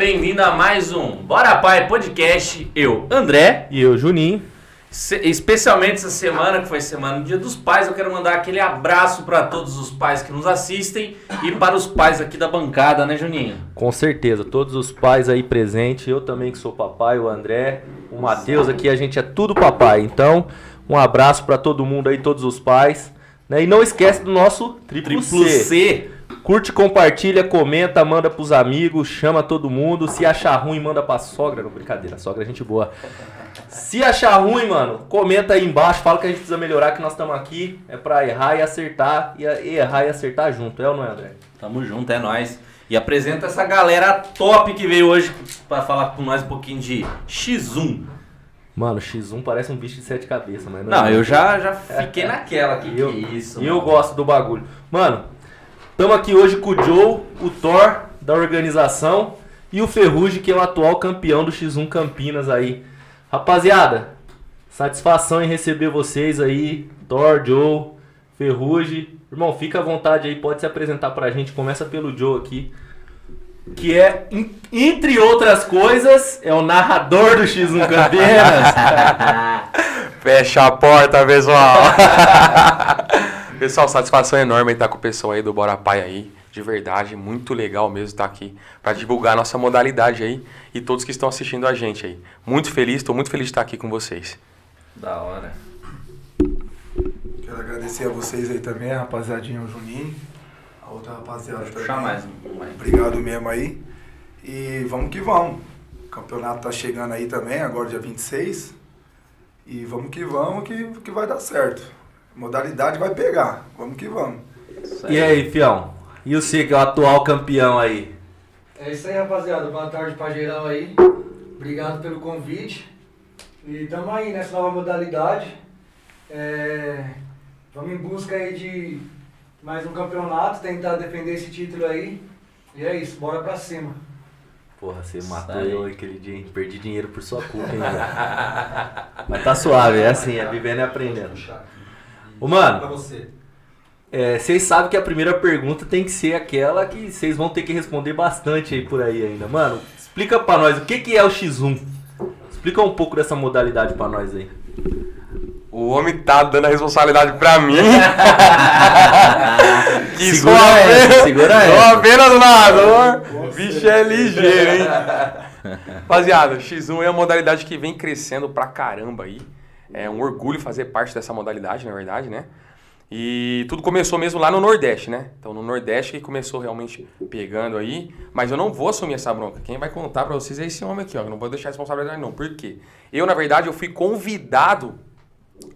bem-vindo a mais um Bora Pai Podcast. Eu, André. E eu, Juninho. Se- especialmente essa semana, que foi semana do Dia dos Pais, eu quero mandar aquele abraço para todos os pais que nos assistem e para os pais aqui da bancada, né, Juninho? Com certeza, todos os pais aí presentes, eu também que sou papai, o André, o Matheus aqui, a gente é tudo papai. Então, um abraço pra todo mundo aí, todos os pais. Né? E não esquece do nosso triplo, Triplo C. C. Curte, compartilha, comenta, manda pros amigos, chama todo mundo. Se achar ruim, manda pra sogra. Não, brincadeira, sogra é gente boa. Se achar ruim, mano, comenta aí embaixo, fala que a gente precisa melhorar, que nós estamos aqui. É pra errar e acertar, e errar e acertar junto, é ou não é, André? Tamo junto, é nóis. E apresenta essa galera top que veio hoje para falar com nós um pouquinho de X1. Mano, X1 parece um bicho de sete cabeças, mas Não, é. eu já, já fiquei naquela. Que, eu, que isso? E eu gosto do bagulho. Mano, estamos aqui hoje com o Joe, o Thor da organização e o Ferrugem, que é o atual campeão do X1 Campinas aí. Rapaziada, satisfação em receber vocês aí, Thor, Joe, Ferrugem. Irmão, fica à vontade aí, pode se apresentar pra gente. Começa pelo Joe aqui. Que é, en- entre outras coisas, é o narrador do X1 Campinas. Fecha a porta, pessoal. pessoal, satisfação enorme estar com o pessoal aí do Bora Pai aí. De verdade, muito legal mesmo estar aqui para divulgar a nossa modalidade aí e todos que estão assistindo a gente aí. Muito feliz, estou muito feliz de estar aqui com vocês. Da hora. Quero agradecer a vocês aí também, a rapaziadinha, o Juninho, a outra rapaziada também. Puxar mais mais. Obrigado mesmo aí. E vamos que vamos. O campeonato tá chegando aí também, agora dia 26. E vamos que vamos, que, que vai dar certo. Modalidade vai pegar. Vamos que vamos. Isso E aí, fião? E você que é o atual campeão aí? É isso aí, rapaziada. Boa tarde pra geral aí. Obrigado pelo convite. E tamo aí nessa nova modalidade. É, Vamos em busca aí de mais um campeonato, tentar defender esse título aí. E é isso, bora pra cima. Porra, você matou aí. eu aquele dia, hein? Perdi dinheiro por sua culpa, hein, velho? Mas tá suave, é assim, é vivendo e aprendendo. Ô, mano, você. é, vocês sabem que a primeira pergunta tem que ser aquela que vocês vão ter que responder bastante aí por aí ainda. Mano, explica pra nós o que, que é o X1. Explica um pouco dessa modalidade pra nós aí. O homem tá dando a responsabilidade pra mim. que Segura essa, apenas- segura sou essa. apenas o narrador. Bicho é ligeiro, hein? Rapaziada, X1 é uma modalidade que vem crescendo pra caramba aí. É um orgulho fazer parte dessa modalidade, na verdade, né? E tudo começou mesmo lá no Nordeste, né? Então no Nordeste que começou realmente pegando aí. Mas eu não vou assumir essa bronca. Quem vai contar pra vocês é esse homem aqui, ó. Eu não vou deixar a responsabilidade não. Por quê? Eu, na verdade, eu fui convidado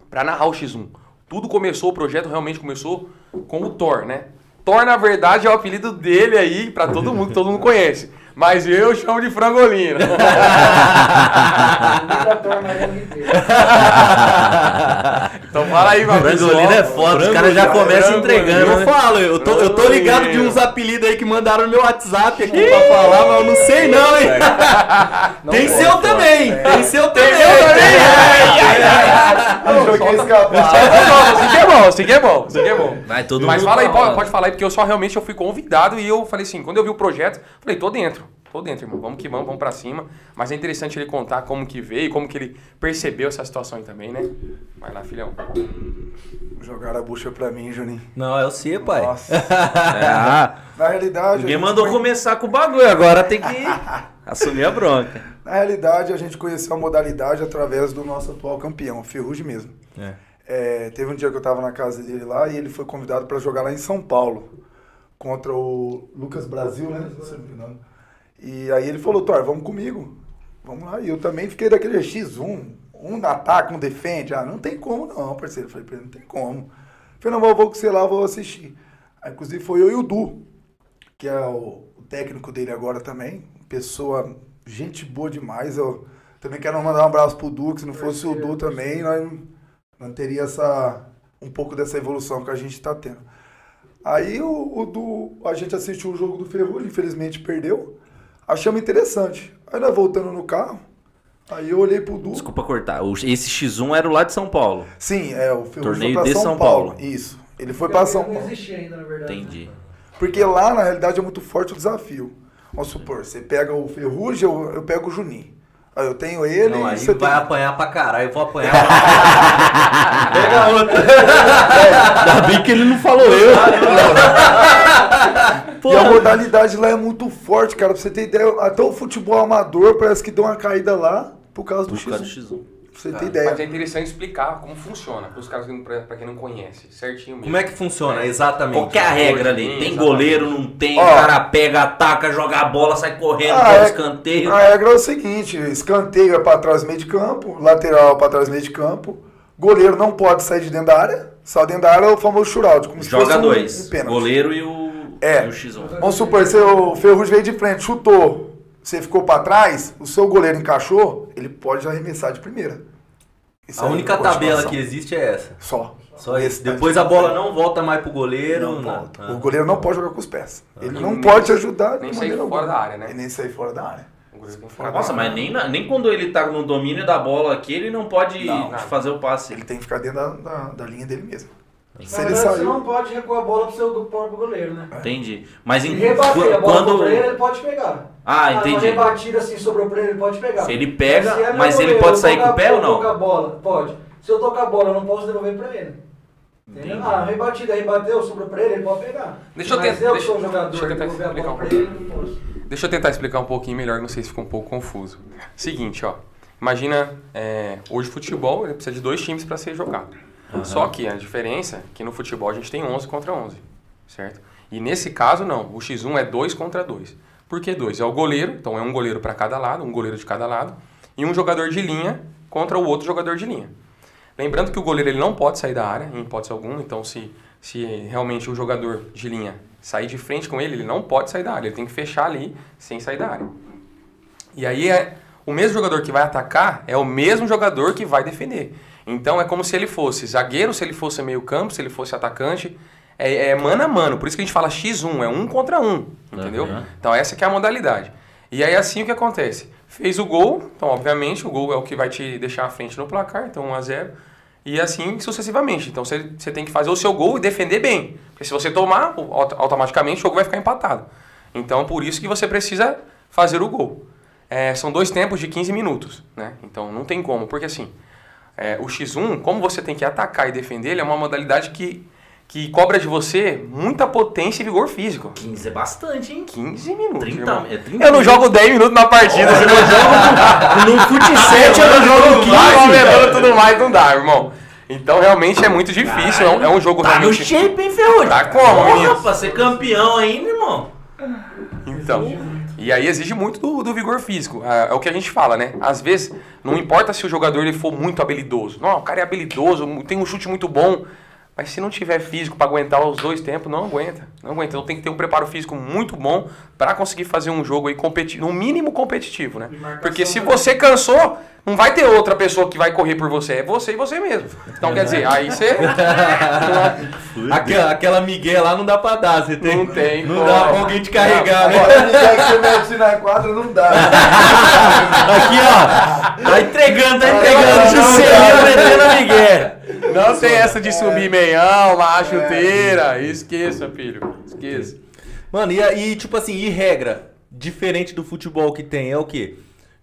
pra narrar o X1. Tudo começou, o projeto realmente começou com o Thor, né? Thor, na verdade, é o apelido dele aí, pra todo mundo, que todo mundo conhece. Mas eu chamo de frangolina. então fala aí, meu Frangolina é foda, os caras já começam entregando. Eu né? falo, eu tô, eu tô ligado de uns apelidos aí que mandaram no meu WhatsApp aqui pra falar, mas eu não sei não, hein? tem seu também, tem seu também. Achou que ia escapar. Assim que é bom, assim que é bom, assim que é bom. Vai todo Mas mundo fala aí, pode, pode falar aí, porque eu só realmente eu fui convidado e eu falei assim, quando eu vi o projeto, falei, tô dentro. Tô dentro, irmão. Vamos que vamos, vamos pra cima. Mas é interessante ele contar como que veio, como que ele percebeu essa situação aí também, né? Vai lá, filhão. Jogaram a bucha pra mim, Juninho. Não, é o C, pai. Nossa. Ah, Na realidade. ninguém mandou conhe- começar com o bagulho, agora tem que assumir a bronca. Na realidade, a gente conheceu a modalidade através do nosso atual campeão, o Ferrugem mesmo. É, teve um dia que eu tava na casa dele lá e ele foi convidado para jogar lá em São Paulo contra o Lucas Brasil, né? Se não me engano. E aí ele falou, Thor, vamos comigo. Vamos lá. E eu também fiquei daquele X1. Um ataca, um defende. Ah, não tem como não, parceiro. Eu falei pra ele, não tem como. Eu falei, não, vou, vou com você lá, vou assistir. Aí, inclusive, foi eu e o Du, que é o, o técnico dele agora também. Pessoa, gente boa demais. Eu também quero mandar um abraço pro Du, que se não fosse o Du também, nós não teria essa, um pouco dessa evolução que a gente está tendo. Aí o, o Du, a gente assistiu o jogo do Ferrugem, infelizmente perdeu. Achamos interessante. Aí nós voltando no carro, aí eu olhei pro Du. Desculpa cortar. Esse X1 era o lá de São Paulo. Sim, é, o Ferrugem Torneio foi pra de São, São Paulo. Paulo. Isso. Ele foi pra São Não Paulo. existia ainda, na verdade. Entendi. Porque lá, na realidade, é muito forte o desafio. Vamos supor, você pega o Ferrugem, eu, eu pego o Juninho. Aí eu tenho ele Não, e aí você vai tem... apanhar pra caralho. Eu vou apanhar. Pega outra. Ainda bem que ele não falou eu. E a modalidade lá é muito forte, cara. Pra você ter ideia, até o futebol amador parece que deu uma caída lá por causa do Por causa do X1. X1. Pra você ter ideia. Mas é interessante explicar como funciona, para os caras que não- pra, pra quem não conhece, certinho mesmo. Como é que funciona exatamente? Qual que é a regra ali? Tem Exatamente. goleiro, não tem, o cara pega, ataca, joga a bola, sai correndo, Ah, pega é- escanteio. A regra é o seguinte: escanteio é pra trás do meio de campo, lateral é pra trás do meio de campo, goleiro não pode sair de dentro da área, sai dentro da área é o famoso shootout, como se Joga fosse um- dois. um pênalti. goleiro e o, É. o X1. Vamos supor, se o Ferrugem veio de frente, chutou, você ficou pra trás, o seu goleiro encaixou, ele pode arremessar de primeira. Isso A é única tabela que existe é essa. Só. Só isso. Esse Depois a bola não volta mais pro goleiro. Não. Ah. O goleiro não pode jogar com os pés. Ele E não nem- pode te ajudar nem sair maneira fora alguma. da área, né? E nem sair fora da área. Nossa, mas nem, na- nem quando ele tá no domínio da bola aqui, ele não pode Não, fazer o passe. Ele tem que ficar dentro da, da, da linha dele mesmo. Se ele verdade, você saiu. não pode recuar a bola pro seu próprio goleiro, né? Entendi. Mas Se em, rebater a bola quando. pra ele, ele pode pegar. Ah, Uma entendi. rebatida assim sobrou pra ele, ele pode pegar. Se ele pega, se é mas ele goleiro, pode eu sair tocar- com o pé ou eu não? tocar a bola, pode. Se eu tocar a bola, eu não posso devolver pra ele. Entendeu? Entendi. Ah, rebatida, rebateu, sobrou pra ele, ele pode pegar. Deixa eu Mas tentar- eu deixa- sou jogador, deixa eu tentar devolver a explicar bola um pra ele, não posso. Deixa eu tentar explicar um pouquinho melhor, não sei se ficou um pouco confuso. Seguinte, ó. Imagina, é, hoje futebol ele precisa de dois times para ser jogado. Só que a diferença é que no futebol a gente tem 11 contra 11, certo? E nesse caso não, o X1 é 2 contra 2. Por que 2? É o goleiro, então é um goleiro para cada lado, um goleiro de cada lado, e um jogador de linha contra o outro jogador de linha. Lembrando que o goleiro ele não pode sair da área, em hipótese alguma, então se, se realmente o jogador de linha sair de frente com ele, ele não pode sair da área, ele tem que fechar ali sem sair da área. E aí é o mesmo jogador que vai atacar é o mesmo jogador que vai defender. Então é como se ele fosse zagueiro, se ele fosse meio campo, se ele fosse atacante. É, é mano a mano, por isso que a gente fala X1, é um contra um, entendeu? Uhum. Então essa que é a modalidade. E aí assim o que acontece? Fez o gol, então obviamente o gol é o que vai te deixar à frente no placar, então 1 a 0 e assim sucessivamente. Então você, você tem que fazer o seu gol e defender bem. Porque se você tomar, automaticamente o jogo vai ficar empatado. Então por isso que você precisa fazer o gol. É, são dois tempos de 15 minutos, né? Então não tem como, porque assim, é, o X1, como você tem que atacar e defender, ele é uma modalidade que, que cobra de você muita potência e vigor físico. 15 é bastante, hein? 15 minutos. 30, irmão. é 30 Eu não jogo 10 minutos na partida, se não jogo No fut 7 eu não jogo 15. Vai tudo mais, não dá, irmão. Então realmente é muito difícil, é um, é um jogo Tá no realmente. shape, hein, Ferrugem? Tá como, Porra, menino? pra ser campeão ainda, irmão. Então, e aí exige muito do, do vigor físico. É, é o que a gente fala, né? Às vezes, não importa se o jogador ele for muito habilidoso. Não, o cara é habilidoso, tem um chute muito bom. Mas se não tiver físico para aguentar os dois tempos, não aguenta. Não aguenta. Então tem que ter um preparo físico muito bom para conseguir fazer um jogo aí competitivo, no mínimo competitivo, né? Porque se você cansou, não vai ter outra pessoa que vai correr por você. É você e você mesmo. Então quer dizer, aí você. Aquela, aquela migué lá não dá pra dar. Você tem, Não tem Não como. dá pra alguém te carregar, né? Agora, ninguém que você mete na quadra não dá. Aqui, ó. Tá entregando, tá Não, entregando. não, Juscelino não. metendo a Miguel. Não tem essa de subir meião, lá chuteira. Esqueça, filho. Esqueça. Mano, e, aí, tipo assim, e regra? Diferente do futebol que tem, é o quê?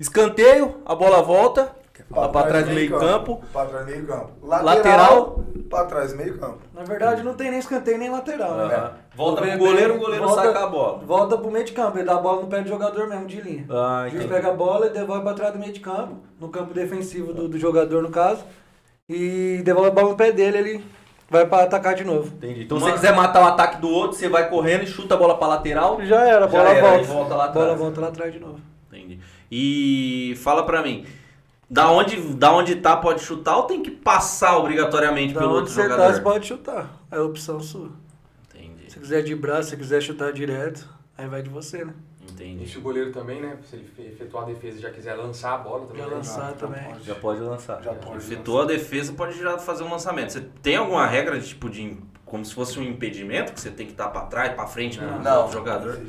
Escanteio, a bola volta, lá pra trás do meio campo. Pra trás meio campo. Lateral. Pra trás meio campo. Na verdade, não tem nem escanteio nem lateral, né? Volta O pro goleiro, o goleiro volta- saca a bola. Volta pro meio de campo, ele dá a bola no pé do jogador mesmo, de linha. Ah, o juiz entendi. pega a bola e devolve pra trás do meio de campo, no campo defensivo do, do jogador, no caso. E devolve a bola no pé dele, ele vai pra atacar de novo. Entendi. Então, se você quiser matar o ataque do outro, você vai correndo e chuta a bola pra lateral. Já era, a Já bola era, volta. volta lá A bola atrás. volta lá atrás de novo. Entendi. E fala pra mim, da onde, da onde tá pode chutar ou tem que passar obrigatoriamente Da pelo onde outro jogador? tá, você pode chutar. É a opção sua. Entendi, Se quiser de braço, se quiser chutar direto, aí vai de você, né? E entendi. se o goleiro também, né? Se ele fe- efetuar a defesa e já quiser lançar a bola também. Já né? lançar também. Já pode lançar. Já pode. Efetuou a defesa, pode já fazer um lançamento. Você tem alguma regra de tipo de como se fosse um impedimento que você tem que estar pra trás, pra frente do Não. outro jogador?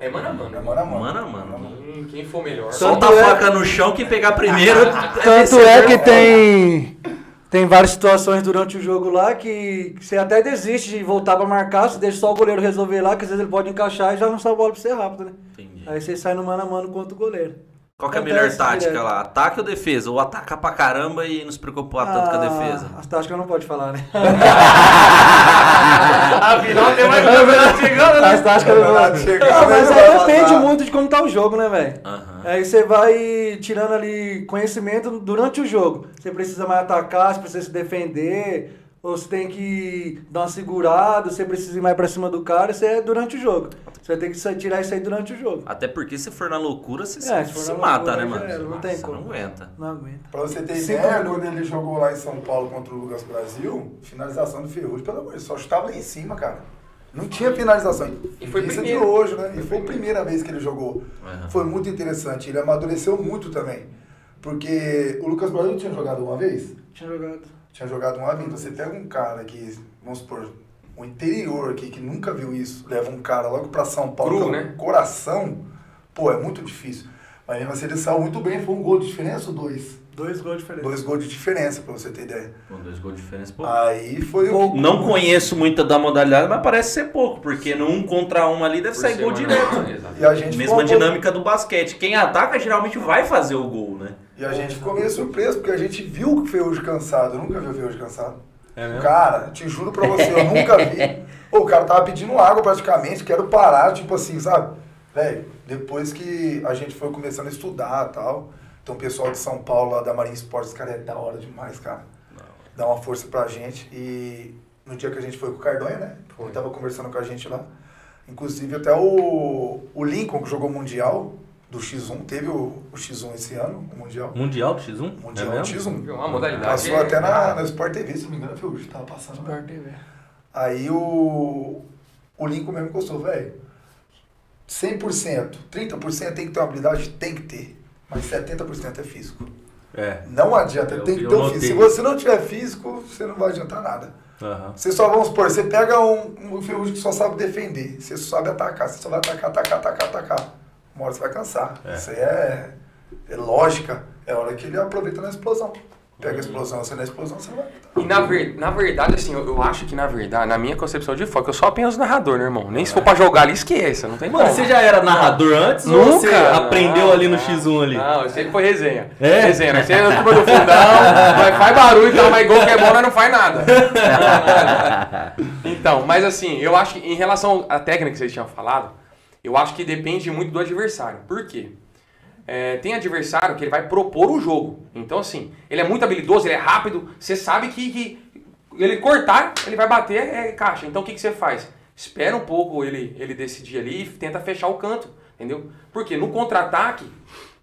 É mano a mano. É mano a mano. Mano a mano. Quem, quem for melhor. Solta a é- faca no chão que pegar primeiro. Tanto é que tem tem várias situações durante o jogo lá que você até desiste de voltar pra marcar, você deixa só o goleiro resolver lá, que às vezes ele pode encaixar e já lançar a bola pra você rápido, né? Entendi. Aí você sai no mano a mano contra o goleiro. Qual que é a Acontece melhor tática direto. lá? Ataque ou defesa? Ou atacar pra caramba e não se preocupar tanto com a defesa? As táticas não pode falar, né? Afinal, tem mais campeonato chegando, As táticas não pode. Não, mas né, aí vai depende muito de como tá o jogo, né, velho? Aham. Aí você vai tirando ali conhecimento durante o jogo. Você precisa mais atacar, você precisa se defender, você tem que dar uma segurada, você precisa ir mais pra cima do cara, isso é durante o jogo. Você vai ter que tirar isso aí durante o jogo. Até porque se for na loucura, você É, se, se for se na mata, loucura, né, já mano? era, não tem como. não aguenta. Não aguenta. Pra você ter Cinco ideia, quando ele jogou lá em São Paulo contra o Lucas Brasil, finalização do Ferrugem, pelo amor de Deus, só chutava lá em cima, cara. Não tinha finalização. E foi Isso é primeiro. de hoje, né? E foi a primeira vez que ele jogou. Aham. Foi muito interessante. Ele amadureceu muito também. Porque o Lucas Brasil tinha jogado uma vez? Tinha jogado. Tinha jogado uma vez. Então você pega um cara que, vamos supor, o interior aqui, que nunca viu isso, leva um cara logo pra São Paulo, Cru, que é um né? coração, pô, é muito difícil. Mas mesmo assim ele saiu muito bem, foi um gol de diferença ou dois? Dois gols diferentes. Dois gols de diferença, pra você ter ideia. Com dois gols de diferença, pô. Aí foi o. Não conheço muito da modalidade, mas parece ser pouco, porque no um contra um ali deve Por sair ser gol direto. Exato. E a gente Mesma dinâmica do basquete. Quem ataca geralmente vai fazer o gol, né? E a gente ficou meio surpreso, porque a gente viu o Ferrugem cansado. Eu nunca vi o Ferrugem cansado. É mesmo? Cara, te juro pra você, eu nunca vi. Pô, o cara tava pedindo água praticamente, quero parar, tipo assim, sabe? Velho, depois que a gente foi começando a estudar e tal, então o pessoal de São Paulo, lá da Marinha Esportes, cara, é da hora demais, cara. Dá uma força pra gente. E no dia que a gente foi com o Cardonha, né? Ele tava conversando com a gente lá. Inclusive até o, o Lincoln, que jogou Mundial do X1, teve o, o X1 esse ano, o Mundial. Mundial do X1? Mundial é do mesmo? X1. Uma modalidade. Passou até na, na Sport TV, se não me engano, foi hoje, tava passando. lá. Sport TV. Aí o, o Lincoln mesmo encostou, velho. 100%, 30% tem que ter uma habilidade? Tem que ter. Mas 70% é físico. É. Não adianta, Eu- tem que ter notei. físico. Se você não tiver físico, você não vai adiantar nada. Aham. Você só, vamos supor, você pega um, um ferrugem que só sabe defender. Você só sabe atacar. Você só vai atacar, atacar, atacar, atacar. Uma hora você vai cansar. É. Isso aí é, é lógica. É a hora que ele aproveita na explosão. Pega a explosão, você na explosão, você vai. E na, ver, na verdade, assim, eu, eu acho que na verdade, na minha concepção de foco, eu só apenas narrador, né, irmão? Nem se for pra jogar ali, esqueça, não tem Mano, como. você já era narrador antes ou Nunca. você aprendeu Não, ali no não. X1 ali? Não, sempre foi resenha. É? Resenha, né? Você é na turma do fundão, mas faz barulho e tal, mas gol que é bom, nós não faz nada. então, mas assim, eu acho que em relação à técnica que vocês tinham falado, eu acho que depende muito do adversário. Por quê? É, tem adversário que ele vai propor o jogo. Então, assim, ele é muito habilidoso, ele é rápido, você sabe que, que ele cortar, ele vai bater é caixa. Então, o que, que você faz? Espera um pouco ele, ele decidir ali e tenta fechar o canto, entendeu? Porque no contra-ataque,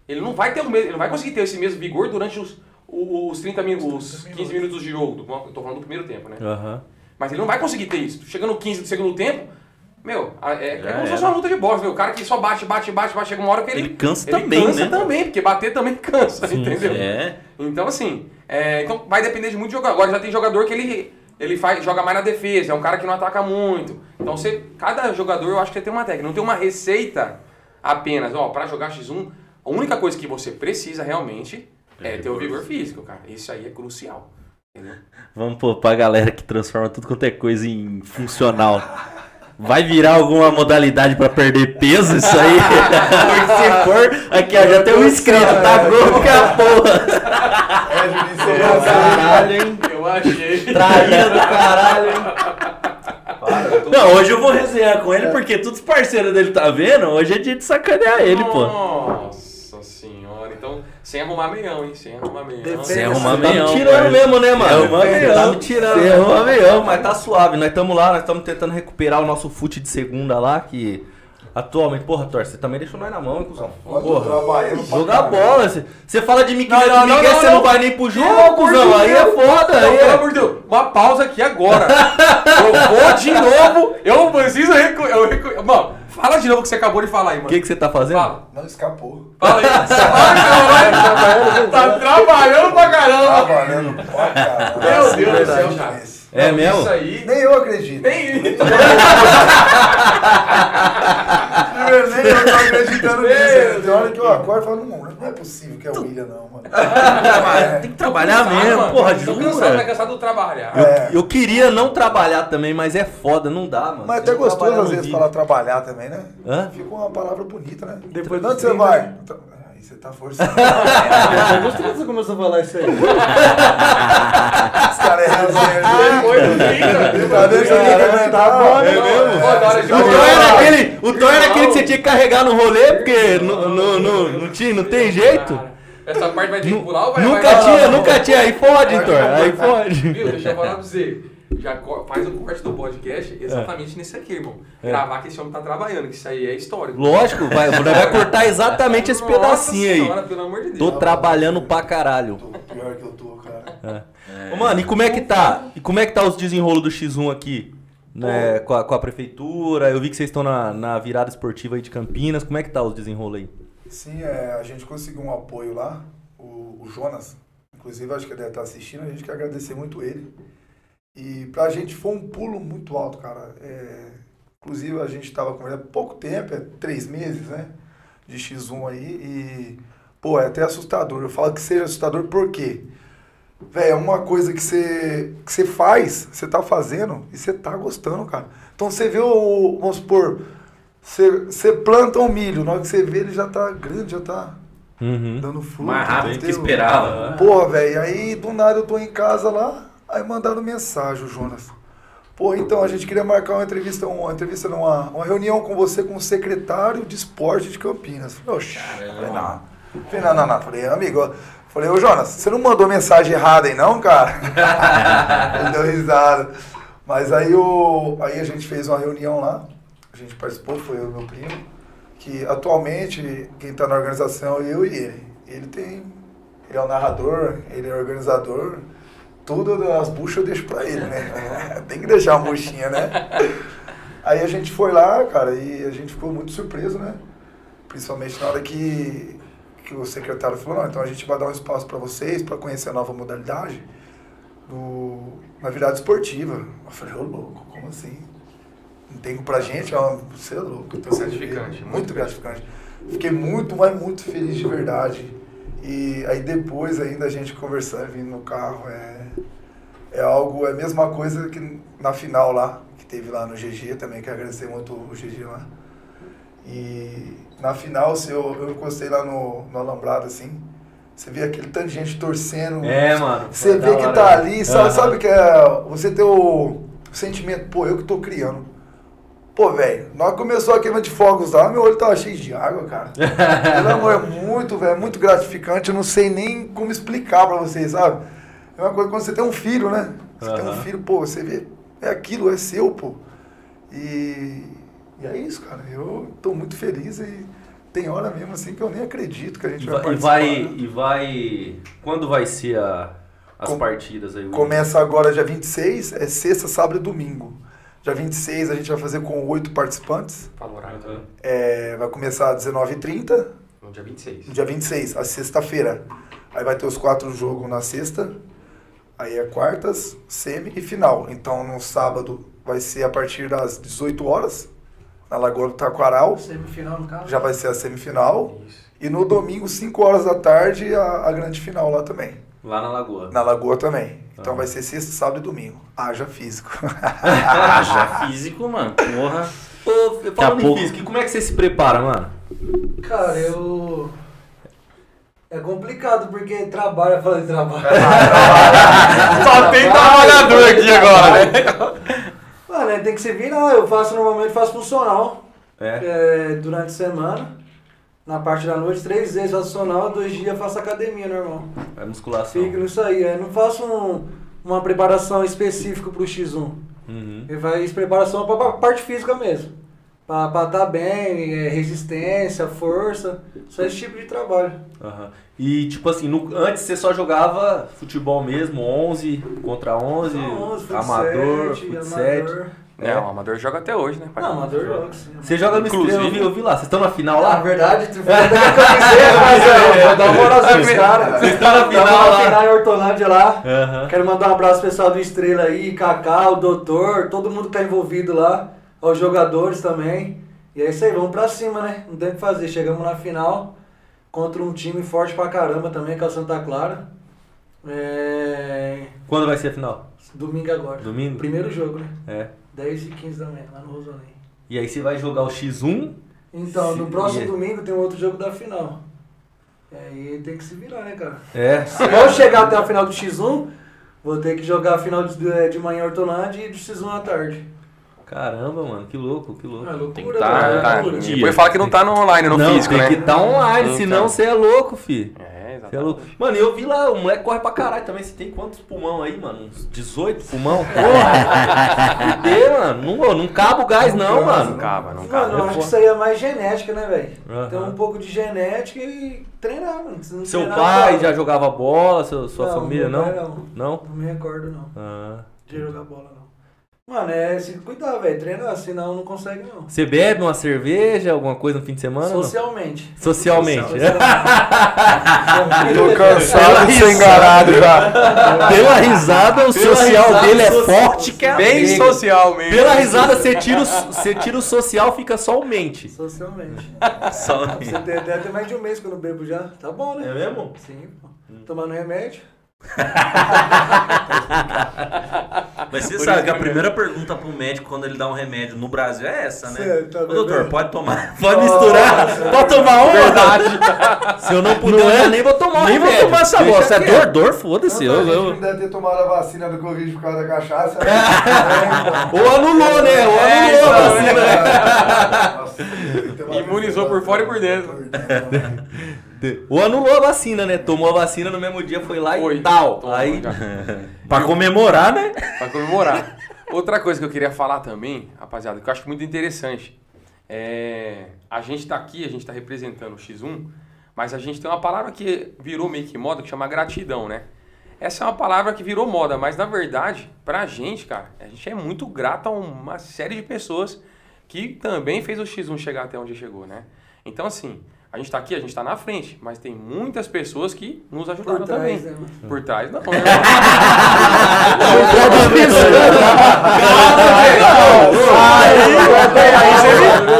ele não vai ter o mesmo, ele não vai conseguir ter esse mesmo vigor durante os, os 30 minutos, os 15 minutos de jogo. do- Eu tô falando do primeiro tempo, né? Aham. Mas ele não vai conseguir ter isso. Chega no 15 do segundo tempo, meu, é, é como se fosse uma luta de boxe, meu. O cara que só bate, bate, bate, bate, chega uma hora que ele. Ele cansa também, cansa né? também, porque bater também cansa, entendeu? É. Então, assim, é, então vai depender de muito de jogador. Agora já tem jogador que ele, ele faz, joga mais na defesa, é um cara que não ataca muito. Então, você, cada jogador eu acho que tem uma técnica. Não tem uma receita apenas, ó, pra jogar X1, a única coisa que você precisa realmente é, ter o vigor físico, cara. Isso aí é crucial. Vamos pô, pra galera que transforma tudo quanto é coisa em funcional. Vai virar alguma modalidade pra perder peso isso aí? Se for, aqui ó, já tem um inscrito, tá gordo que a porra. É, É, já sabe. caralho, hein? Eu achei. Traíra do caralho, hein? Não, hoje eu vou resenhar com ele porque todos os parceiros dele tá vendo. Hoje é dia de sacanear ele, pô. Nossa senhora. Então, sem arrumar meião, hein? Sem arrumar meião. Depende. Sem arrumar Tá me meião. tirando parça. mesmo, né, mano? É uma Tá meião. me tirando. Sem arrumar meião. Mas tá suave, nós estamos lá, nós estamos tentando recuperar o nosso fute de segunda lá, que atualmente, porra, Thor, você também deixou nós na mão, hein, cuzão? Porra. trabalhando Jogar bola, você- você fala de mim que Não, não, Miguel, não, você não. não vai nem pro jogo, cuzão, aí é foda, Não, aí pelo é. amor de Deus, uma pausa aqui agora. eu vou de novo. Eu preciso recu... eu recu... Mano, fala de novo o que você acabou de falar aí, O mano. que, que você tá fazendo? Fala. Não escapou. Fala aí. Ai, caralho. tá trabalhando pra caramba. Trabalhando pra caralho. Meu Deus do céu, cara. É mesmo? Isso aí. Nem eu acredito. Nem... De nem eu tô acreditando nisso. Tem hora que eu acordo e falo, não, não é possível que é o William, não, mano. É. Tem que trabalhar Cansado, mesmo, mano. porra, Tô cansado, tá jura? cansado do trabalhar. É. Eu queria não trabalhar também, mas é foda, não dá, mano. Mas até não gostoso às vezes falar trabalhar também, né? Hã? Fica uma palavra bonita, né? Depois Onde dos você 30, vai? né? Aí você tá forçando. Eu gostei que você começou a falar isso aí. Os caras é resenha. Depois do 30, Tá deixando ele comentar. Tá né? É mesmo? Ó, na hora de O Thor era aquele, o era aquele que você tinha que carregar no rolê, porque não, não, não, não, tinha, não tem jeito. Essa parte vai ter que pular ou vai Nunca tinha, nunca tinha. Aí fode, Thor. Aí fode. Viu? Deixa eu falar pra você. Já faz o corte do podcast exatamente nesse aqui, irmão. Gravar que esse homem tá trabalhando, que isso aí é histórico. Lógico, vai, vai cortar exatamente esse Nossa pedacinho senhora, aí. pelo amor de Deus. Tô trabalhando pra caralho. Tô pior que eu tô, cara. Ô, mano, e como é que tá? E como é que tá os desenrolos do X1 aqui? Né, com, a, com a prefeitura, eu vi que vocês estão na, na virada esportiva aí de Campinas. Como é que tá os desenrolos aí? Sim, é, a gente conseguiu um apoio lá, o, o Jonas, inclusive acho que ele deve estar assistindo, a gente quer agradecer muito ele. E pra gente foi um pulo muito alto, cara. É, inclusive a gente tava com ele há pouco tempo, é três meses, né? De X1 aí e, pô, é até assustador. Eu falo que seja assustador por quê? Véi, é uma coisa que você que você faz, você tá fazendo e você tá gostando, cara. Então você vê o, vamos supor, você, você planta um milho, na hora que você vê ele já tá grande, já tá Uhum. dando fruto. Mais rápido que esperava. Porra, velho, aí do nada eu tô em casa lá, aí mandaram mensagem, o Jonas. Pô, então a gente queria marcar uma entrevista, uma entrevista, não, uma, uma reunião com você com o secretário de esporte de Campinas. Falei, oxe, falei, não. Falei, não, não, não. Falei, amigo, falei, ô Jonas, você não mandou mensagem errada aí não, cara? Ele deu risada. Mas aí, o, aí a gente fez uma reunião lá, a gente participou, foi eu e meu primo, que atualmente quem tá na organização é eu e ele. Ele tem. Ele é o narrador, ele é organizador. Tudo das buchas eu deixo pra ele, né? Tem que deixar uma buchinha, né? Aí a gente foi lá, cara, e a gente ficou muito surpreso, né? Principalmente na hora que, que o secretário falou, não, então a gente vai dar um espaço para vocês, para conhecer a nova modalidade do, na virada esportiva. Eu falei, ô louco, como assim? Não tem pra gente, é uma, você é louco. Então, Gratificante, muito, muito gratificante. Fiquei muito, mas muito feliz de verdade. E aí depois ainda a gente conversando, vindo no carro, é, é algo, é a mesma coisa que na final lá, que teve lá no GG também, quero agradecer muito o GG lá. E na final, se eu, eu encostei lá no, no alambrado assim, você vê aquele tanto de gente torcendo. É, mano. Você vê que hora, tá né? ali, sabe, sabe que é. Você tem o sentimento, pô, eu que tô criando. Pô, velho, na hora que começou a queima de fogos lá, meu olho tava cheio de água, cara. Pelo amor, é muito, velho, é muito gratificante. Eu não sei nem como explicar pra vocês, sabe? É uma coisa quando você tem um filho, né? Você tem um filho, pô, você vê, é aquilo, é seu, pô. E, e é isso, cara. Eu tô muito feliz e tem hora mesmo assim que eu nem acredito que a gente vai vai, e participar. vai, né? e vai. Quando vai ser a- as Com- partidas aí? Começa agora dia 26, é sexta, sábado e domingo. Dia 26 a gente vai fazer com oito participantes. Fala o horário também. É, vai começar às 19h30, No dia 26. no dia 26, a sexta-feira. Aí vai ter os quatro jogos na sexta. Aí é quartas, semi e final. Então no sábado vai ser a partir das 18 horas, na Lagoa do Taquaral. Semifinal no caso. Já vai ser a semifinal. Isso. E no domingo, 5 horas da tarde, a, a grande final lá também. Lá na Lagoa. Na Lagoa também. Então Ah. vai ser sexta, sábado e domingo. Haja físico. Já físico, mano. Porra. Ô, falando em pouco- física, e como é que você se prepara, mano? Cara, eu. É complicado porque trabalha falando de trabalho. Só tem trabalhador aqui agora, né? Mano, é, tem que se virar. Eu faço normalmente faço funcional É. é, durante a semana. Na parte da noite, três vezes faço funcional, dois dias faço academia normal. É musculação. Fico nisso aí. Eu não faço um- uma preparação específica pro X1. Uhum. Ele faz preparação pra parte física mesmo. Pra estar tá bem, é, resistência, força. Só esse tipo de trabalho. Aham. E tipo assim, no- antes você só jogava futebol mesmo, 11 contra 11, Não, 11, fut amador, sete, fut sete. amador. É, o amador joga até hoje, né? pai? Não, amador joga sim. Você joga no Inclusive- Estrela, eu vi, eu vi lá. Vocês estão na final Na lá? verdade, tu foi até a camiseta, mas é, vou dar uma moralzinha pros caras. Vocês estão na final na lá. final em Hortolândia lá. Quero mandar um abraço pro pessoal do Estrela aí, Kaká, o Doutor, todo mundo que tá envolvido lá, aos jogadores também. E é isso aí, vamos pra cima, né? Não tem o que fazer. Chegamos na final contra um time forte pra caramba também, que é o Santa Clara. É... Quando vai ser a final? Domingo agora. Domingo? Primeiro jogo, né? É. 10 e 15 da manhã, lá no Rosolém. E aí você vai jogar o X1? Então, no Sim. próximo E- domingo tem um outro jogo da final. E aí tem que se virar, né, cara? É. Se eu chegar até a final do X1, vou ter que jogar a final de, de manhã Hortolândia e do X1 à tarde. Caramba, mano, que louco, que louco. É loucura, Tem que cara, tá, é tá. Depois fala que não tá no online, no não, físico, tem né? que estar online, Então. senão você é louco, fi. É, Você é exatamente. louco. Mano, eu vi lá, o moleque corre pra caralho também. Você tem quantos pulmão aí, mano? Uns 18 pulmão? Porra! Fudeu, mano. Não, não cabe o gás, não, Não mano. não Mano, acaba. eu acho que isso aí é mais genética, né, velho? Aham. Tem um pouco de genética e treinar, mano. Se não Seu treinar, pai não. já jogava bola, seu- sua Não, família não? não. Não? Não me recordo, não. Ah. De jogar bola, não. Mano, é se cuidar, velho. Treinar, senão não consegue, não. Você bebe uma cerveja, alguma coisa no fim de semana? não? Socialmente. Socialmente. Tô cansado de ser enganado já. Pela risada, o Pela social risada, dele é social- forte que é Bem briga. social mesmo. Pela risada, você tira, o, você tira o social, fica só o mente. Socialmente. Só- Você tem até mais de um mês que eu não bebo já. Tá bom, né? É mesmo? Sim, pô. Tomando remédio. Mas você sabe que a primeira pergunta pro médico quando ele dá um remédio no Brasil é essa, né? Cê tá Ô, doutor, pode tomar? Pode misturar? Nossa. Pode tomar uma? Se eu não puder, Não eu é? já nem vou tomar Nem vou remédio. tomar essa. Se é dor, dor, foda-se. Eu, eu... que deve ter tomado a vacina do Covid por causa da cachaça. Ou anulou, né? Ou É, anulou a então, vacina. né? Imunizou por fora e por dentro. Ou anulou a vacina, né? Tomou a vacina no mesmo dia, foi lá Foi. e tal. Aí. Pra comemorar, né? Pra comemorar. Outra coisa que eu queria falar também, rapaziada, que eu acho muito interessante. É, a gente tá aqui, a gente tá representando o X1, mas a gente tem uma palavra que virou meio que moda, que chama gratidão, né? Essa é uma palavra que virou moda, mas na verdade, pra gente, cara, a gente é muito grato a uma série de pessoas que também fez o X1 chegar até onde chegou, né? Então, assim, a gente tá aqui, a gente tá na frente, mas tem muitas pessoas que nos ajudaram Por trás, também. né, mano? Por trás, não. né?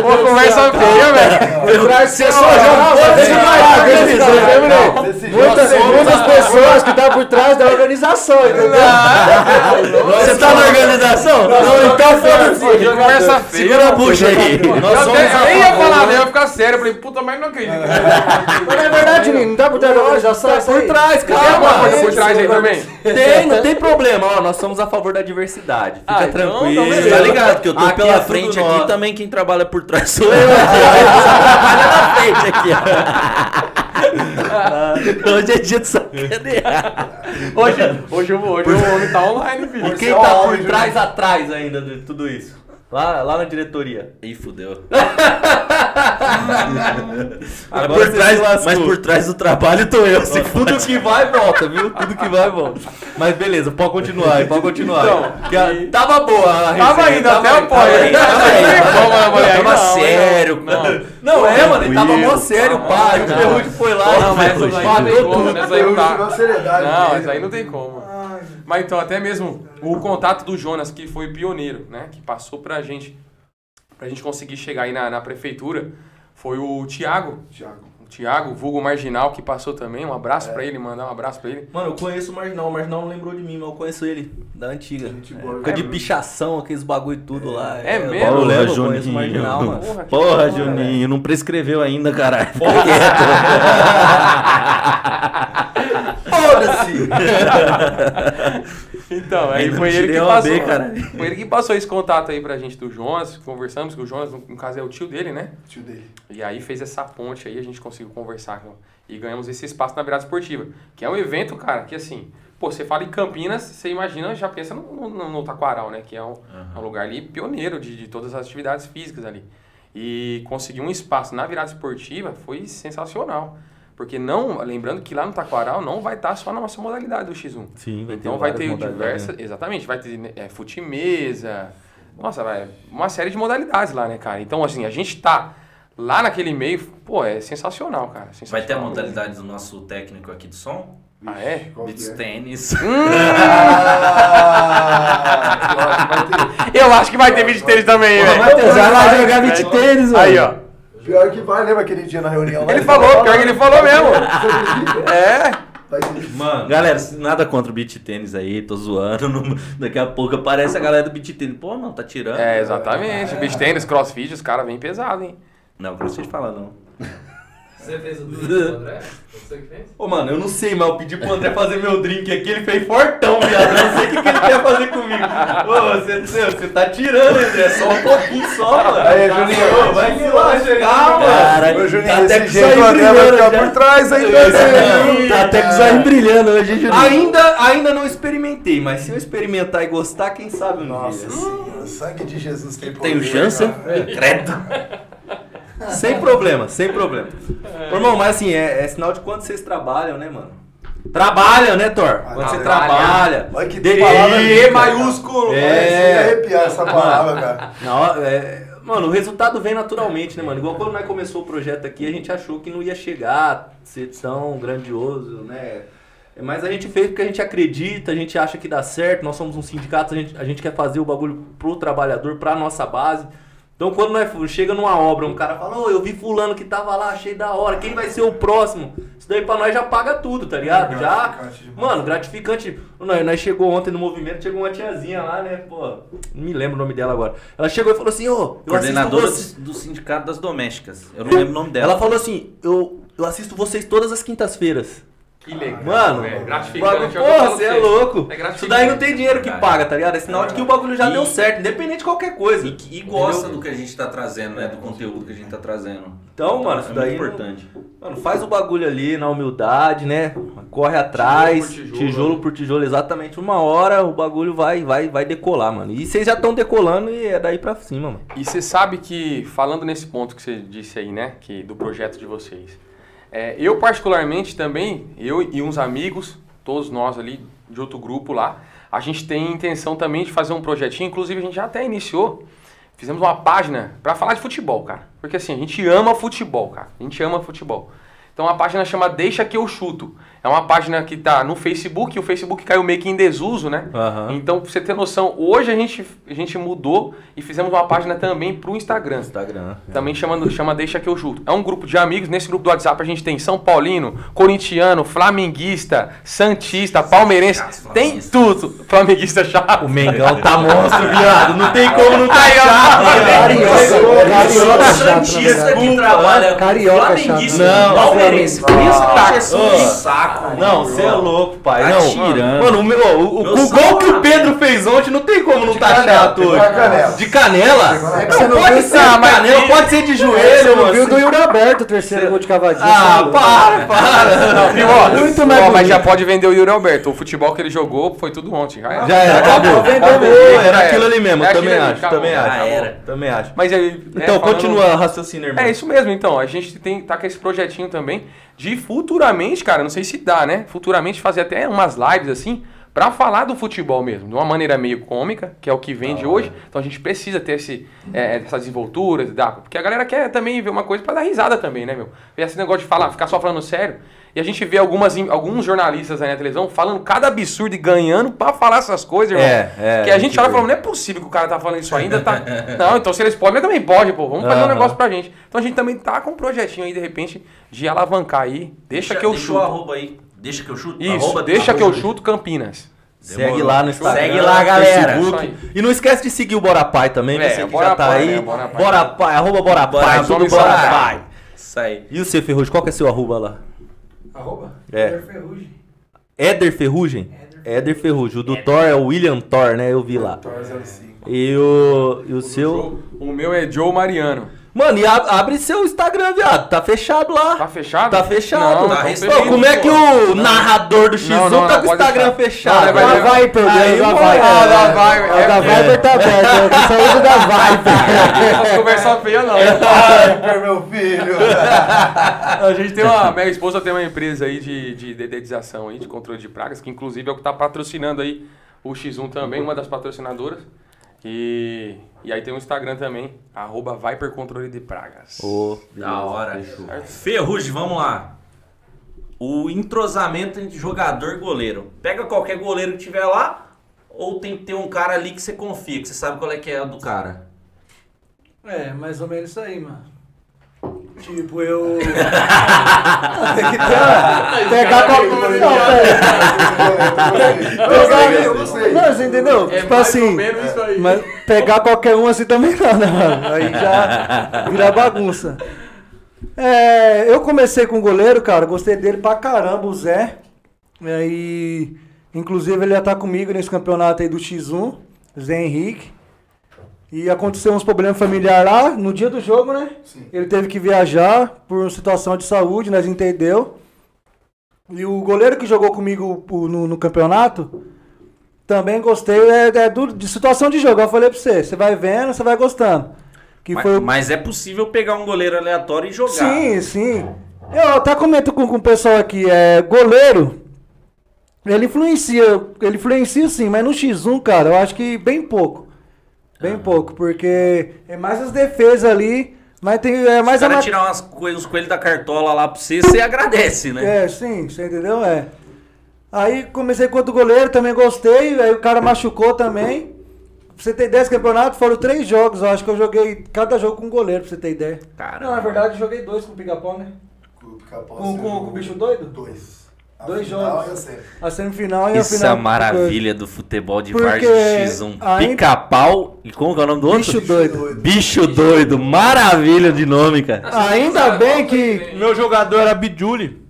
Uma conversa feia, velho. Você só joga Desse jeito. Muitas, muitas pessoas que estão por trás da organização, entendeu? Você tá na organização? Não, então foda-se. Segura a bucha aí. Eu, eu nem ia falar, nem ia ficar sério. Eu falei, puta, mas não acredito. Mas não é verdade, Nino, não tá por trás da organização? tá por trás, calma. coisa por trás aí também? Tem, não tem problema. Ó, nós somos a favor da diversidade. Fica Ah, então, tranquilo. beleza. Tá ligado? Que eu tô Aqui pela é frente aqui também, quem trabalha por trás sou eu. Trabalha na frente aqui, ó. Hoje é dia de sacanear. Hoje, hoje, o- hoje o homem tá online, filho. E quem tá por trás, atrás ainda de tudo isso? Lá, lá na diretoria. Ih, fudeu. Agora Mas por, trás, mas por trás do trabalho tô eu. Se Tudo que vai, volta, viu? Tudo que vai, volta. Mas beleza, pode continuar aí, pode continuar. Então, Que a- e- Tava boa a Tava resenha, ainda, tava até aí, o tava pó. aí, tava aí. Tava Tava sério, Não, Não, é, mano, ele tava mó sério, pá. E o Ferrugem foi lá não, mas essa aí não tem matou como, tudo. né? Essa aí não tá. seriedade Não, aí não tem como. Mas então, até mesmo o contato do Jonas, que foi pioneiro, né? Que passou pra gente, pra gente conseguir chegar aí na, na prefeitura, foi o Thiago. Thiago. O Thiago, vulgo Marginal, que passou também. Um abraço pra ele, mandar um abraço pra ele. Mano, eu conheço o Marginal, o Marginal não lembrou de mim, mas eu conheço ele, da antiga. Gente boa. Época de pichação, aqueles bagulho tudo lá. É eu- mesmo? Eu lembro, eu Juninho. conheço o Marginal, mano. Porra, Porra, Juninho, não prescreveu ainda, caralho. Fica Foda-se! Então, aí Ainda foi ele que passou. B, cara. Foi ele que passou esse contato aí pra gente do Jonas. Conversamos com o Jonas, no, no caso é o tio dele, né? Tio dele. E aí fez essa ponte aí, a gente conseguiu conversar com, e ganhamos esse espaço na virada esportiva. Que é um evento, cara, que assim, pô, você fala em Campinas, você imagina, já pensa no, no, no Taquaral, né? Que é um, é um lugar ali pioneiro de, de todas as atividades físicas ali. E conseguir um espaço na virada esportiva foi sensacional. Porque não, lembrando que lá no Taquaral não vai estar só na nossa modalidade do X1. Sim, vai ter Então vai várias ter diversas. Exatamente, vai ter né, é, fute-mesa. Nossa, vai, uma série de modalidades lá, né, cara? Então, assim, a gente tá lá naquele meio, pô, é sensacional, cara. Vai ter a sensacional. modalidade do nosso técnico aqui de som? Ah, é? Beach é? tênis. Ter. Eu acho que vai ter vídeo tênis também, velho. Matheus, vai lá jogar beat tênis, Aí, velho. ó. Pior que vai, lembra aquele dia na reunião lá? Ele falou, pior que ele falou mesmo. É. Ter. Mano, Galera, nada contra o beat tênis aí, tô zoando. não- Daqui a pouco aparece a galera do beat tênis. Pô, não, tá tirando. É, exatamente. Beach tênis, crossfit, os caras vêm pesado, hein? Não, crossfit fala não. Você fez o drink do André? Você que fez? Ô, mano, eu não sei, mas eu pedi pro André fazer meu drink aqui, ele fez fortão, viado. Eu não sei o que, que ele quer fazer comigo. Ô, você, você, você tá tirando, André, só um pouquinho só, mano. Aí, Juninho. Ô, vai se lascar, mano. Cara, Ô, Juninho, tá até jeito isso o André vai brilhando ficar já. por trás aí, parceiro. Tá até com os olhos brilhando hoje, Juninho. Ainda, ainda não experimentei, mas se eu experimentar e gostar, quem sabe um Nossa dia. senhora, sangue de Jesus tem poder. Tem o chance? cara. Credo. Sem problema, sem problema. Ô, irmão, mas assim, é, é sinal de quanto vocês trabalham, né, mano? Trabalham, né, Thor? Quando você Trabalha. trabalha. Olha que De- palavra E maiúsculo. É. Arrepiar essa palavra, cara. Hora- é, mano, o resultado vem naturalmente, né, mano? Igual quando nós começou o projeto aqui, a gente achou que não ia chegar, ser tão grandioso, né? Mas a gente fez porque a gente acredita, a gente acha que dá certo, nós somos um sindicato, a gente, a gente quer fazer o bagulho pro trabalhador, pra nossa base. Então quando nós chega numa obra, um cara fala, ô, eu vi fulano que tava lá, achei da hora, quem vai ser o próximo? Isso daí pra nós já paga tudo, tá ligado? Já, Gratificante demais. mano, gratificante. Nós, nós chegou ontem no movimento, chegou uma tiazinha lá, né, pô, não me lembro o nome dela agora. Ela chegou e falou assim, ô, eu assisto Coordenadora vocês. do Sindicato das Domésticas. Eu não lembro o nome dela. Ela falou assim, eu, eu assisto vocês todas as quintas-feiras. Que legal. Mano, é bagulho, gratificante. é porra, você é louco. É gratificante. Isso daí não tem dinheiro que paga, tá ligado? É sinal de que o bagulho já E- deu certo, independente de qualquer coisa. E, e gosta Entendeu? do que a gente tá trazendo, né? Do conteúdo que a gente tá trazendo. Então, mano, isso é daí muito importante. Mano, faz o bagulho ali na humildade, né? Corre atrás, Tijolo por tijolo, tijolo. por tijolo, exatamente. Uma hora o bagulho vai, vai, vai decolar, mano. E vocês já estão decolando e é daí pra cima, mano. E você sabe que, falando nesse ponto que você disse aí, né, que do projeto de vocês, é, eu particularmente também, eu e uns amigos, todos nós ali de outro grupo lá, a gente tem intenção também de fazer um projetinho, inclusive a gente já até iniciou, fizemos uma página pra falar de futebol, cara. Porque assim, a gente ama futebol, cara. A gente ama futebol. Então a página chama Deixa que eu chuto. É uma página que tá no Facebook, e o Facebook caiu meio que em desuso, né? Aham. Então, pra você ter noção, hoje a gente, a gente mudou e fizemos uma página também pro Instagram. Instagram. Também chamando, chama Deixa Que Eu Chuto. É um grupo de amigos. Nesse grupo do WhatsApp a gente tem São Paulino, corintiano, flamenguista, santista, palmeirense. Tem tudo. Flamenguista chato. O Mengão tá monstro, viado. Não tem como não tá Aí, ó. chato. Carioca Santista que trabalha Carioca flamenguista, palmeirense, Flamenguista. Cristo Não, você é louco, pai. Tá não, tirando. Mano, o, meu, o, o, o gol que o Pedro fez ontem não tem como não tá canela, chato hoje. canela. De canela? É Não, você não pode viu ser de canela, pode ser de joelho, mano. Viu do Yuri Alberto, o terceiro gol de cavadinha. Ah, para, para. Não, Muito ó, mais mas já pode vender o Yuri Alberto. O futebol que ele jogou foi tudo ontem. Já era. Já era, acabou. Era aquilo ali mesmo, É também acho, também Já acho. era. Também acho. Mas aí, Então, falando- continua raciocínio, irmão. É isso mesmo, então. A gente tem, tá com esse projetinho também de futuramente, cara, não sei se dá, né? Futuramente fazer até umas lives assim pra falar do futebol mesmo, de uma maneira meio cômica, que é o que vende hoje. Então a gente precisa ter esse, é, essa desenvoltura, dá- porque a galera quer também ver uma coisa pra dar risada também, né, meu? Ver esse negócio de falar, ficar só falando sério. E a gente vê algumas, alguns jornalistas aí na televisão falando cada absurdo e ganhando pra falar essas coisas, irmão. É, é, Que a gente olha e fala, não é possível que o cara tá falando isso ainda, tá? Não, então se eles podem, eu também pode, pô. Vamos fazer um Aham. negócio pra gente. Então a gente também tá com um projetinho aí, de repente, de alavancar aí. Deixa, que eu deixa chuto. o arroba aí. Deixa que eu chuto. Isso, Arroba, deixa que eu chuto Campinas. Segue Demorou. lá no Instagram. Segue lá, galera. Facebook. E não esquece de seguir o Bora Pai também, É, você que Bora já tá Pai, aí. né? Bora Pai. Bora Pai, arroba Bora Bora, Pai, tudo Bora. Pai. Isso aí. E o seu Ferrugem, qual que é seu arroba lá? Arroba? É. Éder Ferrugem. Éder Ferrugem? Éder Ferrugem. O do Thor é o William Thor, né? Eu vi lá. Thor 05. E o, e o seu... O meu é Joe Mariano. Mano, e a- abre seu Instagram, viado. Tá fechado lá. Tá fechado? Tá fechado. Não, Tá tá recebido. Ô, como é que o narrador do X1 Não, não, tá não, com o Instagram deixar. fechado? Não, vai levar- Viper, Aí, da mano, Viper. Ah, da Viper. O da É, Viper tá aberto, eu uso da Viper. Não conversa feia, não. Ai, meu filho. A gente tem uma. Minha esposa tem uma empresa aí de, de dedetização aí, de controle de pragas, que inclusive é o que tá patrocinando aí o X1 também, uma das patrocinadoras. E, e aí tem o Instagram também, arroba Viper Controle de Pragas. Ô, Da hora. Fechou. Ferrugem, vamos lá. o entrosamento entre jogador e goleiro. Pega qualquer goleiro que tiver lá, ou tem que ter um cara ali que você confia, que você sabe qual é que é do cara. É, mais ou menos isso aí, mano. Tipo, eu. Tem que ter. Pegar qualquer. Eu não sei. Não, você entendeu? É tipo assim. Mas pegar qualquer um assim também não, né, mano? Aí já vira bagunça. É, eu comecei com o goleiro, cara, gostei dele pra caramba, o Zé. E aí, inclusive ele já tá comigo nesse campeonato aí do X1, Zé Henrique. E aconteceu uns problemas familiares lá no dia do jogo, né? Sim. Ele teve que viajar por uma situação de saúde, nós entendeu. E o goleiro que jogou comigo no, no campeonato, também gostei é, é do- de situação de jogo. Eu falei pra você, você vai vendo, você vai gostando. Que Mas, foi mas é possível pegar um goleiro aleatório e jogar. Sim, sim. Eu até comento com, com o pessoal aqui, é, goleiro, ele influencia, ele influencia sim, mas no X1, cara, eu acho que bem pouco. Bem pouco, porque é mais as defesas ali, mas tem é Se o mais a cara tirar umas coisas, uns coelhos da cartola lá pra você, você agradece, né? É, sim, você entendeu? É. Aí comecei com outro goleiro, também gostei, aí o cara machucou também. Pra você ter ideia, esse campeonato foram três jogos, eu acho que eu joguei cada jogo com um goleiro, pra você ter ideia. Caramba. Não, na verdade eu joguei dois com o pica-pau, né? Com o pica-pau, Com- com- com o bicho doido? Dois. A Dois final jogos. a semifinal e a Isso é final. a maravilha do futebol de Porque Várzea X1. ainda- Pica-pau. E como que é o nome do outro? Bicho doido. Bicho doido. Maravilha de nome, cara. Ainda bem que. Meu jogador era Bidjuli.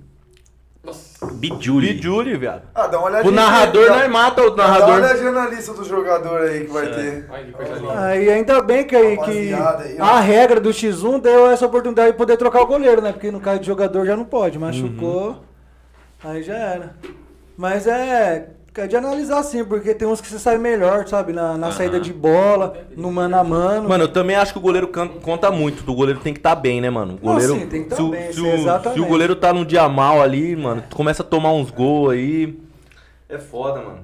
Bijuli. Bidjuli, viado. Ah, dá uma olhadinha. O narrador, nós mata o Dá uma narrador. olhadinha na lista do jogador aí que vai ter. Linda. lá. Aí ainda bem que, aí, a regra do X1 deu essa oportunidade de poder trocar o goleiro, né? Porque no caso de jogador já não pode. Machucou. Aí já era. Mas é. É de analisar sim, porque tem uns que você sai melhor, sabe? Na, na saída de bola, no mano a mano. Mano, eu também acho que o goleiro can- conta muito. O goleiro tem que estar bem, né, mano? O Não, goleiro, sim, tem que tá se, bem, se sim, o, exatamente. se o goleiro tá num dia mal ali, mano, tu começa a tomar uns gols aí. É foda, mano.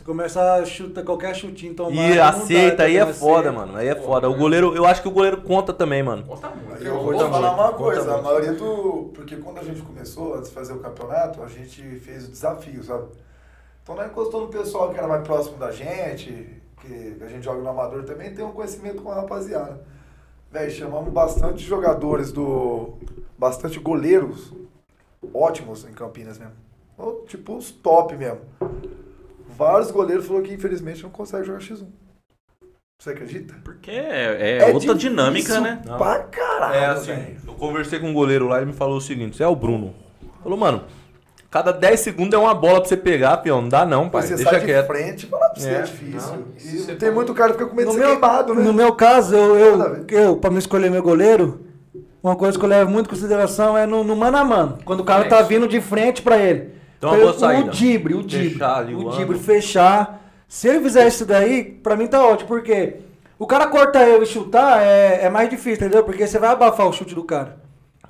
Você começa a chutar qualquer chutinho tomar. E não aceita, dá, aí é foda, aceita. mano. Aí é foda. O goleiro, eu acho que o goleiro conta também, mano. Conta muito. Eu vou falar muito, uma conta coisa, a muito. maioria do. Porque quando a gente começou, antes de fazer o campeonato, a gente fez o desafio, sabe? Então nós encostou no pessoal que era mais próximo da gente, que a gente joga no amador também, tem um conhecimento com a rapaziada. Véi, chamamos bastante jogadores do. bastante goleiros ótimos em Campinas mesmo. Ou, Tipo os top mesmo. Vários goleiros falaram que infelizmente não consegue jogar X1. Você acredita? Porque é, é outra difícil dinâmica, né? Pra caralho. É assim, velho. eu conversei com um goleiro lá e ele me falou o seguinte: você é o Bruno. Falou, mano, cada 10 segundos é uma bola pra você pegar, peão. Não dá não, pai. Você Deixa sai de quieto. frente, fala pra você, é, É, difícil. não, e você tem tá- muito cara que fica com medo No de ser meu, queimado, né? no meu caso, eu, eu, eu, pra me escolher meu goleiro, uma coisa que eu levo muito em consideração é no, no mano a mano. Quando o cara tá vindo de frente pra ele. Então, Pra uma boa ele- saída. O dibre, o dibre. Fechar ali o o dibre, fechar. Se ele fizer isso daí, pra mim tá ótimo, porque o cara cortar eu e chutar é, é mais difícil, entendeu? Porque você vai abafar o chute do cara.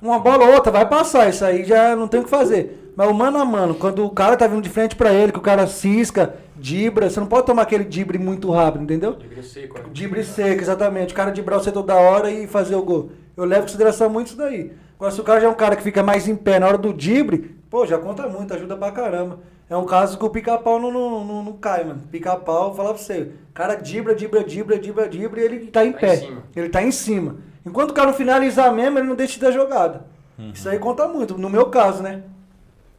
Uma bola ou outra vai passar, isso aí já não tem o que fazer. Mas o mano a mano, quando o cara tá vindo de frente pra ele, que o cara cisca, dibra, você não pode tomar aquele dibre muito rápido, entendeu? Dibre seco, né? Dibre seco, exatamente. O cara dibrar você toda hora e fazer o gol. Eu levo em consideração muito isso daí. Agora, se o cara já é um cara que fica mais em pé na hora do dibre, pô, já conta muito, ajuda pra caramba. É um caso que o pica-pau não, não, não, não cai, mano. Pica-pau, vou falar pra você. O cara dibra, dibra, dibra, dibra, dibra e ele tá em Tá pé. em. Ele tá em cima. Enquanto o cara não finalizar mesmo, ele não deixa da jogada. Isso aí conta muito, no meu caso, né?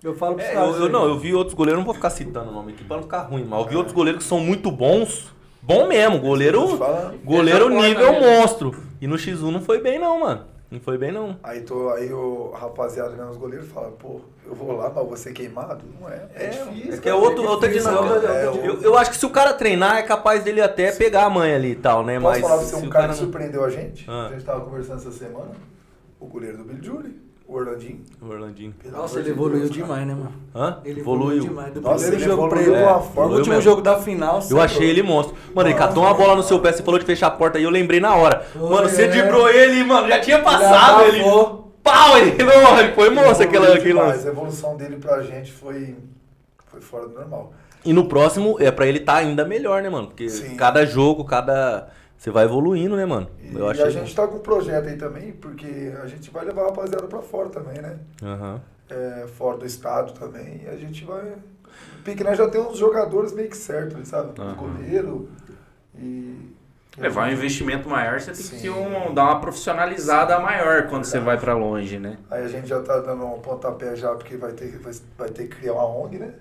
Eu falo pros É, caras. eu, eu- não, eu vi outros goleiros, não vou ficar citando o nome aqui pra não ficar ruim, mas eu vi outros goleiros que são muito bons. Bom mesmo, goleiro. Goleiro nível monstro. E no X1 não foi bem, não, mano. Não foi bem, não. Aí, tô, aí o rapaziada vendo os goleiros fala, pô, eu vou lá, mas você queimado? Não é. É, difícil. É que é outro, outra difícil, dinâmica. é, eu, eu acho que se o cara treinar, é capaz dele até pegar a mãe ali e tal, né? Posso Mas falar pra você um cara cara que surpreendeu a gente? Ah. A gente tava conversando essa semana. O goleiro do Billy Julie, o Orlandinho. O Orlandinho. Pelo Nossa, ele evoluiu demais, né, mano? Hã? Ele Evoluiu. demais. Do Nossa, primeiro ele jogo pra evoluiu ele. É, forma- O último mesmo. jogo da final. Eu achei ele monstro. Mano, ele catou uma bola no seu pé, você falou de fechar a porta aí, eu lembrei na hora. Mano, você é. driblou ele, mano, já tinha passado ele. abafou. Pau, ele, não, ele foi monstro aquela, Evoluiu aquele demais. lance. A evolução dele pra gente foi, foi fora do normal. E no próximo é pra ele tá ainda melhor, né, mano? Porque Sim. cada jogo, cada. Você vai evoluindo, né, mano? E, Eu e achei. a gente tá com um projeto aí também, porque a gente vai levar a rapaziada pra fora também, né? Aham. é, fora do estado também. E a gente vai. O Pique nós já tem uns jogadores meio que certos, sabe? Aham. Goleiro e. Levar um investimento maior, você tem que Sim. ter um, dar uma profissionalizada maior quando você vai pra longe, né? Aí a gente já tá dando um pontapé já, porque vai ter, vai, vai ter que criar uma ONG, né?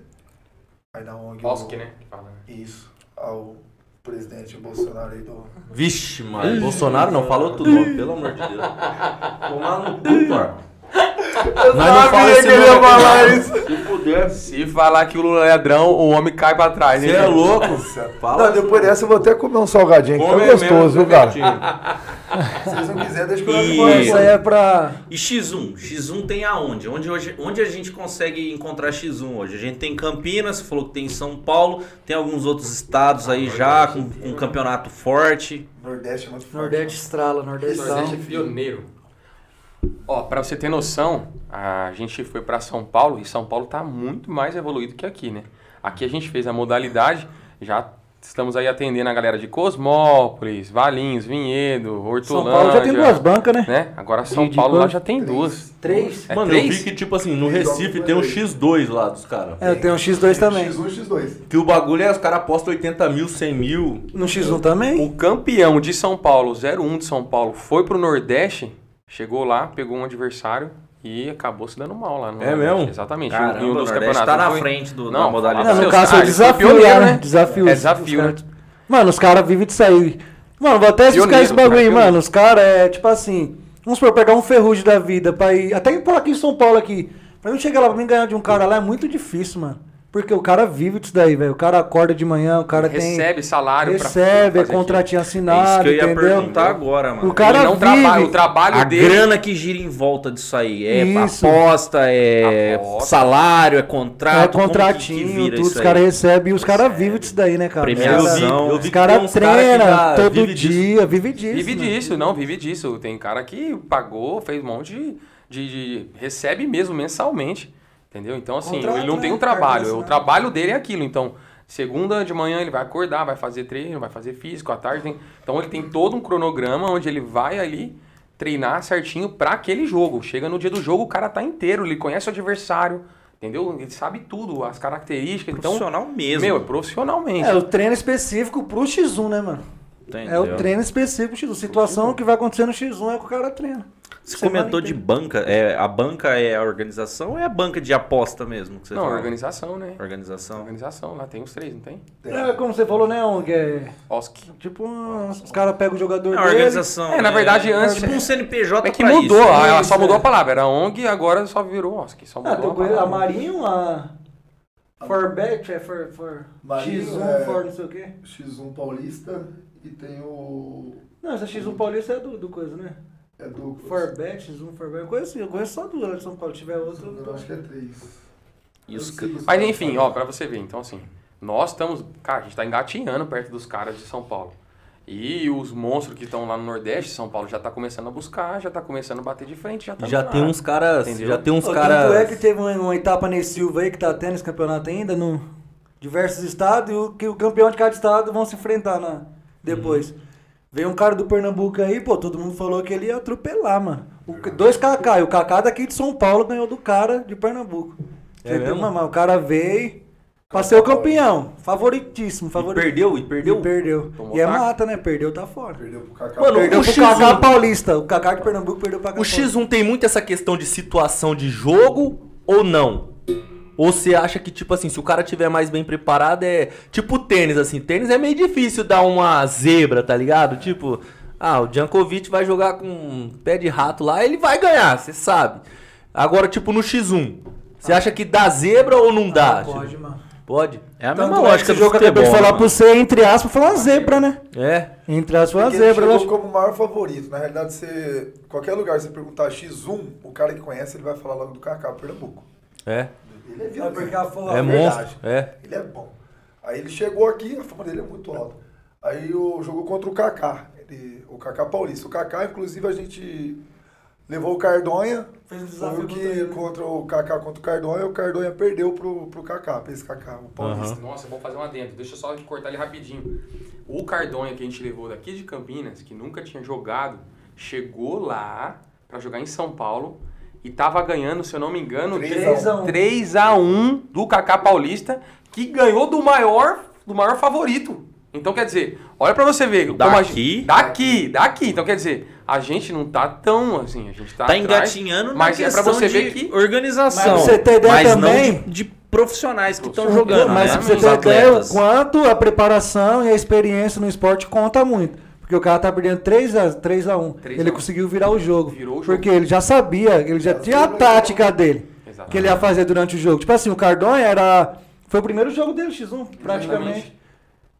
Aí na ONG. Bosque, o- né? que fala, né? Isso. Ao presidente Bolsonaro aí do. Vixe, mano. Bolsonaro não falou tudo, pelo amor de Deus. Tomar no cu, Nós não fala esse nome aqui, não. Se puder. Se falar que o Lula é ladrão, o homem cai pra trás, Você hein? é louco? Fala. Não, depois dessa eu vou até comer um salgadinho que tá gostoso, viu, cara? Se vocês não quiserem, deixa eu E- comer. Isso aí é pra. E X1? X1 tem aonde? Onde, hoje, onde a gente consegue encontrar X1 hoje? A gente tem Campinas, você falou que tem em São Paulo, tem alguns outros estados aí já com com um campeonato forte. Nordeste é muito forte. Nordeste estrala, Nordestão. Nordeste é pioneiro. Ó, pra você ter noção, a gente foi pra São Paulo e São Paulo tá muito mais evoluído que aqui, né? Aqui a gente fez a modalidade, já estamos aí atendendo a galera de Cosmópolis, Valinhos, Vinhedo, São Hortolândia. Paulo já tem duas bancas, né? Né? Agora São De Paulo lá já tem duas. Três? É Mano, eu três? vi que, tipo assim, no Recife tem um X2 lá dos caras. É, eu tenho um X2 também. X1 e X2. Que o bagulho é, os caras apostam 80 mil, 100 mil. No X1 também? O campeão de São Paulo, 01 de São Paulo, foi pro Nordeste, chegou lá, pegou um adversário e acabou se dando mal lá no É Nordeste. mesmo? Exatamente. Caramba, em um o dos campeonatos. tá na Foi- frente do, da Não, modalidade. Não, no Seus caso foi caras, desafio pioneiro, né? né? Desafio. É desafio, Os caras- Mano, os caras vivem disso aí. Mano, vou até Pioneiro, esse bagulho aí, pioneiro. mano. Os caras é tipo assim. Vamos supor, pegar um ferrugem da vida pra ir. Até por aqui em São Paulo aqui. Pra mim chegar lá pra mim ganhar de um cara lá é muito difícil, mano. Porque o cara vive disso daí, velho. O cara acorda de manhã, o cara tem. recebe salário pra Recebe, é contratinho É assinado, isso que eu ia entendeu? perguntar agora, mano. O cara Ele não vive. trabalha, o trabalho A dele. grana que gira em volta disso aí é Isso. aposta, é Aposta. salário, é contrato. É como que- que contratinho, vira tudo, isso os caras recebem e os caras vivem disso daí, né, cara? Premiação. Os caras- Eu vi- eu vi Os caras cara treinam já todo vive disso. dia, vive disso. Vive mano. disso, não, vive disso. Tem cara que pagou, fez um monte de. de- de- recebe mesmo mensalmente. Entendeu? Então, assim, Contrato, ele não tem né? um trabalho. O assinada. trabalho dele é aquilo. Então, segunda de manhã ele vai acordar, vai fazer treino, vai fazer físico, à tarde tem. Então ele tem todo um cronograma onde ele vai ali treinar certinho pra aquele jogo. Chega no dia do jogo, o cara tá inteiro, ele conhece o adversário, entendeu? Ele sabe tudo, as características. Então, Profissional mesmo. meu, é profissionalmente. É o treino específico pro X1, né, mano? É o Entendeu? treino específico pro X1. Situação que vai acontecer no X1 é que o cara treina. Você Semana comentou de banca. É, a banca é a organização ou é a banca de aposta mesmo? Que você não, fala? organização, né? Organização. Organização, lá tem os três, não tem? É, como você falou, né, ONG? É, OSC. tipo, os caras pegam o jogador É a dele. organização. É, na verdade, antes- Tipo um CNPJ É que mudou, isso. ah, ela só mudou é. a palavra. Era ONG e agora só virou OSC. Só Ah, mudou tem a coisa- a palavra. Marinho, a... Forbet, é for, for Marinho, X1, é- for não sei o quê. X1 Paulista e tem o. Não, essa X1 Paulista é do, do coisa, né? É do. Forbet, X1, Forbet. Eu conheço, eu conheço só duas lá de São Paulo. Se tiver outra, eu Eu acho que é três. Isso que- Mas cara. enfim, ó, pra você ver. Então, assim, nós estamos... Cara, a gente tá engatinhando perto dos caras de São Paulo. E os monstros que estão lá no Nordeste, São Paulo já tá começando a buscar, já tá começando a bater de frente, já tá Já tem ar. uns caras. Entendeu? Já tem uns Ô, caras. Tanto é que teve uma, uma etapa nesse Silva aí que tá tendo esse campeonato ainda, no diversos estados, e o, que o campeão de cada estado vão se enfrentar na, depois. Veio um cara do Pernambuco aí, pô, todo mundo falou que ele ia atropelar, mano. O, dois Kaká, e o Kaká daqui de São Paulo ganhou do cara de Pernambuco. É Entendeu, mesmo? mano? O cara veio pra ser o campeão. Favoritíssimo, E perdeu, e perdeu. E perdeu. Tomou E é mata, né? Perdeu, tá fora. Perdeu pro Kaká. Mano, Perdeu o pro X1. Kaká Paulista. O Kaká de Pernambuco perdeu pra Kaká O X1 tem muito essa questão de situação de jogo ou não? Ou você acha que, tipo assim, se o cara tiver mais bem preparado, é. Tipo tênis, assim. Tênis é meio difícil dar uma zebra, tá ligado? Tipo, ah, o Djankovic vai jogar com um pé de rato lá, ele vai ganhar, você sabe. Agora, tipo, no X1, você acha que dá zebra ou não dá? Ah, pode, mano. Pode? É a mesma é lógica que do eu futebol. de falar mano. pra você, entre aspas, foi uma zebra, né? É. Entre aspas, foi uma Porque ele zebra. chegou lógico. como o maior favorito. Na realidade, você, qualquer lugar você perguntar X1, o cara que conhece, ele vai falar logo do Kaká Pernambuco. É. Ele é É violento. porque fo- É a monstro. verdade. É. Ele é bom. Aí ele chegou aqui, a fama dele é muito alta. Aí o jogou contra o Kaká, ele- o Kaká Paulista. O Kaká, inclusive, a gente levou o Cardonha. Fez um Foi desafio que contra o Kaká contra o Cardonha, o Cardonha perdeu pro, pro Kaká, pra esse Kaká, o Paulista. Nossa, eu vou fazer um adendo. Deixa eu só cortar ele rapidinho. O Cardonha que a gente levou daqui de Campinas, que nunca tinha jogado, chegou lá pra jogar em São Paulo e tava ganhando, se eu não me engano, de 3 a 1. 3 a 1 do Kaká Paulista, que ganhou do maior, do maior favorito. Então, quer dizer, olha pra você ver. como a Daqui? gente- daqui, daqui. Então, quer dizer, a gente não tá tão assim, a gente tá Tá atrás, engatinhando mas é pra questão você de ver que organização. Mas pra você ter ideia mas também- não de, de profissionais que estão jogando, mas né? você ter ideia, atletas. quanto a preparação e a experiência no esporte conta muito. Porque o cara tá perdendo 3 a, 3 a 1 3 a Ele 1. conseguiu virar o jogo. Virou o jogo. Porque ele já sabia, ele já tinha a tática dele. Exatamente. Que ele ia fazer durante o jogo. Tipo assim, o Cardonha era. Foi o primeiro jogo dele, X1, praticamente.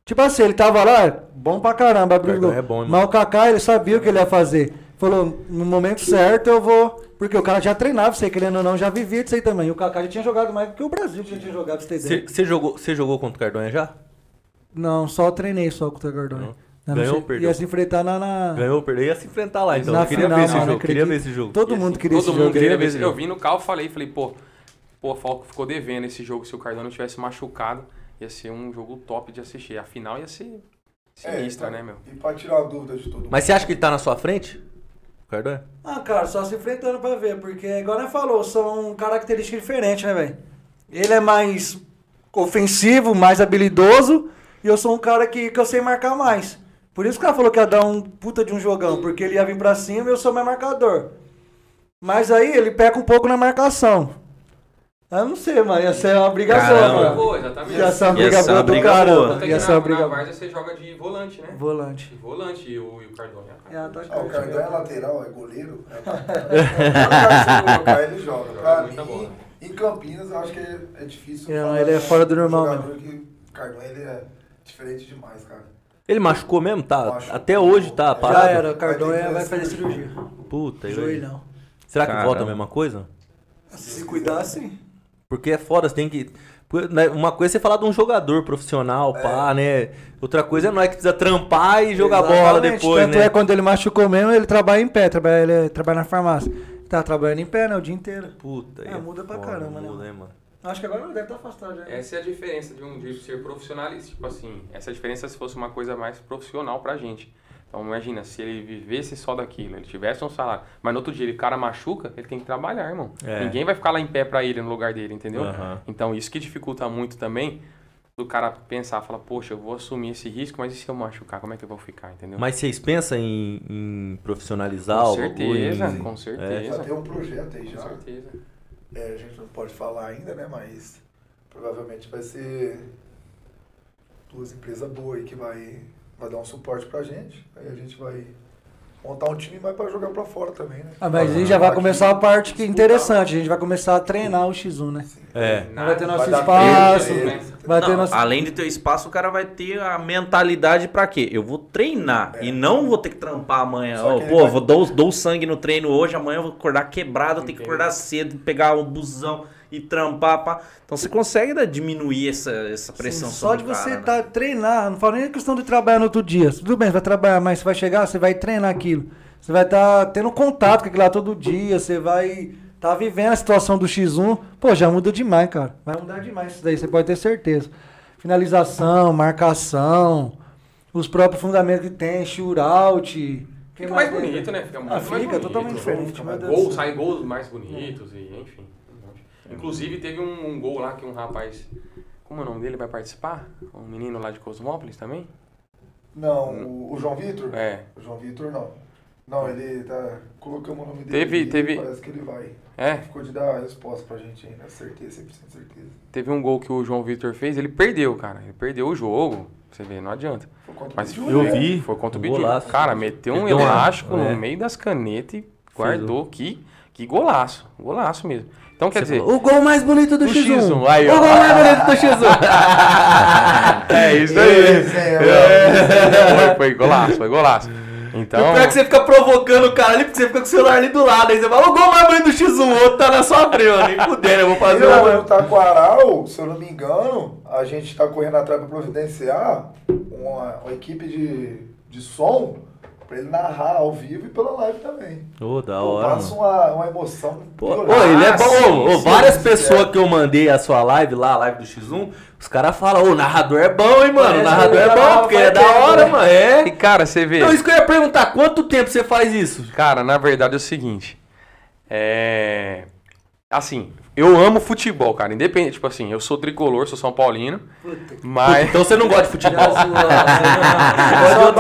Tipo assim, ele tava lá, bom pra caramba, abriu o Cardonha gol. é bom, Mas o Kaká, ele sabia o que ele ia fazer. Falou, no momento certo eu vou. Porque o cara já treinava, sei querendo ou não, já vivia disso aí também. E o Kaká já tinha jogado mais do que o Brasil já tinha jogado, você. Você jogou, você jogou contra o Cardonha já? Não, só treinei só com o Cardonha. Não. Eu Ganhou ou perdeu? Ia se enfrentar na. na- Ganhou ou perdeu? Ia se enfrentar lá, então. Na Eu queria final, ver esse mano, jogo. Queria acredito. ver esse jogo. Todo mundo queria todo esse mundo jogo. queria ver esse- Eu vi no carro falei, falei, pô, pô, a Falco ficou devendo esse jogo. Se o Cardano tivesse machucado, ia ser um jogo top de assistir. A final ia ser sinistra, É, né, meu? E pra tirar a dúvida de todo mundo. Mas você acha que ele tá na sua frente? O Cardonha? Ah, cara, só se enfrentando pra ver, porque, igual nós falou, são características diferentes, né, velho? Ele é mais ofensivo, mais habilidoso, e eu sou um cara que, que eu sei marcar mais. Por isso que o cara falou que ia dar um puta de um jogão, porque ele ia vir pra cima e eu sou mais marcador. Mas aí ele peca um pouco na marcação. Eu não sei, mano, ia ser uma Caramba. mano. Boa, exatamente. Ia ser uma briga boa uma do briga boa. caramba. Tanto é que Ia ser na, uma na briga Várzea você joga de volante, né? Volante. De volante e o, e o Cardone. É Ah, o. Cardão é lateral, é goleiro. É atacante. Se colocar, ele joga. Pra mim, em Campinas, eu acho que é, é difícil. É, falar ele é fora do normal Que o Cardão, ele é diferente demais, cara. Ele machucou mesmo? Tá. Machucou. Até hoje tá parado? Já era, o Vai ter Cardonha que vai fazer fazer cirurgia. Puta, e aí? Joelhão. Será que Caramba. volta a mesma coisa? Se cuidar, sim. Porque é foda, você tem que. né, Uma coisa é você falar de um jogador profissional, pá, né? Outra coisa é nós que precisa trampar e jogar bola Exatamente, depois, Tanto né? é quando ele machucou mesmo, ele trabalha em pé, trabalha, ele trabalha na farmácia. Tá trabalhando em pé, né, o dia inteiro. Puta, É, aí muda pra foda, caramba, né, muda, mano? Acho que agora ele deve estar afastado já. Essa é a diferença de um de ser profissionalista. Tipo assim, essa é a diferença se fosse uma coisa mais profissional pra gente. Então imagina, se ele vivesse só daquilo, ele tivesse um salário, mas no outro dia ele o cara machuca, ele tem que trabalhar, irmão. É. Ninguém vai ficar lá em pé pra ele no lugar dele, entendeu? Aham. Então isso que dificulta muito também do cara pensar, falar, poxa, eu vou assumir esse risco, mas e se eu machucar, como é que eu vou ficar, entendeu? Mas vocês pensam em, em profissionalizar com o bagulho, certeza, em- com Já certeza. tem um projeto aí Com já. certeza. É, a gente não pode falar ainda, né? Mas provavelmente vai ser duas empresas boas aí que vai, vai dar um suporte pra gente. Aí a gente vai montar um time mais pra jogar pra fora também, né? Ah, mas aí Pra já vai começar a aqui, parte que é interessante. A gente vai começar a treinar o X1, né? É. Vai ter nosso dar espaço, tempo, né? vai ter Não, nosso... Além de ter o espaço, o cara vai ter a mentalidade pra quê? Eu vou treinar e não vou ter que trampar amanhã. Ele pô, vai- vou dou, dou sangue no treino hoje, amanhã eu vou acordar quebrado, eu tenho que acordar cedo, pegar um busão e trampar. Pá. Então você consegue né, diminuir essa, essa pressão Sim, só sobre de você cara, né? tá, treinar, não falo nem a questão de trabalhar no outro dia. Tudo bem, você vai trabalhar, mas você vai chegar, você vai treinar aquilo. Você vai estar tendo contato com aquilo lá todo dia, você vai tá vivendo a situação do X1. Pô, já muda demais, cara. Vai mudar demais isso daí, você pode ter certeza. Finalização, marcação, os próprios fundamentos que tem, shootout. que Fica mais tem? bonito, né? Fica Ah, mais fica bonito. totalmente diferente, mais- Gol, saem gols mais bonitos e enfim. Inclusive teve um, um gol lá que um rapaz. Como é o nome dele? Vai participar? Um menino lá de Cosmópolis também? Não, o, o João Vitor? É. O João Vitor não. Não, ele tá. Colocamos o nome dele. Teve- teve- Parece que ele vai. É. Ficou de dar a resposta pra gente ainda, certeza, 100% certeza. Teve um gol que o João Vitor fez, ele perdeu, cara. Ele perdeu o jogo. Você vê, não adianta. Foi contra o Mas Bidu, eu né? vi. Foi contra o golaço. Cara, meteu um elástico é. no meio das canetas e guardou. Que, que golaço. Golaço mesmo. Então quer dizer. O gol mais bonito do O X1. X1, aí, o gol mais bonito do X1. É isso Esse é, Foi, foi golaço, foi golaço. Então. O pior é que você fica provocando o cara ali, porque você fica com o celular ali do lado. Aí você fala, o gol mais bonito do X1, o outro tá na sua frente. Nem fudendo, eu vou fazer Eu, no uma. Taquaral, se eu não me engano, a gente tá correndo atrás pra providenciar uma, uma equipe de, de som pra ele narrar ao vivo e pela live também. Ô, da Pô, hora, passa uma, uma emoção. Pô, violenta. ô, ele é bom. sim, Ô, ô, sim, várias sim, pessoas é. que eu mandei a sua live lá, a live do X1, os caras falam, ô, o narrador é bom, hein, mano. O Parece narrador que é o bom, porque é da hora, né? mano. É. E cara, você vê. Então, isso que eu ia perguntar, quanto tempo você faz isso? Cara, na verdade é o seguinte. É. Assim, eu amo futebol, cara. Independente, tipo assim, eu sou tricolor, sou São Paulino. Mas. Então você não gosta de futebol?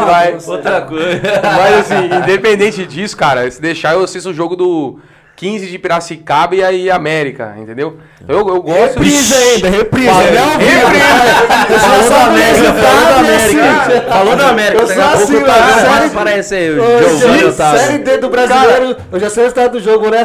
Mas, Outra coisa. mas assim, independente disso, cara, se deixar, eu assisto o jogo do 15 de Piracicaba e aí América, entendeu? Eu, eu gosto. Reprise ainda, reprise. Falou da América, falou da América. Falou da América. Eu sou a assim, pouco tá- mano. Série- Parece aí, o. Série D do brasileiro, eu já sei o estado do jogo, né?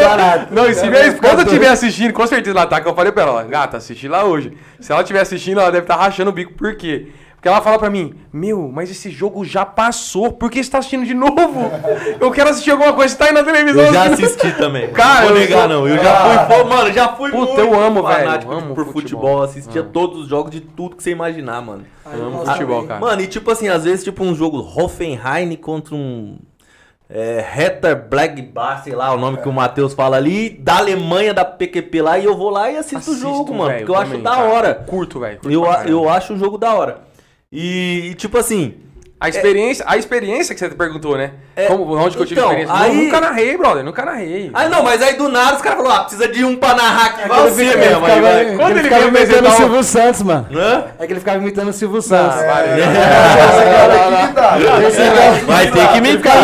Caralho. Não, e se minha esposa estiver assistindo, com certeza ela tá, que eu falei pra ela, gata, assisti lá hoje. Se ela estiver assistindo, ela deve estar rachando o bico, por quê? Porque ela fala pra mim, meu, mas esse jogo já passou, por que você tá assistindo de novo? Eu quero assistir alguma coisa, você tá aí na televisão. Eu já assisti também. Cara, não vou eu negar, não. Eu já fui, pô, mano, já fui Puta, muito eu amo, velho, fanático amo por futebol. futebol. Assistia todos os jogos de tudo que você imaginar, mano. Eu amo futebol, cara. Mano, e tipo assim, às vezes, tipo um jogo Hoffenheim contra um. É, Hertha Blackbar, sei lá o nome que o Matheus fala ali, da Alemanha, da PQP lá, e eu vou lá e assisto, o jogo, mano, velho, porque eu acho também, da cara. hora. Curto, velho. Eu, eu acho o jogo da hora. E, e, tipo assim, A experiência, a experiência que você perguntou, né? É, Como, onde que eu tive então, experiência? aí- Não, nunca narrei, brother, nunca narrei. Ah, não, mas aí do nada os caras falaram, ah, precisa de um pra narrar aqui, vai Ele você mesmo. ele Aí vai. ficava- Quando ele ele ficava imitando o Silvio Santos, mano. Hã? É que ele ficava imitando o Silvio Santos. Ah, vai. Vai ter que imitar.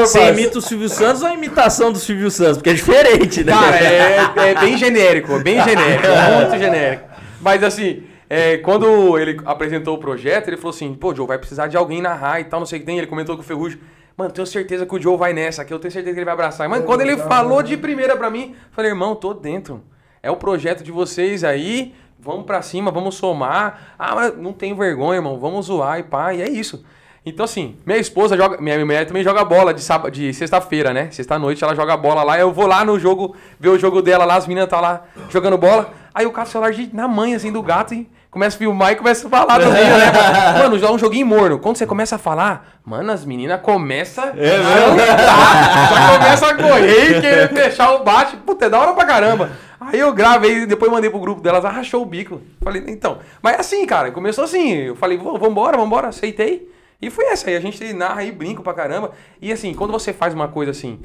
Você imita o Silvio Santos ou a imitação do Silvio Santos? Porque é diferente, né? Cara, é, é bem genérico, bem genérico, muito genérico. Mas assim, é, quando ele apresentou o projeto, ele falou assim, pô, Joe, vai precisar de alguém narrar e tal, não sei o que tem. Ele comentou com o Ferrugem, mano, tenho certeza que o Joe vai nessa aqui, eu tenho certeza que ele vai abraçar. Mas quando ele falou de primeira pra mim, falei, irmão, tô dentro. É o projeto de vocês aí, vamos pra cima, vamos somar. Ah, mas não tem vergonha, irmão, vamos zoar e pá, e é isso. Então, assim, minha esposa joga. Minha mulher também joga bola de, sábado, de sexta-feira, né? Sexta-noite ela joga bola lá. Eu vou lá no jogo, ver o jogo dela lá, as meninas tá lá jogando bola. Aí eu cato o celular de, na mãe, assim, do gato e começo a filmar e começo a falar também, né? Mano, já é um joguinho morno. Quando você começa a falar, mano, as meninas começam. É Já começa a correr e querer fechar o bate. Puta, é da hora pra caramba. Aí eu gravei e depois mandei pro grupo delas, ah, rachou o bico. Falei, então. Mas é assim, cara, começou assim. Eu falei, "Vamos- vambora, vambora, aceitei. E foi essa aí, a gente narra e brinca pra caramba. E assim, quando você faz uma coisa assim,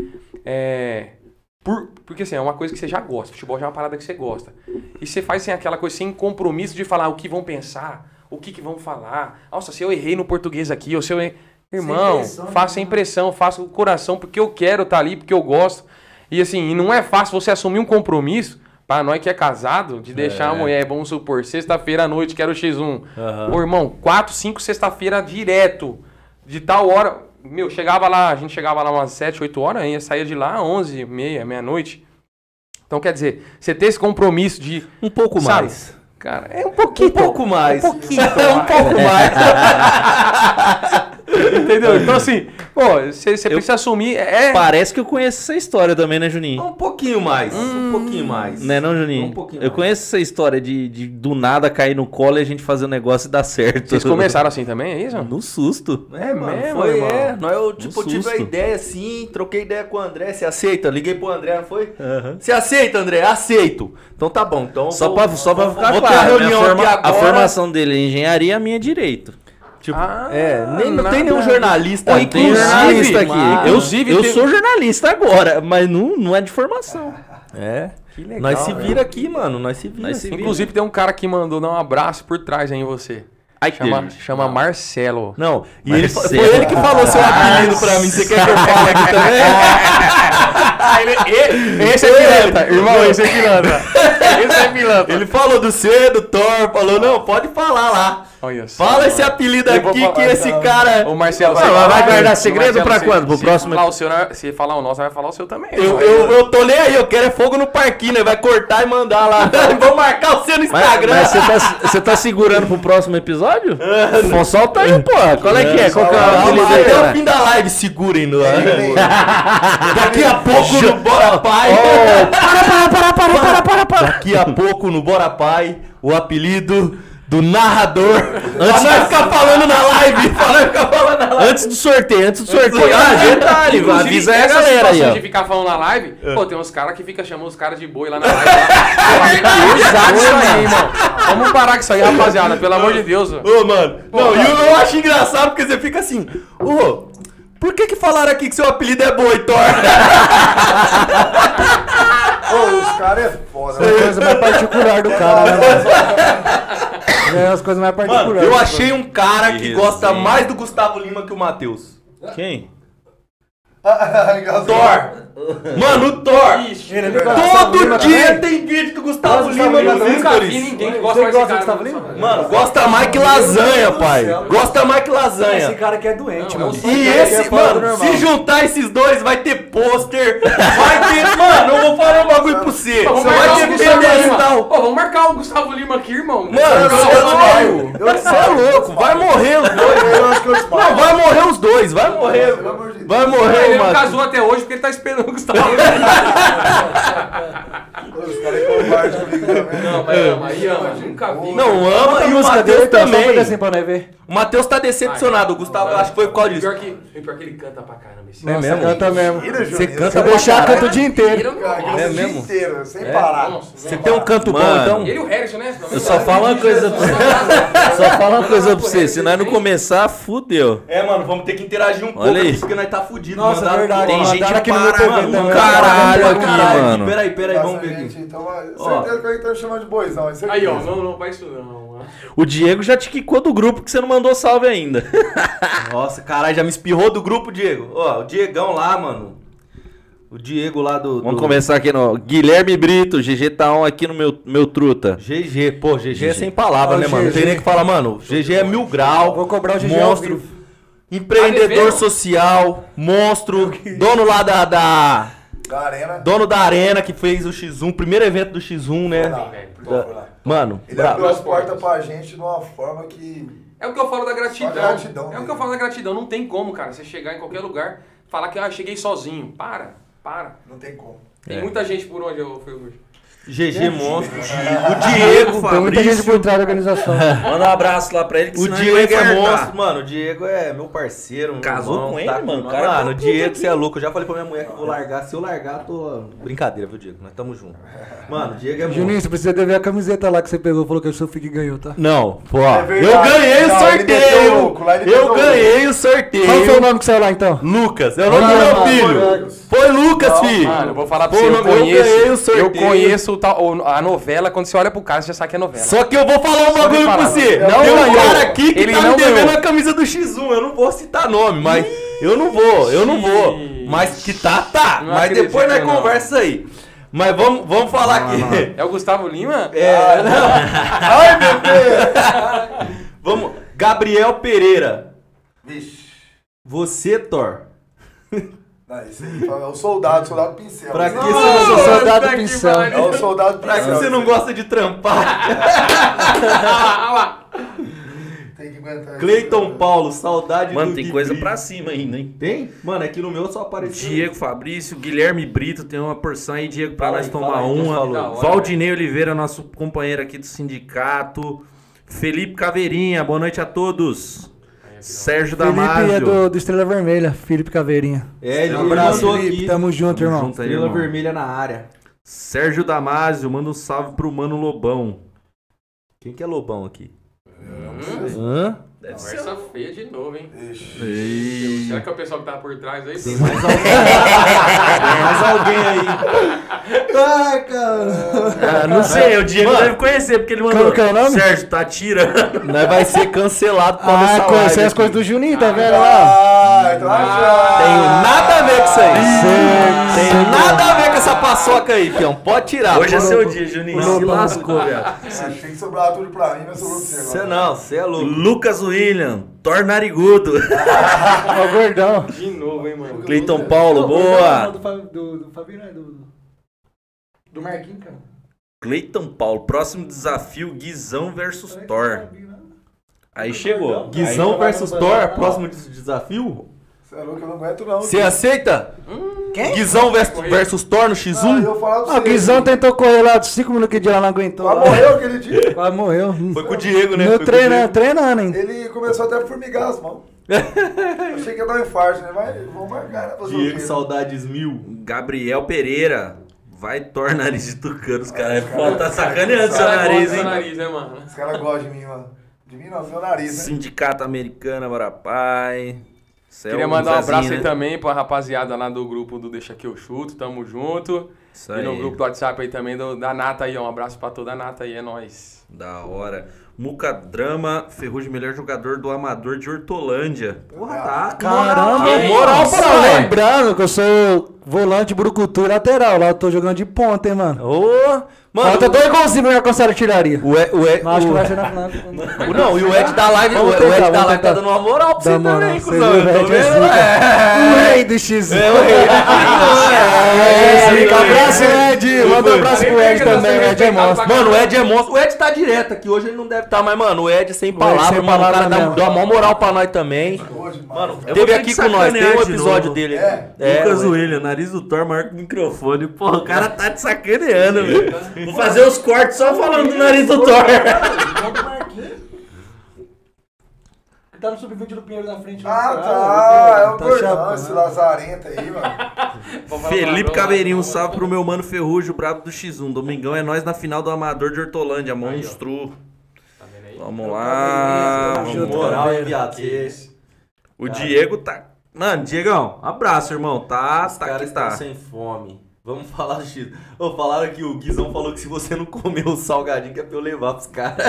é. Por, porque assim, é uma coisa que você já gosta. Futebol já é uma parada que você gosta. E você faz assim, aquela coisa sem compromisso de falar o que vão pensar, o que, que vão falar. Nossa, se eu errei no português aqui, ou se eu. errei- Irmão, faça né? impressão, faça o coração, porque eu quero estar ali, porque eu gosto. E assim, não é fácil você assumir um compromisso. Pra nós que é casado, de deixar a mulher, vamos supor, sexta-feira à noite, quero X1. Aham. Ô, irmão, 4, 5 sexta-feira direto. De tal hora. Meu, chegava lá, a gente chegava lá umas 7, 8 horas, aí saía de lá 11, meia, meia-noite. Então, quer dizer, você ter esse compromisso de. Um pouco Sabe? mais. Cara, é um pouquinho. Um pouco mais. Um pouquinho. um pouco mais. Entendeu? Então, assim, pô, você precisa assumir. É. Parece que eu conheço essa história também, né, Juninho? Um pouquinho mais. Um pouquinho mais. Né, não, Juninho? Um pouquinho eu mais. conheço essa história de, de do nada cair no colo e a gente fazer o negócio e dar certo. Vocês começaram assim também, é isso? No susto. É, mano, mesmo, foi, irmão? é. Nós, eu, tipo, No tive a susto. ideia assim, troquei ideia com o André, você aceita? Liguei pro André, não foi? Aham. Você aceita, André? Aceito. Então tá bom. Então Só vou- pra, só pra vou- ficar vou ter a claro, né? reunião a, forma- aqui a agora. formação dele é engenharia, a minha é direito. Tipo, Ah, é, nem, não tem nenhum jornalista Pô, aqui. Inclusive, jornalista aqui. Eu, inclusive, eu tem- sou jornalista agora, mas não, não é de formação. É. Que legal. Nós se vira aqui, mano. Nós se vira. Nós se aqui. Inclusive, tem um cara que mandou dar um abraço por trás aí em você. Ai, Chama, chama Marcelo. Não, e ele, Marcelo. foi ele que falou seu apelido pra mim. Você quer que eu fale aqui também? Ele, esse é pilantra, irmão, esse é pilantra. Esse é pilantra. Ele falou do C, do Thor, falou, não, pode falar lá. Olha só. Fala esse apelido Eu aqui que esse então. cara. Ô, Marcelo, Não, vai fala- guardar segredo pra se- quando? Pro se próximo- Falar o seu, não é- se falar o nosso, vai falar o seu também. Eu, Vai. eu, eu tô nem aí, eu quero é fogo no parquinho, né? Vai cortar e mandar lá. Vou marcar o seu no Instagram. mas você, tá, você tá segurando pro próximo episódio? Pô, solta aí, pô. Qual é que é? Qual que é o apelido aí, até o fim da live, segurem no Daqui a pouco no Bora Pai. Para, para, para, para, para, para. Daqui a pouco no Bora Pai, o apelido do narrador. Antes de ficar falando na live. Pra ficar falando na live. Antes do sorteio, antes do sorteio. Ah, detalhe, avisa aí a essa galera aí, situação ó. de ficar falando na live, pô, tem uns caras que ficam chamando os caras de boi lá na live. lá. Exato isso aí, irmão. Vamos parar com isso aí, rapaziada, pelo amor de Deus. Ô, mano. Não, e eu, eu acho engraçado porque você fica assim. Ô, Por que que falaram aqui que seu apelido é boi, Thor? Ô, os caras é foda. É a coisa mais particular do cara, né? mano? É as coisas mais particulares. Mano, eu achei um cara que Que gosta mais do Gustavo Lima que o Matheus. Quem? Thor! Mano, o Thor! Do Gustavo Todo Lima dia também? tem vídeo do Gustavo Lima Gustavo nos Lima? Nunca vi stories. ninguém que gosta gosta do. Gustavo Lima? Mano, gosta mais que lasanha, pai. Gosta mais que Esse lasanha. cara aqui é doente, Não, mano. é E é esse, fora do mano, normal. se juntar esses dois, vai ter pôster, vai ter. Mano, eu vou falar um bagulho pra você. Pô, vai ter pedestal. Pô, vamos marcar o Gustavo Lima aqui, irmão. Mano, você é louco. Você é louco. Vai morrer os dois. Que Não, vai morrer os dois. Vai morrer. Vai morrer Ele o não casou até hoje porque ele tá esperando o Gustavo. Os caras é covarde comigo também. Não, mas ama, aí ama. Nunca vi. Não, ama e o música Matheus também. ver. O Matheus tá decepcionado. O Gustavo, acho que foi por causa disso. Pior que, pior que ele canta pra caramba. Esse É mesmo? Canta mesmo. Você canta deixar, caralho. canta o dia inteiro. É o dia mesmo? inteiro, sem É? parar. Você tem um canto bom, Mano. então? E ele e o Harrison, né? Eu só falo uma coisa pra você. Só falo uma coisa pra você. Se nós não começar, fudeu. É, mano, vamos ter que interagir um pouco Olha aí. aqui, porque nós tá fudido. Nossa, Mandaram- verdade. Tem gente aqui no meu TV também. caralho aqui, caralho. mano. Peraí, peraí, vamos ver gente, aqui. então, Ó. certeza que ele tá me chamando de boizão. é. Aí, ó, não, não faz isso não. O Diego já te quicou do grupo que você não mandou salve ainda. Nossa, caralho, já me espirrou do grupo, Diego. Ó, o Diegão lá, mano. O Diego lá do. Vamos do- começar aqui no Guilherme Brito, GG tá on aqui no meu, meu truta. GG, pô, GG, é sem palavras, Ó, né, mano? Não tem nem o que falar, mano. GG é mil grau. Vou cobrar o GG ao monstro. Empreendedor Tá social, monstro, dono lá da, da- Da arena. Dono da Arena que fez o X1, primeiro evento do X1, né? Lá, velho. foi lá, foi lá. Mano, Ele brabo. abriu as portas pra gente de uma forma que. É o que eu falo da gratidão. Gratidão, é o que eu falo da gratidão. Não tem como, cara, você chegar em qualquer lugar falar que ah, cheguei sozinho. Para, para. Não tem como. Tem É. muita gente por onde eu fui hoje. GG monstro. O Diego, Tem muita gente por trás da organização. Manda um abraço lá pra ele que O senão Diego é monstro, mano. O Diego é meu parceiro. meu Casou irmão, com ele, tá mano? cara Mano, tá o Diego, você é louco. Eu já falei pra minha mulher que eu vou largar. Se eu largar, tô. Brincadeira, viu, Diego? Nós tamo junto. Mano, o Diego é Juninho, monstro. você precisa dever a camiseta lá que você pegou, falou que o seu fique ganhou, tá? Não, pô. É eu ganhei o sorteio. louco, Eu ganhei o Qual foi o sorteio. nome que saiu lá então? Lucas, é o nome do meu mano, filho. Foi Lucas, filho. Mano, eu vou falar pra você, eu conheço, eu sorteio. conheço o tal- o- a novela, quando você olha pro cara, você já sabe que é novela. Só que eu vou falar um bagulho pra você. Não Tem um ganhou. cara aqui que Ele tá me devendo ganhou. a camisa do X1. Eu não vou citar nome, mas eu não vou, eu não vou. Mas que tá, tá. Não mas acredito, depois nós não. conversa aí. Mas vamos, vamos falar aqui. É o Gustavo Lima? É, não. Ai, meu Deus! Vamos. Gabriel Pereira. Vixe. Você, Thor. Não, esse aí é o soldado, soldado pincel. Pra que Não, você não gosta? soldado pincel. É o soldado Pra que pincel. você não gosta de trampar? Ah. Tem que aguentar. Cleiton Paulo, saudade Mano, do tem Gui coisa Brito. pra cima ainda, hein? Tem? Mano, aqui no meu só apareceu. Diego Fabrício, Guilherme Brito, tem uma porção aí, Diego, pra Fala nós aí, tomar uma. falou? Valdinei Oliveira, nosso companheiro aqui do sindicato. Felipe Caveirinha, boa noite a todos. Sérgio Felipe Damasio. é do, do Estrela Vermelha, Felipe Caveirinha. É, ele Um abraço, Felipe. aqui. Tamo junto, Tamo irmão. junto aí, Estrela irmão. vermelha na área. Sérgio Damasio, manda um salve pro Mano Lobão. Quem que é Lobão aqui? Hum, Hã? Deve ser. Conversa feia de novo, hein? Ei. Será que é o pessoal que tá por trás aí? Tem mais alguém. Tem mais alguém aí. Ai, cara. Ah, não sei, o Diego deve conhecer, porque ele mandou. Que é o nome? Sérgio, tá tirando. Nós vai ser cancelado por Ah, conhecer as coisas do Juninho, tá vendo lá? Ah, então já. Tenho nada a ver com isso aí. Tenho nada a ver com essa paçoca aí, fião. Pode tirar. Hoje é seu dia, Juninho. Se lascou, viado. Achei que sobrava tudo pra mim, mas sobrou pra você Você não, você é louco. Lucas William, Thor Narigudo. Ó, o gordão. De novo, hein, mano? Cleiton Paulo, boa. Do, do, do Fabinho, né? Do, do Marquinhos, cara. Cleiton Paulo, próximo desafio Guizão versus Thor. Aí chegou. Guizão Aí- versus Thor, próximo des- desafio. Você é louco, eu não aguento não. Você aceita? Quem? Guizão versus, versus Thor no Ah, X1? eu falava pra Ah, o você. Guizão tentou correr lá de 5 minutos que dia lá não aguentou. Lá. morreu aquele dia. Quase morreu. Foi com o Diego, né? Meu Foi com o treino, Diego. treinando ainda. Ele começou até a formigar as mãos. Achei que ia dar um infarto, né? Mas vamos marcar, né? Fazer o Diego, saudades mil. Gabriel Pereira. Vai Thor nariz de tucano. Os caras é caras- tá sacaneando os seu nariz, Seu hein? nariz, né, mano? Os caras gostam de mim, mano. De mim não, seu nariz, né? Sindicato Americana, Barapai. É Queria mandar um abraço aí né? também pra rapaziada lá do grupo do Deixa Que Eu Chuto, tamo junto. Isso E no aí. grupo do WhatsApp aí também do- da Nata aí, ó. Um abraço pra toda a Nata aí, é nóis. Da hora. Muca Drama, Ferrugem, melhor jogador do Amador de Hortolândia. Porra, tá. Caramba, moral pra lembrando que eu sou volante brucutu e lateral. Lá eu tô jogando de ponta, hein, mano. Ô, mano, Falta dois golzinhos pra alcançar a tiraria. o, Ed- o, Ed- Mas acho que o- vai ser na final. o- não, e o Ed da live, o, Vamos o tentar, Ed da live tá tentar. dando uma moral pra você Dá também, cuzão. viu, Eu tô Ed é vendo, zica. é. O rei do X. É o rei. É, É. Abraço, Ed. Manda um abraço pro Ed também. O Ed é monstro. Mano, o Ed é monstro. O Ed tá direto aqui. Hoje ele não deve estar, mas, mano, o Ed sem Ed palavras, sem mano. O cara palavra dá, uma moral pra nós também. Mano, teve aqui que com nós, tem um episódio dele. É? Lucas. William, nariz do Thor maior que o microfone. Porra, o cara tá te sacaneando, velho. Vou fazer os cortes só falando do nariz do Thor. Tá no sub-20 do Pinheiro na frente. Ah, tá. É o Tá gordão, esse lazarento aí, mano. Felipe Caveirinho, um salve pro meu mano Ferrugem, o brabo do X1. Domingão é nós na final do Amador de Hortolândia, monstro. Vamos lá. Tamo Vamos junto, lá. Moral, viado. Cê- O Diego tá. Mano, Diegão, abraço, irmão. Tá, Os tá caras que estão tá. sem fome. Vamos falar do X. Ô, falaram que o Guizão falou que se você não comer o salgadinho que é pra eu levar pros caras.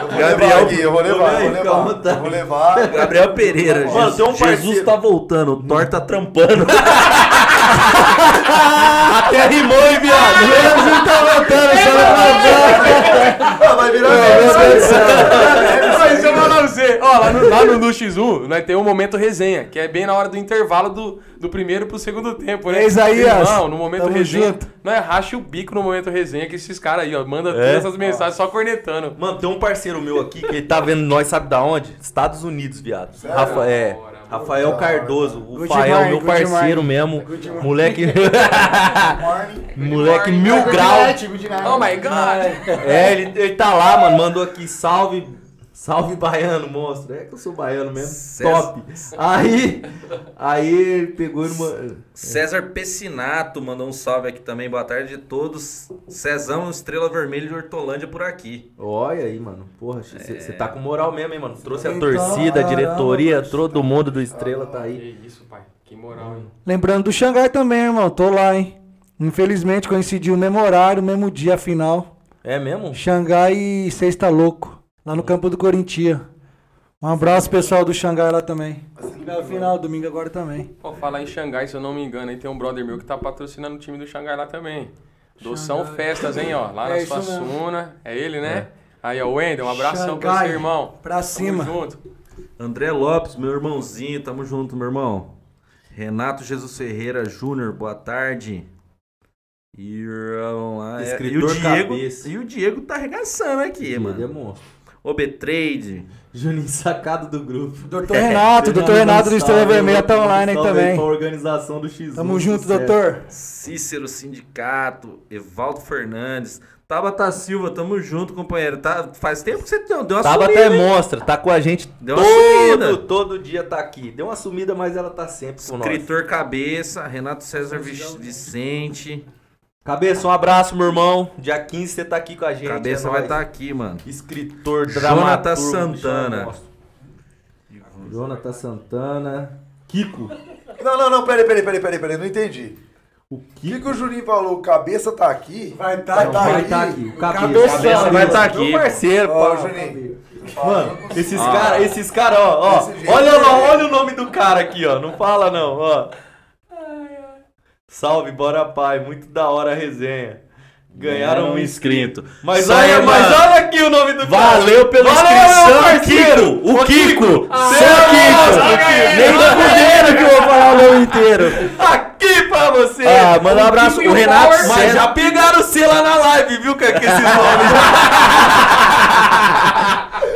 Eu vou Gabriel- levar aqui, eu vou levar, aí, eu vou levar. vontade. Eu vou levar. Gabriel Pereira, Mano, Jesus, tem um Jesus tá voltando, o Thor tá trampando. Até rimou, hein, viado? Jesus tá voltando, só Ah, vai virar Mas você. Ó, lá no, lá no, no X1, nós tem um momento resenha, que é bem na hora do intervalo do, do primeiro pro segundo tempo, né? É, Isaías, Irmão, no momento tamo resenha. junto. Não é racha o bico no momento resenha, que esses caras aí, ó, mandam É? todas essas mensagens só cornetando. Mano, tem um parceiro meu aqui que ele tá vendo nós, sabe da onde? Estados Unidos, viado. Rafa, é. Rafael Cardoso, o Good Fael, morning, meu parceiro mesmo. Moleque. Moleque mil grau. Oh my god! É, ele, ele tá lá, mano. Mandou aqui, salve. Salve baiano, monstro. É que eu sou baiano mesmo. César- Top. Aí. Aí pegou numa. César Pessinato mandou um salve aqui também. Boa tarde a todos. Cezão, Estrela Vermelha de Hortolândia por aqui. Olha aí, mano. Porra, você tá com moral mesmo, hein, mano. Trouxe a Então, torcida, a diretoria, todo mundo do Estrela tá aí. Que isso, pai. Que moral, hein? Lembrando do Xangai também, irmão. Tô lá, hein. Infelizmente coincidiu o mesmo horário, mesmo dia final. É mesmo? Xangai e Sexta Louco. Lá no campo do Corintia. Um abraço pessoal do Xangai lá também. Final, final, domingo agora também. Pô, falar em Xangai, se eu não me engano, aí tem um brother meu que tá patrocinando o time do Xangai lá também. Doção Xangai. Festas, hein, ó. Lá É na. Suassuna. É ele, né? Aí, ó, Wendel, um abração pra Xangai. você, irmão. Pra cima. Tamo junto. André Lopes, meu irmãozinho, tamo junto, meu irmão. Renato Jesus Ferreira Júnior, boa tarde. E, vamos lá, é, e, o Escritor Diego, cabeça. e o Diego tá arregaçando aqui, Ele é mano. monstro. O B-Trade, Juninho sacado do grupo. Doutor Renato, doutor Renato do Estrela Vermelha tá online aí também. Pra organização do X1. Tamo junto, doutor. Cícero Sindicato, Evaldo Fernandes, Tabata Silva, tamo junto, companheiro. Tá, faz tempo que você deu, deu uma Tabata sumida, é hein? monstra, tá com a gente Deu uma todo, sumida. todo dia tá aqui. Deu uma sumida, mas ela tá sempre com nós. Escritor Cabeça, Renato César Vic- Vicente. Cabeça, um abraço, meu irmão. Dia 15 você tá aqui com a gente. Cabeça é vai estar aqui, mano. Escritor, Jonathan dramaturgo, Santana. bicho, monstro. Jonathan Santana. Kiko. Não, não, não, peraí, peraí, peraí, peraí, peraí, não entendi. O que, que o Juninho falou? O cabeça tá aqui? Vai tá Vai aqui. tá vai aí. estar aqui. O cabeça, Cabeça Cabeça vai estar Meu aqui. parceiro, Ó, pá. Juninho. Mano, esses caras, esses caras, ó, ó. Olha, lá, olha o nome do cara aqui, ó. Não fala não, ó. Salve, bora pai, muito da hora a resenha. Ganharam um inscrito. Mas olha, mas olha aqui o nome do cara. Valeu pela Valeu, inscrição, parceiro. Kiko! O Kiko! Ah, Seu Kiko! Nem fudendo que eu vou falar o nome inteiro. Aqui pra você. Ah, manda um abraço. O Renato Mas já pegaram você lá na live, viu? Que é que esses nomes.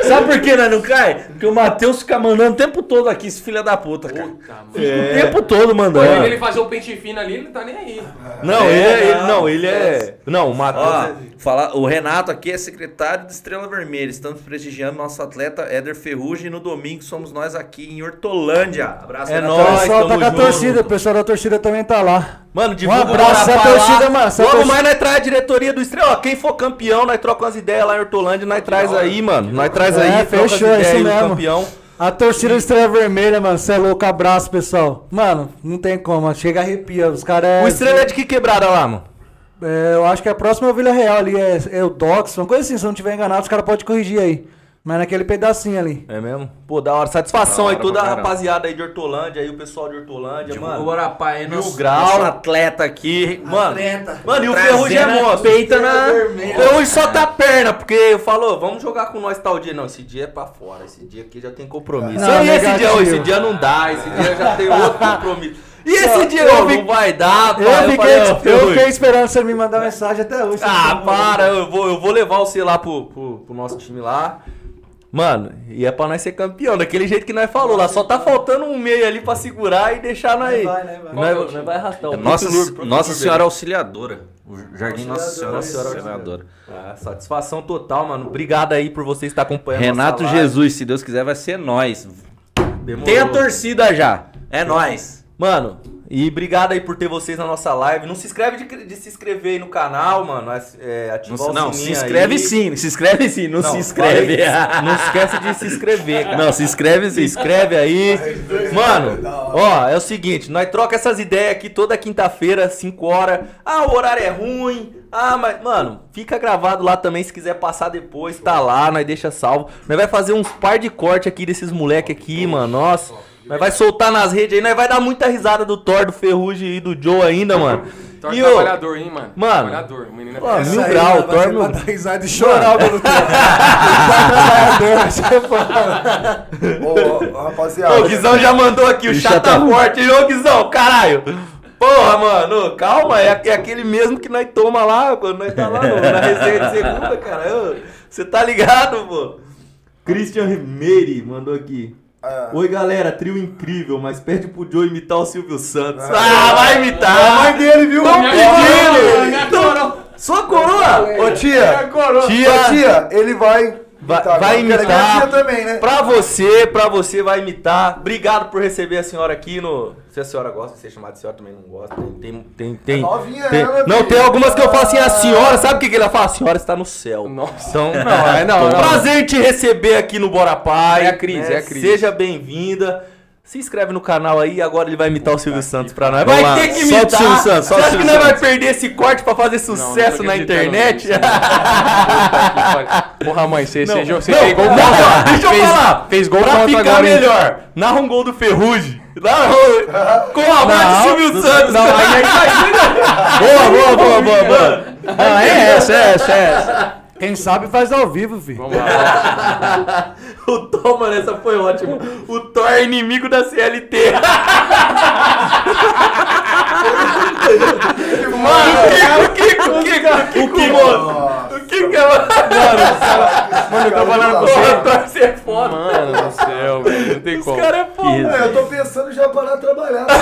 Sabe por que nós não cai? Porque o Matheus fica mandando o tempo todo aqui, esse filho da puta, cara. Puta, mano. O tempo todo Pô, mandando. ele fazer o pente fino ali, ele não tá nem aí. Não, É, ele é. Ele, não. ele é. Não, o Matheus. É- fala, o Renato aqui é secretário de Estrela Vermelha. Estamos prestigiando nosso atleta Éder Ferrugem. No domingo somos nós aqui em Hortolândia. Abraço, É Renato. nóis. O pessoal tá com a junto. torcida, o pessoal da torcida também tá lá. Mano, divulga Um abraço, Guarapá torcida, mano, essa Logo torcida- mais nós traz a diretoria do Estrela. Ó, quem for campeão, nós troca umas ideias lá em Hortolândia, nós traz aí, mano. Nós traz É, aí, as fechou, é isso mesmo. campeão. A torcida Estrela Vermelha, mano, cê é louco, abraço, pessoal. Mano, não tem como, chega arrepia. Os caras é. O Estrela é de que quebrada lá, mano? É, eu acho que a próxima é o Vila Real ali, é, é o Dox, uma coisa assim, se eu não tiver enganado, os caras podem corrigir aí. Mas naquele pedacinho ali. É mesmo? Pô, da hora. Satisfação Da aí, hora toda a rapaziada aí de Hortolândia, aí o pessoal de Hortolândia, o mano. Guarapá aí, Mil nosso, grau. nosso atleta aqui. Mano, Atleta. mano, e o Ferrugem é a monstro. peita na- O Ferrugem só tá perna, porque falou, vamos jogar com nós tal dia. Não, esse dia é pra fora, esse dia aqui já tem compromisso. Não, e esse dia, esse dia não dá, esse dia já tem outro compromisso. E esse dia, eu vi- não vai dar, pai. Eu fiquei, falei, ó, eu fiquei esperando você me mandar mensagem até hoje. Ah, para, eu vou, eu vou levar você lá pro, pro, pro nosso time lá. Mano, e é pra nós ser campeão, daquele jeito que nós falou lá. Só tá faltando um meio ali pra segurar e deixar nós aí. Vai, né, vai. Nós, nós vai arrastar o Nossa. Nossa Senhora Auxiliadora. O Jardim Nossa Senhora Nossa Senhora Auxiliadora. Ah, satisfação total, mano. Obrigado aí por você estar acompanhando. Renato. Jesus, se Deus quiser, vai ser nós. Demorou. Tem a torcida já. É nós. Mano, e obrigado aí por ter vocês na nossa live. Não se inscreve de, de se inscrever aí no canal, mano. É, ativar Não, o se sininho inscreve aí. sim. Se inscreve sim. Não, se inscreve. falei- não esquece de se inscrever, cara. Não, se inscreve Se inscreve aí. Mano, ó, é o seguinte, nós troca essas ideias aqui toda quinta-feira, 5 horas. Ah, o horário é ruim. Ah, mas, mano, fica gravado lá também se quiser passar depois, tá lá, nós deixa salvo. Nós vai fazer uns par de corte aqui desses moleque aqui, mano. Nossa. Nós vai soltar nas redes aí, nós vai dar muita risada do Thor, do Ferrugem e do Joe ainda, mano. Torce E o trabalhador, hein, mano? Mano. Trabalhador. O menino é Pô, pesado. mil grau, Thor, Pra dar risada e chorar o meu Ô, rapaziada. Ô, o Guizão já mandou aqui, o chata chata- forte. Ô, Guizão, caralho. Porra, mano, calma, é, é aquele mesmo que nós toma lá, quando nós tá lá no- na resenha de segunda, cara. Você tá ligado, pô? Christian Meire mandou aqui. É. Oi, galera, trio incrível, mas pede pro Joe imitar o Silvio Santos. Ah, vai imitar! A mãe dele, viu? Tão pedindo! Então, Sua coroa! Ô tia, Tia, tia, ele vai Vai- imitar, vai ela é imitar. também, né? Pra você, pra você vai imitar. Obrigado por receber a senhora aqui no. Se a senhora gosta de ser chamada de senhora, também não gosta. Tem. tem, tem, tem, novinha tem- ela, Não, tem algumas que eu falo assim, a senhora, sabe o que, que ele fala? A senhora está no céu. Nossa. Então, Não, é não, não. prazer em te receber aqui no Bora Pai. É a crise, é a crise. Seja bem-vinda. Se inscreve no canal aí, agora ele vai imitar o Silvio Santos pra nós. Vamos Vai lá, ter que solta imitar. o Silvio Santos, Você solta o acha que Silvio nós vai Santos. perder esse corte pra fazer Não, não sucesso na internet? Porra, mãe, você, você, você Não, fez gol não, contra. deixa eu fez, falar. Fez gol pra contra ficar agora. hein? melhor, narra um gol do Ferrugem. Narra- Com a voz de Silvio Santos. Não, aí, aí imagina. Boa, boa, boa, boa, boa. Ah, é essa, é essa, é essa. Quem sabe faz ao vivo, filho. Vamos lá. O Tom, mano, essa foi ótima. O Thor é inimigo da CLT. Mano, o que, o que, o que, o que, moço? O que que é, mano? Mano, eu tô falando Porra, Thor, você é foda. Mano do céu, velho. Não tem Os como. caras é foda. Eu tô pensando já parar de trabalhar.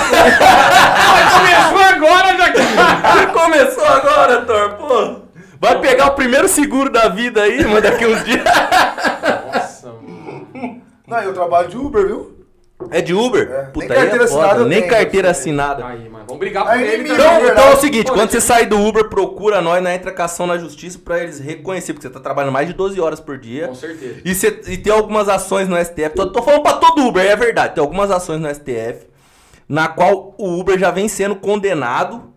Começou agora, já que. Começou agora, Thor, pô. Vai pegar o primeiro seguro da vida aí, mano, daqui uns dias. Nossa, mano. Não, eu trabalho de Uber, viu? É de Uber? É, Puta, nem aí carteira é assinada Nem tenho, carteira assinada. Aí, mano. Vamos brigar por ele. Então, verdade. então é o seguinte, Pô, quando você sair do Uber, procura nós na Entracação na Justiça pra eles reconhecer, porque você tá trabalhando mais de 12 horas por dia. Com certeza. E, você, e tem algumas ações no STF, tô, tô falando pra todo Uber, é verdade, tem algumas ações no STF, na qual o Uber já vem sendo condenado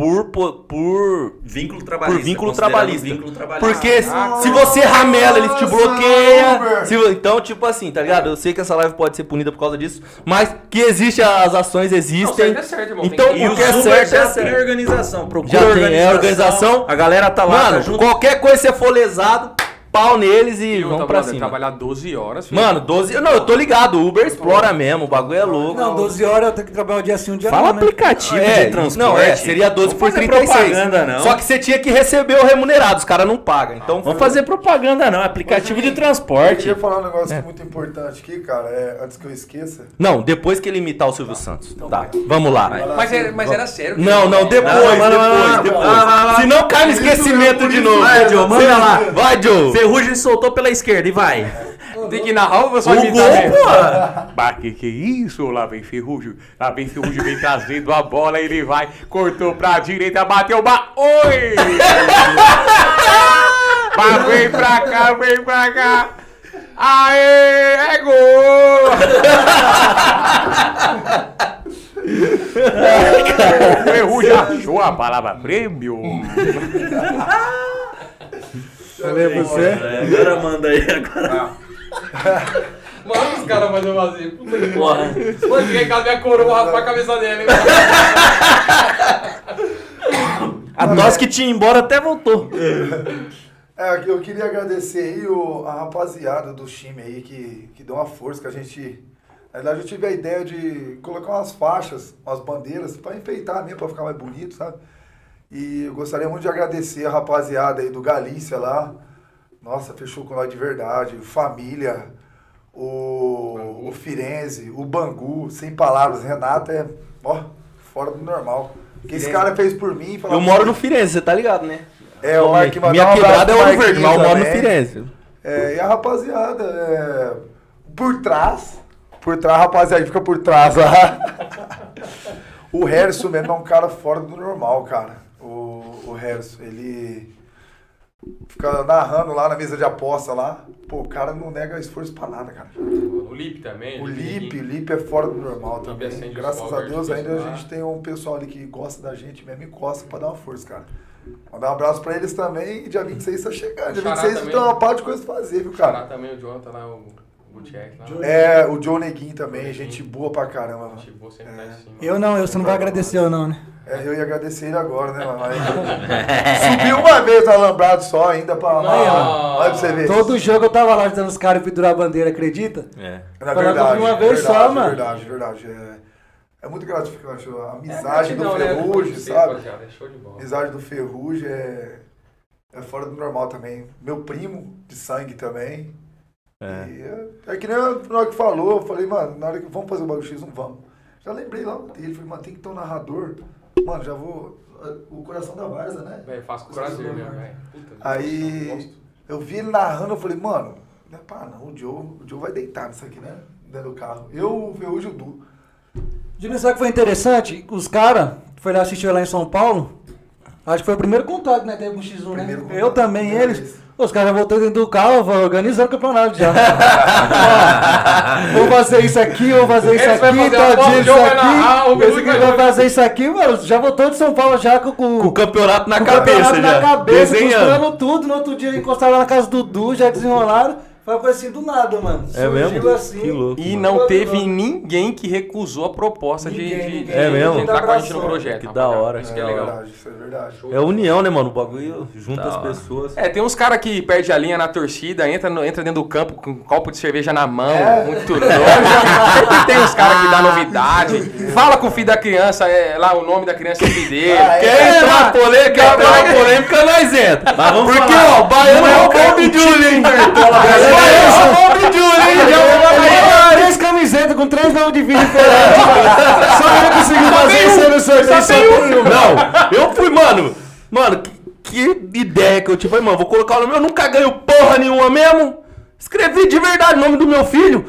por, por, por Vínculo trabalhista. por vínculo trabalhista. Vínculo trabalhista. Porque Ah, se você ramela, eles te. Uber. Se então, tipo assim, tá ligado? Eu sei que essa live pode ser punida por causa disso, mas que existe, as ações Não, existem. certo é certo, irmão. Então, que- E o que é certo é já tem certo. organização. Procura Já tem, é organização. A galera tá lá, tá Mano, junto. qualquer coisa você for lesado, pau neles e, E vamos pra cima. trabalhar 12 horas, filho. Mano, 12. Não, eu tô ligado, o Uber explora mesmo, o bagulho é louco. Não, 12 horas eu tenho que trabalhar um dia sim, um dia Fala não, né? aplicativo É, de transporte. Não, é, seria 12 Vamos por fazer 36. propaganda, não. Só que você tinha que receber o remunerado, os caras não pagam. Então, Vamos fazer propaganda, não. Aplicativo de Eu transporte. queria falar um negócio muito importante aqui, cara, é, antes que eu esqueça. Não, depois que ele imitar o Silvio Santos. Tá, vamos lá. Mas, era, mas era sério. Não, não, depois, depois, depois. Se não cai no esquecimento de novo. Vai, Joe, manda lá. Vai, Joe. Ferrugem soltou pela esquerda e vai. Tem que narrar ou só O imitar gol, mesmo? pô. Bah, que que é isso? Lá vem Ferrugem. Lá vem Ferrugem, vem trazendo a bola, ele vai, cortou pra direita, bateu, ba... Oi! bah, vem pra cá, vem pra cá. Aê, é gol! O Ferrugem achou a palavra prêmio. Valeu você. É, agora manda aí, agora. Manda os caras fazer vazio. Puta que Porra. Mano, ninguém cabe a coroa raspar a cabeça dele. hein? A nós que tinha embora até voltou. É, eu queria agradecer aí o, a rapaziada do time aí que, que deu uma força, que a gente. Na verdade, eu tive a ideia de colocar umas faixas, umas bandeiras, pra enfeitar mesmo, pra ficar mais bonito, sabe? E eu gostaria muito de agradecer a rapaziada aí do Galícia lá. Nossa, fechou com nós de verdade. Família, o, o Firenze, o Bangu, sem palavras. Renato é, ó, fora do normal. O que esse cara fez por mim. Eu moro no Firenze, você tá ligado, né? É, o. Marquinhos Minha um quebrada é abraço Ouro Verde, mas eu moro no. Firenze. É, e a rapaziada, é, por trás, por trás, rapaziada fica por trás lá. o Harrison mesmo é um cara fora do normal, cara. O, o Harrison, ele fica narrando lá na mesa de aposta lá. Pô, o cara não nega esforço pra nada, cara. O Lip também. O Lipe, o Lipe é fora do normal também. Graças a Deus ainda a gente tem um pessoal ali que gosta da gente mesmo e gosta pra dar uma força, cara. Mandar um abraço pra eles também e dia 26 tá chegando. Dia Xará 26 também. tem uma parte de coisa pra fazer, viu, cara? Lá também o Jonathan lá, o Gutierrez lá. É, o Joe Neguinho também, gente boa pra caramba. Gente boa, sempre tá em cima. Eu não, eu, você não vai agradecer eu não, né? É, eu ia agradecer ele agora, né, Subiu uma vez no alambrado só ainda pra. Não. Olha pra você ver. Todo jogo eu tava lá ajudando os caras a pendurar a bandeira, acredita? É. Na verdade, de uma vez verdade, só, mano. Verdade, verdade. É, é muito gratificante a É amizade do gratidão, né? Ferrugem, Você, sabe? rapaziada, é show de bola. Amizade do Ferrugem é, é fora do normal também. Meu primo de sangue também. É. E é, é que nem na hora que falou, eu falei, mano, na hora que vamos fazer o bagulho X, não vamos. Já lembrei logo dele, falei, mano, tem que ter um narrador. Mano, já vou. O coração da Varza, né? Velho, faço com prazer mesmo, velho. Puta, Aí eu vi ele narrando, eu falei, mano, não é pá, não, o Joe, o Joe vai deitar nisso aqui, né? Dentro do carro. Eu, o Ferrugem e o Du. Júnior, sabe o que foi interessante? Os caras foi lá assistir lá em São Paulo. Acho que foi o primeiro contato, né? Teve com o X1, né? Primeiro contato, Eu também, eles. vez. Os caras já voltou dentro do carro, organizando o campeonato já. Ó, vou fazer isso aqui, vou fazer isso aqui, fazer tal dia o isso João vai narrar, aqui. Esse aqui vai vai fazer isso aqui, mano. Já voltou de São Paulo já com, com, Com o campeonato na com o cabeça campeonato já. na cabeça, desenhando. tudo. No outro dia encostaram lá na casa do Du, já desenrolaram. Foi uma coisa assim do nada, mano. É mesmo? Surgiu assim. Que louco. E mano. não teve ninguém que recusou a proposta de, Ninguém, de- ninguém. de- É mesmo? de entrar com a gente no projeto. Que da hora. Isso que é é legal. verdade, isso é verdade. É união, né, mano? O bagulho junta Da as hora. pessoas. É, tem uns caras que perde a linha na torcida, entra, no- entra dentro do campo com um copo de cerveja na mão, É. muito doido. Sempre tem uns caras que dá novidade. Fala com o filho da criança, é, lá o nome da criança é o filho dele. Ah, é. Quer entrar na polêmica? Quer entrar na polêmica, nós entra. Porque, ó, Baiano é o Bob Júlio, o Bob hein? Já Três camisetas com três nomes de vídeo diferentes. Só ele conseguiu fazer isso no sorteio. Só tem um. Não, eu fui, mano. Mano, que, que ideia que eu tive. Mano, vou colocar o nome. Eu nunca ganho porra nenhuma mesmo. Escrevi de verdade o nome do meu filho.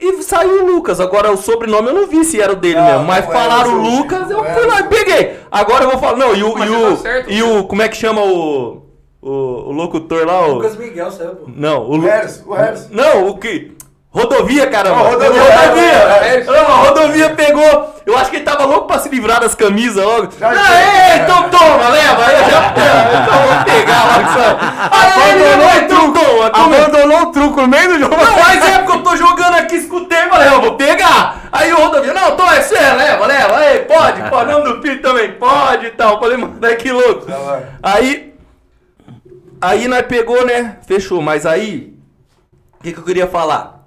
E saiu o Lucas. Agora o sobrenome eu não vi se era o dele Não, mesmo. Mas falaram seu Lucas, eu fui lá e peguei. Agora eu vou falar. Não, e o. Mas E você o, tá certo, e o como é que chama o. O, o locutor lá? O, Lucas Miguel saiu, pô. não, o O Lu- Harrison, o Harrison. Não, o que? Rodovia, caramba. Ah, rodovia. rodovia. Não, a rodovia pegou. Eu acho que ele tava louco pra se livrar das camisas logo. Já ah, é, então toma, leva. Aí eu já então vou pegar logo isso. Aí ele levou, então toma. Abandonou o truco no meio do jogo. Não, mas é porque eu tô jogando aqui, escutei, falei, eu vou pegar. Aí o rodovia, não, toma, é sério, leva, leva. Aí, pode, pode, não do filho também, pode e tal. Falei, mano, é que louco. Aí, aí nós pegou, né? Fechou. Mas aí, o que, que eu queria falar?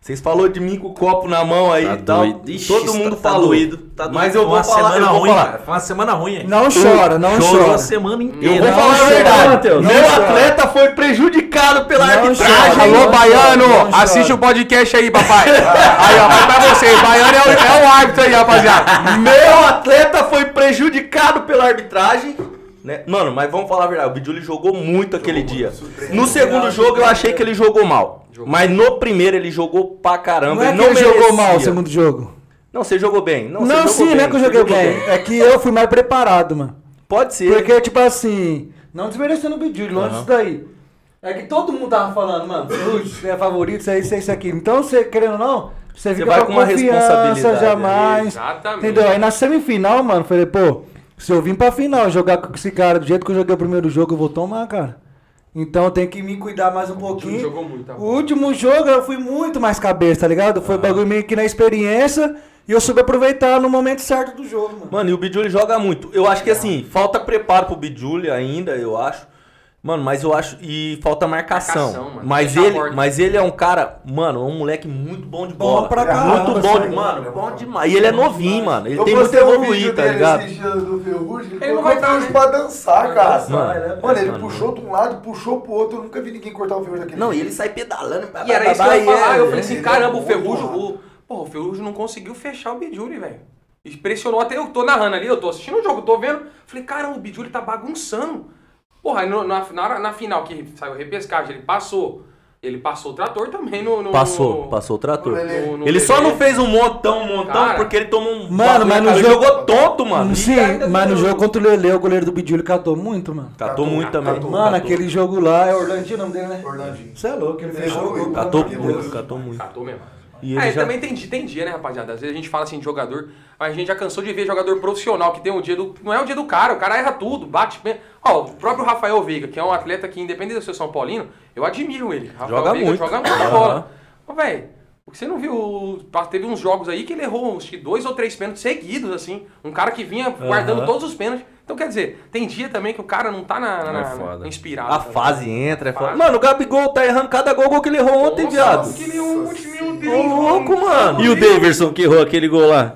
Vocês falou de mim com o copo na mão aí Tá e tal. doido. Ixi, Todo tá- mundo tá falou. doído, tá doído. Mas eu vou falar, semana eu vou ruim, falar. cara. Foi uma semana ruim. hein? Não chora, não Chorou chora. a semana Eu inteira. vou Não falar a verdade. Matheus, não Meu chora. atleta foi prejudicado pela Não arbitragem. chora, Alô, Baiano, não assiste chora. o podcast aí, papai. Aí, ó, vai pra você. Baiano é o, é o árbitro aí, rapaziada. Meu atleta foi prejudicado pela arbitragem. Né? Mano, mas vamos falar a verdade. O Biduli jogou muito aquele dia. No segundo jogo eu achei que ele jogou mal. Mas no primeiro ele jogou pra caramba. Não é ele ele jogou mal o segundo jogo. Não, você jogou bem. Não, Não, você jogou sim, bem, não é que eu você joguei jogou bem. É que eu fui mais preparado, mano. Pode ser. Porque, tipo assim, não desmerecendo o Bidilho, longe disso daí. É que todo mundo tava falando, mano, você é favorito, isso aí, isso aí, isso aqui. Então, você, querendo ou não, você fica vai com com uma confiança, responsabilidade, jamais. Exatamente. Entendeu? Aí na semifinal, mano, falei, pô, se eu vim pra final jogar com esse cara do jeito que eu joguei o primeiro jogo, eu vou tomar, cara. Então eu tenho que me cuidar mais um pouquinho. jogou muito, tá? O último jogo eu fui muito mais cabeça, tá ligado? Foi bagulho meio que na experiência e eu soube aproveitar no momento certo do jogo, mano. Mano, e o Bidjuli joga muito. Eu acho que assim, falta preparo pro Bidjuli ainda, eu acho. Mano, mas eu acho. E falta marcação. Marcação, mano. Mas, ele, mas ele é um cara, mano, um moleque muito bom de Bom bola. pra caramba, Muito bom, de, mano, bom demais. E ele é novinho, mano. Ele Eu tem muito evoluir, tá ligado? do Ferrugem, ele Ele não vai pra dançar, cara. Mano, Mano, ele mano. puxou de um lado, puxou pro outro, eu nunca vi ninguém cortar o Ferrugem daquele Não, e ele sai pedalando. E era isso que eu ia falar. Eu falei assim, é caramba, o bom, Ferrugem, porra. o, Ferrugem não conseguiu fechar o Bidjuli, velho. Impressionou até eu tô narrando ali, eu tô assistindo o jogo, tô vendo. Falei, caramba, o Bidjuli tá bagunçando. Porra, aí no- na, na, na final que saiu a repescagem, ele passou. Ele passou o trator também no. no Passou, no- passou o trator. no- no Ele só não fez um montão, um montão, Cara. porque ele tomou um. Mano, mas no cara. Ele jogo- jogou tonto, mano. Sim, mas no jogo contra o Lele, o goleiro do Bidjuli catou muito, mano. Catou muito também. catou. Mano, Catou. aquele jogo lá, é Orlandinho o nome dele, né? Orlandinho. Você é louco, ele o jogo. Catou muito, catou muito. Catou mesmo. E ele é, já- também tem, tem dia, né, rapaziada? Às vezes a gente fala assim de jogador, mas a gente já cansou de ver jogador profissional que tem um dia do. Não é o dia do cara, o cara erra tudo, bate. Ó, o próprio Rafael Veiga, que é um atleta que, independente do seu São Paulino, eu admiro ele. Rafael Joga Veiga muito. joga muito Aham. bola. Ô, velho, você não viu. Teve uns jogos aí que ele errou que dois ou três pênaltis seguidos, assim. Um cara que vinha guardando todos os pênaltis. Então, quer dizer, tem dia também que o cara não tá na, na- É na- inspirado. A tá fase entra, é foda. Mano, o Gabigol tá errando cada gol, gol que ele errou ontem, Nossa, viado. aquele último, meu Ô, Deus. louco, mano. E o Daverson que errou aquele gol lá?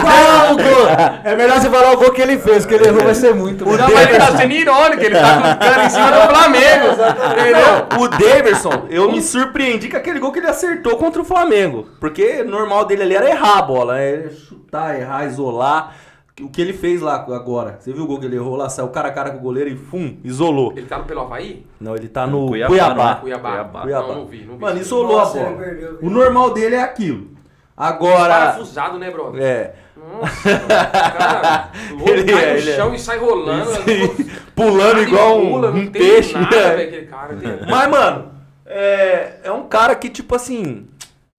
Qual o gol? É melhor você falar o gol que ele fez, que ele errou vai ser muito. mano. Não, mas ele tá sendo irônico, ele tá com o cara em cima do Flamengo. Entendeu? O Daverson, eu me surpreendi com aquele gol que ele acertou contra o Flamengo. Porque o normal dele ali era errar a bola. É chutar, errar, isolar. O que ele fez lá agora? Você viu o gol que ele errou lá? Saiu cara a cara com o goleiro e fum, isolou. Ele tá no pelo Havaí? Não, ele tá no Cuiabá, Cuiabá. né? Cuiabá. Cuiabá. Cuiabá. Não, não vi, não vi. Mano, isolou Nossa, a bola. perdeu, O normal dele é aquilo. Agora. Parafusado, né, brother? É. Nossa, cara, louco, Ele cai é, no ele é. chão e sai rolando. Pulando igual um, Pula, não um tem peixe. Nada, né? aquele cara. Tem- Mas, mano, é, é um cara que, tipo assim,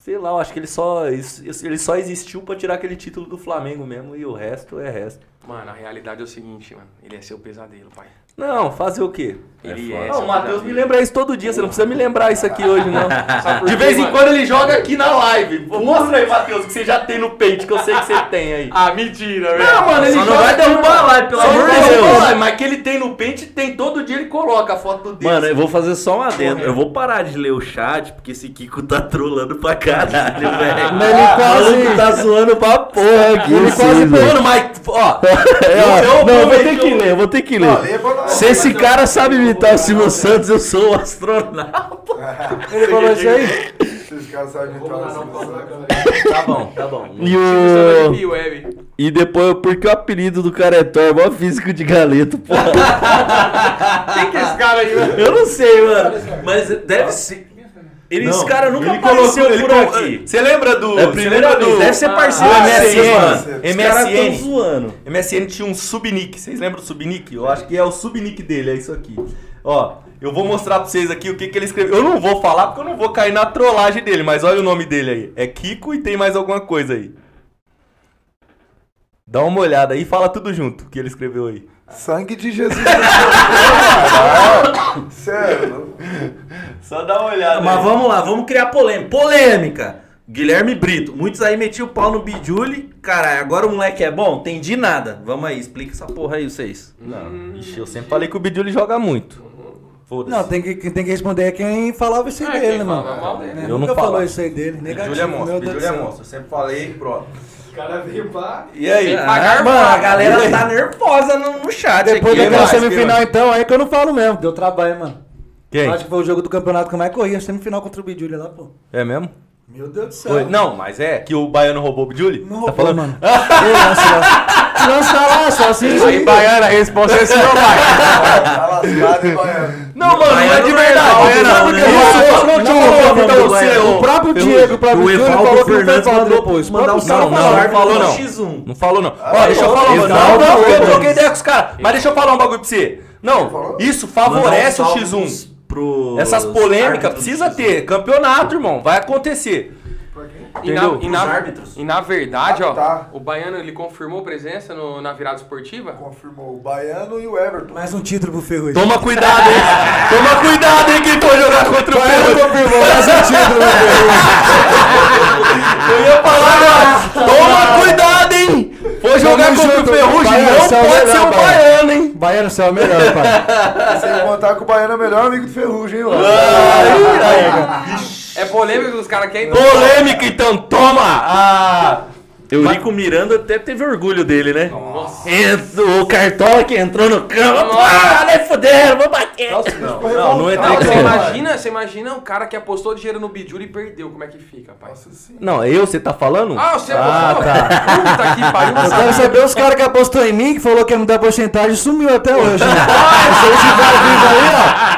sei lá, eu acho que ele só, ele só existiu pra tirar aquele título do Flamengo mesmo e o resto é resto. Mano, a realidade é o seguinte, mano. Ele é seu pesadelo, pai. Não, fazer o quê? Ele foda. é. Não, o Matheus me lembra isso todo dia, você não precisa me lembrar isso aqui hoje, não. Sabe por De vez em mano? quando ele joga aqui na live. Mostra aí, Matheus, o que você já tem no peito, que eu sei que você tem aí. Ah, mentira, velho. Não, mano, ele Só não joga vai aqui derrubar a live, pelo amor não de vai Deus. a live, Mas que ele tem no pente, tem todo dia ele coloca a foto dele. Mano, eu vou fazer só um adendo. Eu vou parar de ler o chat, porque esse Kiko tá trolando pra caralho, velho. Mas ele quase- O maluco tá zoando pra porra aqui. Ele quase. Mano, mas, ó, É, ó, Eu- eu não, eu vou ter que ler, eu vou ter que ler. Não. Se esse cara sabe imitar o Silvio Santos, eu sou o astronauta. Ele falou isso aí? Esses caras sabem imitar assim, tá bom, tá bom. E Silvio o. Santos Web. E depois, porque o apelido do cara é Thor, mó físico de galeto, porra. Quem que é esse cara aí, mano? Eu não sei, mano. Mas deve ser. Ele, esse cara nunca ele apareceu colocou- ele por colocou- aqui. Você lembra do. É a primeira do- Deve ser parceiro do de vocês, MSN. tão MSN. zoando. MSN tinha um subnick. Vocês lembram do subnick? Eu acho que é o subnick dele, é isso aqui. Ó, eu vou mostrar pra vocês aqui o que, que ele escreveu. Eu não vou falar porque eu não vou cair na trollagem dele, mas olha o nome dele aí. É Kiko e tem mais alguma coisa aí. Dá uma olhada aí e fala tudo junto que ele escreveu aí. Sangue de Jesus. Sério. Só dá uma olhada. Mas vamos lá, vamos criar polêmica. Polêmica! Guilherme Brito. Muitos aí metiam o pau no Bijuli. Caralho, agora o moleque é bom? Entendi nada. Vamos aí, explica essa porra aí, vocês. Não, ixi, eu sempre falei que o Biduli joga muito. Foda-se. Não, tem que, quem tem que responder é quem falava isso aí É, dele, né, mano? Eu Nunca não falou falo. isso aí dele. Negativo, Biduli é monstro, do é monstro. Eu sempre falei, pronto. O cara veio pá. E aí? Ah, mano, a galera tá nervosa no, no chat Depois aqui. daquela semifinal, então, aí que eu não falo mesmo. Deu trabalho, mano. Quem? Acho que foi o jogo do campeonato que eu mais corri. A semifinal contra o Bidjuli lá, pô. É mesmo? Meu Deus do céu. Foi. Não, mas é que o baiano roubou o Biduli? Não tá roubou, falando? mano. Lança lá. Lança lá, só assim. Aí, Baiana, a resposta é sua, pai. Tá lascado, Baiano? Não, mano, não é de não é verdade. Não, né? Não, pra. O próprio. Diego, o próprio O Júnior Evaldo falou que não foi Fernandes falar mandou- depois. mandar um Próprio salve Não, não, falou não. X1. Não falou não. Ó, deixa eu falar, mano. Não, não, o eu troquei ideia com os caras. Mas deixa eu falar um bagulho pra você. Não, isso favorece o Mandar um X1. salve pros Essas polêmicas precisa do X1. ter. Campeonato, irmão. Vai acontecer. E na, e, na, Os árbitros. e na verdade, Ah, ó, tá. o Baiano ele confirmou presença no- na virada esportiva? Confirmou o Baiano e o Everton. Mais um título pro Ferrugem. Toma cuidado, hein? Toma cuidado, hein, quem for jogar contra o Ferrugem. confirmou, mais um título pro Eu ia falar agora. Toma cuidado, hein? For jogar Tamo contra junto. o Ferrugem, Baiano, não é pode melhor, ser o Baiano. baiano, hein? Baiano, você é o melhor, pai. Sem contar que o Baiano é o melhor amigo do Ferrugem, hein, mano? É polêmica que os caras querem. Polêmica, então, toma! Ah, Eurico Miranda até teve orgulho dele, né? Entrou- O Cartola que entrou no campo. Ah, nem fuderam, vou bater. não, não é Não, você tem imagina, você imagina o cara que apostou dinheiro no Bijuri e perdeu. Como é que fica, pai? Não, eu, você tá falando? Ah, você Ah, apostou? tá. Puta que pariu, não Eu quero sabe. saber os caras que apostou em mim, que falou que ia me dar porcentagem, sumiu até hoje. Né? Se vocês estiverem vindo aí,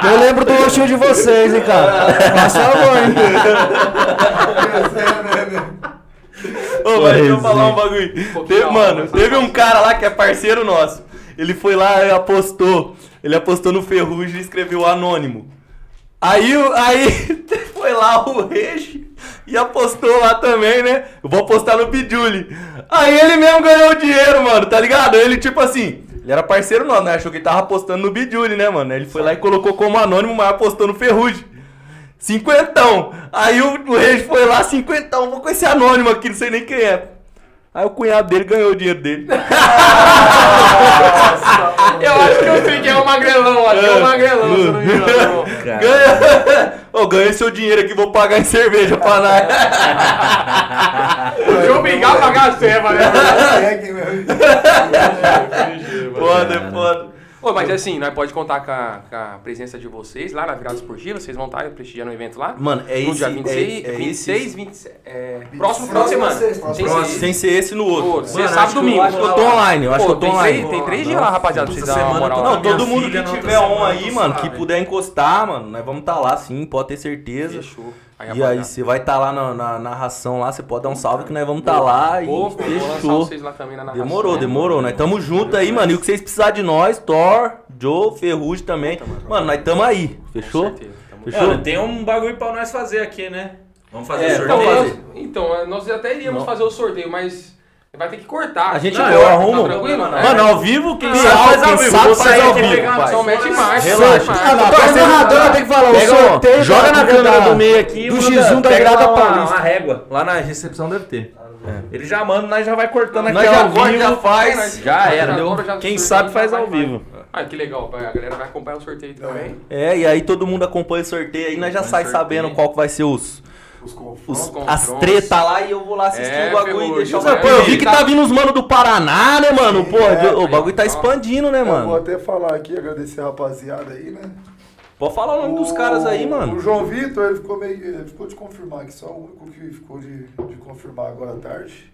ó, eu lembro do rostinho de vocês, hein, cara. Faz favor, hein. Ô, mas deixa eu falar um bagulho. Teve, mano, teve um cara lá que é parceiro nosso. Ele foi lá e apostou. Ele apostou no Ferrugem e escreveu anônimo. Aí, aí foi lá o Regi e apostou lá também, né? Eu vou apostar no Piduli. Aí ele mesmo ganhou o dinheiro, mano, tá ligado? Ele, tipo assim, ele era parceiro nosso, né? Achou que ele tava apostando no Biduli, né, mano? Ele foi lá e colocou como anônimo, mas apostou no Ferrugem. Cinquentão. Aí o, o Regi foi lá, cinquentão. Vou com esse anônimo aqui, não sei nem quem é. Aí o cunhado dele ganhou o dinheiro dele. Eu acho que eu sei que é o Magrelão, acho que é o Magrelão, se eu não me engano. Ganha... Ô, ganhei seu dinheiro aqui, vou pagar em cerveja pra nós. Deixa eu obrigar a pagar a ceva, né? Foda, foda. Ô, mas assim, nós pode contar com a, com a presença de vocês lá na virada esportiva, vocês vão estar prestigiando o evento lá? Mano, é no esse- dia 26, é- é 26 27, é, próximo final de semana. Próximo, Sem próximo. ser- Sem ser esse no outro. Outro. Você Mano, eu- domingo. acho que eu tô online, eu acho Pô, que eu tô tem online. três- Tem três dias lá, rapaziada, pra vocês darem uma moral. Não, lá. todo mundo que tiver on aí, mano, que puder encostar, mano, nós vamos tá lá sim, pode ter certeza. Fechou. E aí, você vai estar lá na, na narração lá, você pode dar um salve que nós vamos tá lá e vou lançar fechou. vocês lá também na narração. Demorou, né? demorou. Nós tamo junto aí, mano. E o que vocês precisarem de nós, Thor, Joe, Ferrugem também. Mano, nós tamo aí. Fechou? Com certeza, tamo Fechou? Mano, tem um bagulho pra nós fazer aqui, né? Vamos fazer É, o Então, sorteio. nós, então, nós até iríamos fazer o sorteio, mas vai ter que cortar. A gente Não, eu tá arrumo. tranquilo? É. Mano, ao vivo, quem Quem sabe faz ao quem vivo. sabe faz ao vivo. Só mete marcha. Relaxa. mete Ah, tem que falar o sorteio. joga na câmera do meio aqui. do manda- X1 da Grada Paulista. uma régua. Lá na recepção deve ter. Ele já manda, nós já vai cortando aqui já ao vivo. já faz. Já era, já Quem sabe faz ao vivo. Ah, que legal, a galera vai acompanhar o sorteio também. É, e aí todo mundo acompanha o sorteio aí, nós já sai sabendo qual que vai ser os, Os os confrontos. as confrontos. treta lá e eu vou lá assistir É, o bagulho e deixar o? Pô, eu vi que Tá- tá vindo os mano do Paraná, né, mano? Pô, é, o bagulho tá expandindo, né, Eu vou mano? até falar aqui, agradecer a rapaziada aí, né? Pode falar o nome dos caras aí, O mano. João Vitor, ele ficou meio. Ele ficou de confirmar aqui, só o único que ficou de, de confirmar agora à tarde.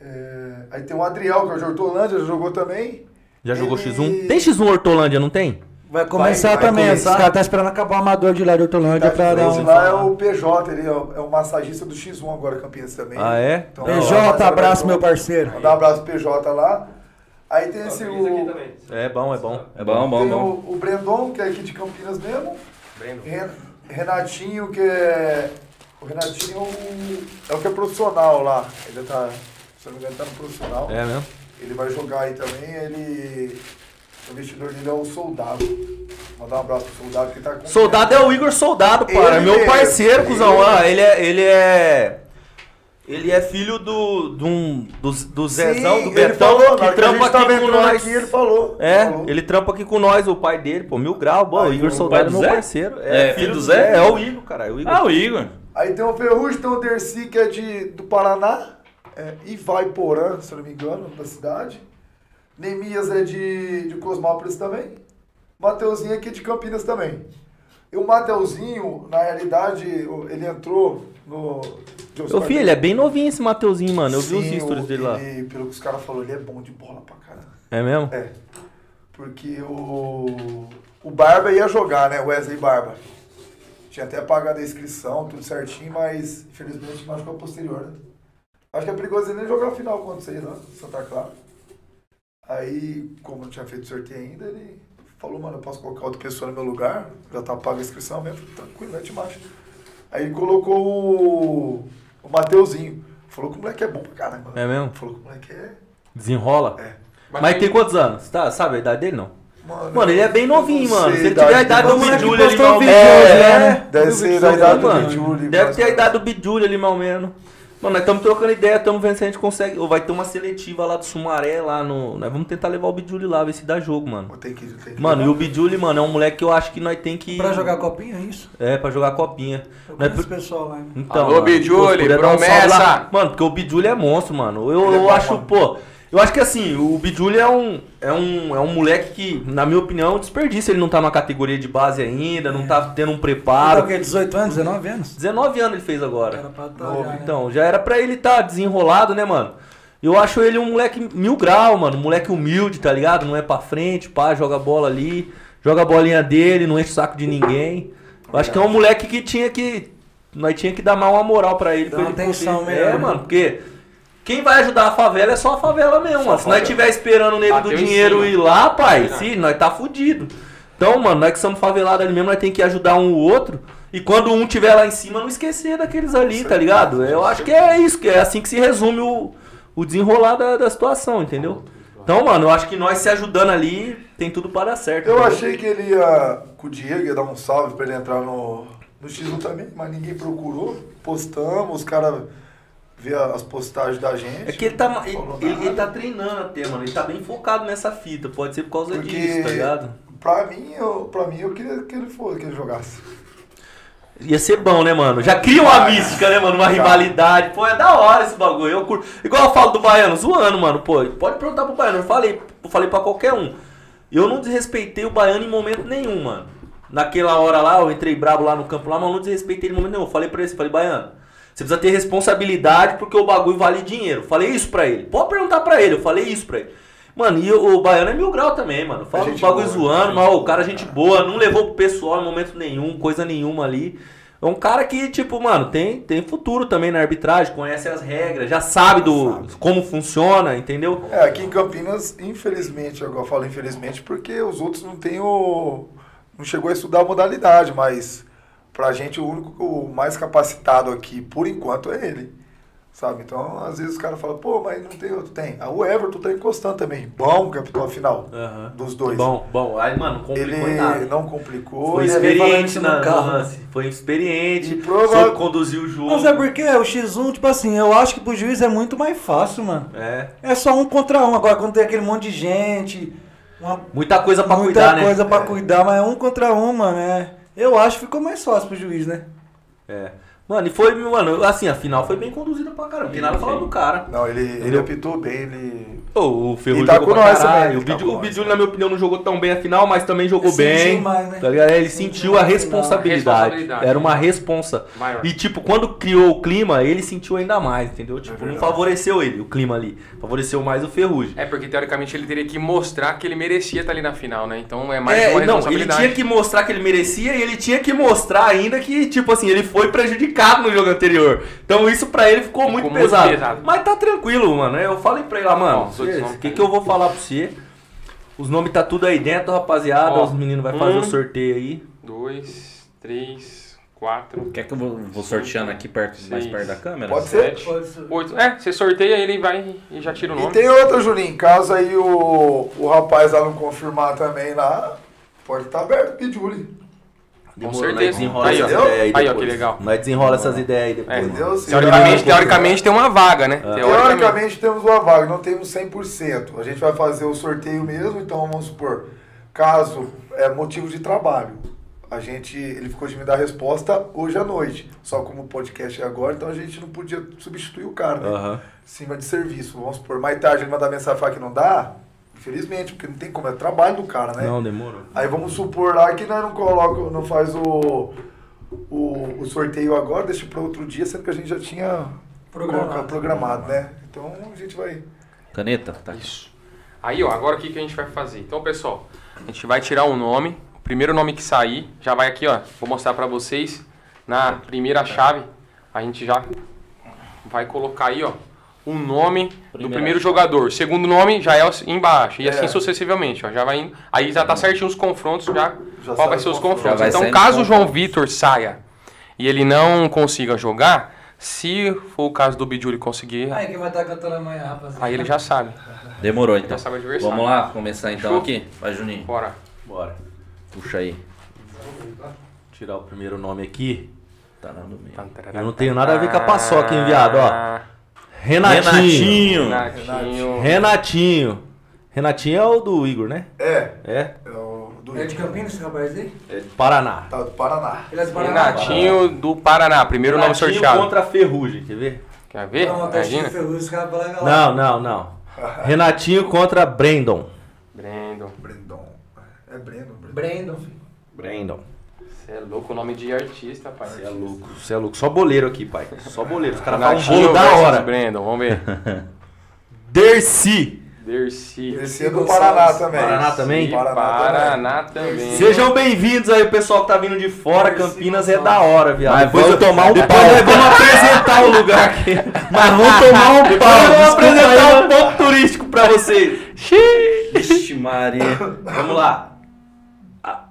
É, aí tem o Adriel, que é o de Hortolândia, já jogou também. Já jogou Ele- X1? Tem X1 Hortolândia, não tem? Vai começar Vai- vai também. começar. Os caras tá esperando acabar o amador de lá de Hortolândia Tá pra dar um. lá é o PJ, ele é o, é o massagista do X1 agora, Campinas também. Ah, é? Então, PJ, abraço, meu parceiro. Mandar um abraço pro PJ lá. Aí tem esse. O, É bom, é bom. É bom, bom, tem bom. O, o Brendon, que é aqui de Campinas mesmo. Breno. Ren- Renatinho, que é. O Renatinho é o, é o que é profissional lá. Ele tá. Se eu não me engano, tá no profissional. É mesmo? Ele vai jogar aí também. Ele. O investidor dele é o Soldado. Mandar um abraço pro Soldado que tá com. Soldado é o Igor Soldado, para. Ele Meu mesmo. parceiro, cuzão. Ele Ah, ele é. Ele é. Ele é filho do. do, do, do Zezão, Sim, do ele Betão, falou, que trampa a gente aqui com nós. Aqui, ele falou. É, falou. ele trampa aqui com nós, o pai dele, pô, mil grau, bom, o Igor Soldado é meu Zé? parceiro. É, filho do Zé? É, o Igor, cara, é o Igor. Ah, o Igor. Aí tem o Ferrugem, tem o Dercy, que é de, do Paraná. É, Ivaiporã, se eu não me engano, da cidade. Nemias é de, de Cosmópolis também. Mateuzinho aqui de Campinas também. E o Mateuzinho, na realidade, ele entrou no. Meu filho, ele é bem novinho esse Mateuzinho, mano. Eu vi os Sim, stories dele lá. pelo que os caras falaram, ele é bom de bola pra caramba. É mesmo? É. Porque o, o Barba ia jogar, né? O Wesley Barba. Tinha até pagado a inscrição, tudo certinho, mas infelizmente machucou posterior, né? Acho que é perigoso ele nem jogar a final contra vocês lá, Santa Clara. Aí, como não tinha feito sorteio ainda, ele falou, mano, eu posso colocar outra pessoa no meu lugar, já tá paga a inscrição mesmo, tranquilo, mete marcha. Aí ele colocou o, o Mateuzinho. Falou que o moleque é bom pra caramba. É mesmo? Falou que o moleque é. Desenrola? É. Mas, tem quantos anos? Tá, sabe a idade dele, não? Mano, Mano, ele é bem novinho, sei mano. Se ele a tiver a idade do mas- ali, mal menos. né? Deve ser da idade do. Bidjuli. Deve ter a idade do Bidjuli ali, mal menos. Mano, nós estamos trocando ideia, estamos vendo se a gente consegue. Ou vai ter uma seletiva lá do Sumaré, lá no. Nós vamos tentar levar o Bidjuli lá, ver se dá jogo, mano. Tem que, tem que Mano, e o Bidjuli, mano, é um moleque que eu acho que nós tem que. Pra jogar copinha, é isso? É, pra jogar copinha. Eu Nós conheço o pessoal lá. hein? Então, Alô, um salve promessa! lá- Mano, porque o Bidjuli é monstro, mano. Eu, é eu bom, acho, mano. pô. Eu acho que assim, o Bidjuli é um, é, um, é um moleque que, na minha opinião, é desperdício. Ele não tá na categoria de base ainda, não tá tendo um Tá preparo. o quê? 18 anos, 19 anos? 19 anos ele fez agora. Era pra tá Novo, né? Então, já era pra ele estar desenrolado, né, mano? Eu acho ele um moleque mil grau, mano. Um moleque humilde, tá ligado? Não é pra frente, pá, joga bola ali, joga a bolinha dele, não enche o saco de ninguém. Eu acho que é um moleque que tinha que. Nós tinha que dar mais uma moral pra ele. Dá pra ele atenção poder- melhor, É, mano, porque. Quem vai ajudar a favela é só a favela mesmo, mano. Se nós estiver esperando o nego do Bateu em dinheiro cima. ir lá, pai, sim, nós tá fudido. Então, mano, nós que somos favelados ali mesmo, nós tem que ajudar um o outro. E quando um tiver lá em cima, não esquecer daqueles ali, tá ligado? Eu acho que é isso, que é assim que se resume o, o desenrolar da, da situação, entendeu? Então, mano, eu acho que nós se ajudando ali, tem tudo para dar certo. Eu entendeu? achei que ele ia. Com o Diego ia dar um salve pra ele entrar no, no X1 também, mas ninguém procurou. Postamos, os caras vê as postagens da gente. É que ele tá, ele, ele- tá treinando até, mano. Ele tá bem focado nessa fita. Pode ser por causa Porque disso, tá ligado? pra mim, eu, pra mim, eu queria que ele fosse, que ele jogasse. Ia ser bom, né, mano? Já cria uma mística, né, mano? Uma rivalidade. Pô, é da hora esse bagulho. Eu curto. Igual eu falo do Baiano, zoando, mano. Pô, pode perguntar pro Baiano. Eu falei, eu falei pra qualquer um. Eu não desrespeitei o Baiano em momento nenhum, mano. Naquela hora lá, eu entrei brabo lá no campo lá, mas eu não desrespeitei ele em momento nenhum. Eu falei pra ele, falei, Baiano, você precisa ter responsabilidade porque o bagulho vale dinheiro. Falei isso pra ele. Pode perguntar pra ele, eu falei isso pra ele. Mano, e o, o Baiano é mil grau também, mano. Fala do bagulho boa, zoando, gente mas o cara é gente boa, não levou pro pessoal em momento nenhum, coisa nenhuma ali. É um cara que, tipo, mano, tem, tem futuro também na arbitragem, conhece as regras, já sabe do como funciona, entendeu? É, aqui em Campinas, infelizmente, eu falo infelizmente porque os outros não tem o. não chegou a estudar a modalidade, mas pra gente o único, o mais capacitado aqui, por enquanto, é ele. Sabe? Então, às vezes os caras falam, pô, mas não tem outro. Tem. Ah, o Everton tá encostando também. Bom capitão final dos dois. Bom, bom, aí, mano, não complicou Ele nada. não complicou. Foi falando experiente na, no carro. lance. Foi experiente, prova- soube conduzir o jogo. Mas é porque o X1, tipo assim, eu acho que pro juiz é muito mais fácil, mano. É. É só um contra um. Agora, quando tem aquele monte de gente, uma, Muita coisa pra muita cuidar, coisa né? pra cuidar, mas é um contra um, mano. É. Eu acho que ficou mais fácil pro juiz, né? É. Mano, e foi, mano, assim, a final foi bem conduzida pra caramba. Não tem nada pra falar do cara. Não, ele, ele apitou bem, ele. O Ferrugem E tá jogou com pra nós caralho. também, O tá o Bidjuli, na minha opinião, não jogou tão bem a final, mas também jogou sentiu bem. mais, né? Tá ligado? Ele sentiu sentiu a responsabilidade. Responsabilidade. Era uma responsa. Maior. E, tipo, quando criou o clima, ele sentiu ainda mais, entendeu? Tipo, não verdade. favoreceu ele, o clima ali. Favoreceu mais o Ferrugem. É, porque teoricamente ele teria que mostrar que ele merecia estar ali na final, né? Então é mais É, uma não, ele tinha que mostrar que ele merecia e ele tinha que mostrar ainda que, tipo assim, ele foi prejudicado no jogo anterior. Então isso pra ele ficou, muito, muito pesado. pesado. Mas tá tranquilo, mano. Eu falei pra ele lá, mano, o que, tá que eu vou falar pra você? Os nomes tá tudo aí dentro, rapaziada. Ó, Os meninos vão fazer um. o sorteio aí. Dois, três, quatro, Quer que eu vou, vou sorteando aqui perto, mais Seis. perto da câmera? Pode ser? sete, Pode ser. oito. É, você sorteia ele vai e já tira o E nome. tem outra, Julinho. Caso aí o, o rapaz lá não confirmar também lá, pode estar aberto, Pidjuli. Com Demorou, certeza. Nós desenrola Aí, ó. essas ideias aí Aí, ó, que legal. Nós desenrola essas ideias aí depois. É. Entendeu? Teoricamente, teoricamente tem uma vaga, né? Teoricamente temos uma vaga, não temos 100%. A gente vai fazer o sorteio mesmo, então vamos supor, caso é motivo de trabalho, a gente, ele ficou de me dar a resposta hoje à noite. Só como o podcast é agora, então a gente não podia substituir o cara, né? Aham. Cima de serviço. Vamos supor, mais tarde ele mandar mensagem e falar que não dá, infelizmente, porque não tem como, é trabalho do cara, né? Não, demorou. Aí vamos supor lá que nós não coloca, não faz o, o, o sorteio agora, deixa para outro dia, sendo que a gente já tinha Programado. colocado- programado, né? Então a gente vai. Caneta? Tá. Isso. Aí, ó, agora o que, que a gente vai fazer? Então, pessoal, a gente vai tirar um nome. O primeiro nome que sair, já vai aqui, ó. Vou mostrar pra vocês. Na primeira chave, a gente já vai colocar aí, ó, o nome do Primeira primeiro jogador. O segundo nome já é o- embaixo. E assim É. sucessivamente, ó. Já vai indo. Aí já tá certinho os confrontos, já. Já qual vai ser os os confrontos. Então, caso o João. Vitor saia e ele não consiga jogar, se for o caso do Bijuli conseguir, Aí quem vai estar cantando amanhã, rapaziada? aí ele já sabe. Demorou então. Já sabe. Vamos lá, começar então Show. aqui. Vai, Juninho. Bora. Bora. Puxa aí. Tirar o primeiro nome aqui. Tá lá no meio. Eu não tenho nada a ver com a paçoca, hein, viado, ó. Renatinho. Renatinho. Renatinho. Renatinho é o do Igor, né? É, É. é o do É de Campinas esse rapaz aí? É de Paraná. Tá do Paraná. Ele é de Paraná. Renatinho do Paraná, primeiro nome Renatinho sorteado. contra a Ferrugem, quer ver? Quer ver? Não, tá Imagina. Ferrugem. Não, não, não. Renatinho contra Brandon. Brandon. Brendon. É Brendon. Brendon. Brandon, filho. Brandon. Você é louco, o nome de artista, pai. Você é louco, você é louco. Só boleiro aqui, pai. Só boleiro. Os caras um Renatinho bolo da hora. Brandon, vamos ver. Dercy. Dercy. Esse é do Paraná também. Paraná também? Paraná Paraná também. Sejam bem-vindos aí, o pessoal que tá vindo de fora. Campinas é da hora, viado. Mas Depois vamos eu- tomar um Depois pau. nós vamos apresentar o lugar aqui. Mas vamos tomar um Depois pau. nós vamos apresentar um ponto turístico pra vocês. Vixe, Maria. Vamos lá.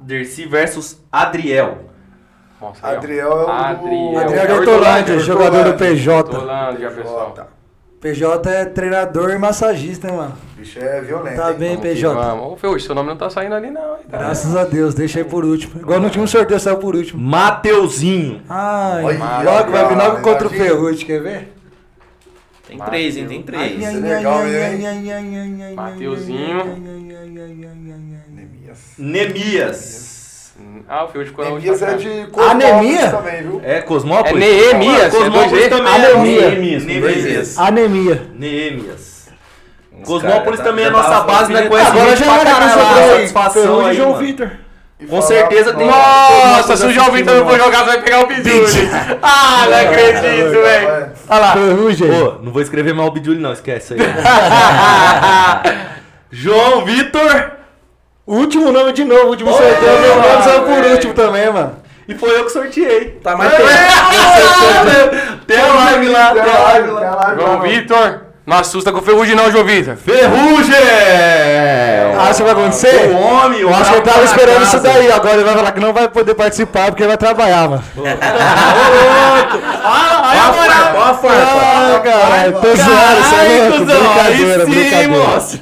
Dercy versus Adriel. Nossa. Adriel é o Adriel. Adriel É Hortolândia, jogador do PJ. Hortolândia, pessoal. Tá. PJ é treinador e massagista, hein, mano? Bicho é violento. Tá hein? bem, Vamos PJ. Vamos. Ô, Feu, seu nome não tá saindo ali, não. hein, cara. Graças a Deus, deixa aí por último. Igual no último sorteio saiu por último. Mateuzinho. Ai, Olha, logo vai vir logo contra o. Ferrugem, quer ver? Tem três, hein? Tem três. ai? Mateuzinho. Nemias. Nemias. Ah, o Feu ficou na Nemias é de Cosmópolis Anemia? também, viu? É Cosmópolis? É Neemias, é Cosmópolis dois E? também Anemia. é Neemias. Anemia. Neemias. Os Cosmópolis também tá- é já nossa base, né? Conhece Agora já pra era lá, aí. satisfação aí, João. Vitor. E Com falar- certeza tem... Nossa, se o João Vitor não for jogar, você vai pegar o Bijuli. Ah, não acredito, velho. Vai. Olha lá. Pô, não vou escrever mal o Biduli não, esquece aí. João Vitor. Último nome de novo, último sorteio. Meu nome saiu por último também, mano. E foi eu que sorteei. Tá mais É, tempo. Tem a live lá, tem a live lá. A João. Vitor. Não assusta com o Ferrugem não, João Vitor. Ferrugem! Acha que vai acontecer? O homem, Eu acho que ele tava esperando isso daí. Agora ele vai falar que não vai poder participar porque ele vai trabalhar, mano. Ah, aí, moral. Ó a farpa. Ah, caralho, tô zoando, isso é louco. Brincadeira, Aí sim, brincadeira. moço.